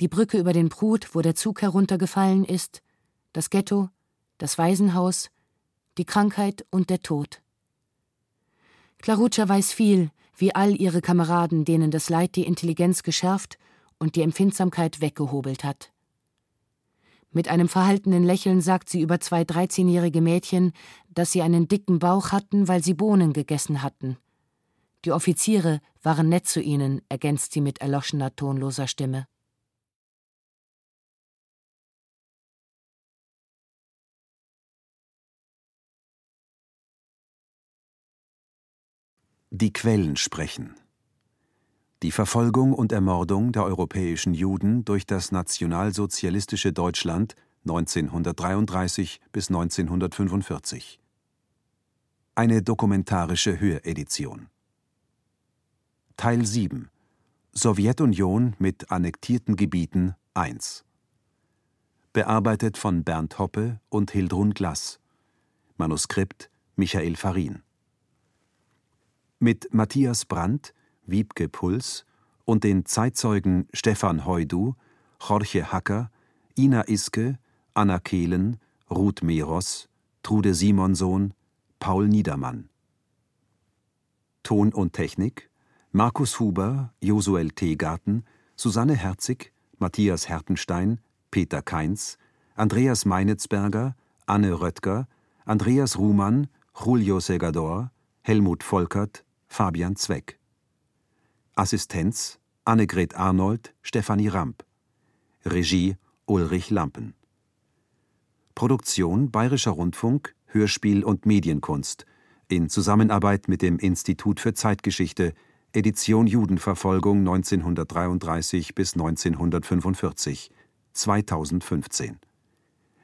die Brücke über den Prut, wo der Zug heruntergefallen ist, das Ghetto, das Waisenhaus, die Krankheit und der Tod. Klarutscha weiß viel, wie all ihre Kameraden, denen das Leid die Intelligenz geschärft und die Empfindsamkeit weggehobelt hat. Mit einem verhaltenen Lächeln sagt sie über zwei dreizehnjährige Mädchen, dass sie einen dicken Bauch hatten, weil sie Bohnen gegessen hatten. Die Offiziere waren nett zu ihnen, ergänzt sie mit erloschener, tonloser Stimme. Die Quellen sprechen. Die Verfolgung und Ermordung der europäischen Juden durch das nationalsozialistische Deutschland 1933 bis 1945. Eine dokumentarische Höredition. Teil 7 Sowjetunion mit annektierten Gebieten 1 Bearbeitet von Bernd Hoppe und Hildrun Glass. Manuskript Michael Farin. Mit Matthias Brandt Wiebke Puls und den Zeitzeugen Stefan Heudu, Jorge Hacker, Ina Iske, Anna Kehlen, Ruth Meros, Trude Simonsohn, Paul Niedermann. Ton und Technik Markus Huber, Josuel Teegarten, Susanne Herzig, Matthias Hertenstein, Peter Kainz, Andreas Meinitzberger, Anne Röttger, Andreas Ruhmann, Julio Segador, Helmut Volkert, Fabian Zweck Assistenz Annegret Arnold, Stefanie Ramp. Regie Ulrich Lampen. Produktion Bayerischer Rundfunk, Hörspiel und Medienkunst in Zusammenarbeit mit dem Institut für Zeitgeschichte, Edition Judenverfolgung 1933 bis 1945, 2015.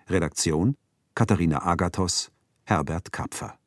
Redaktion Katharina Agathos, Herbert Kapfer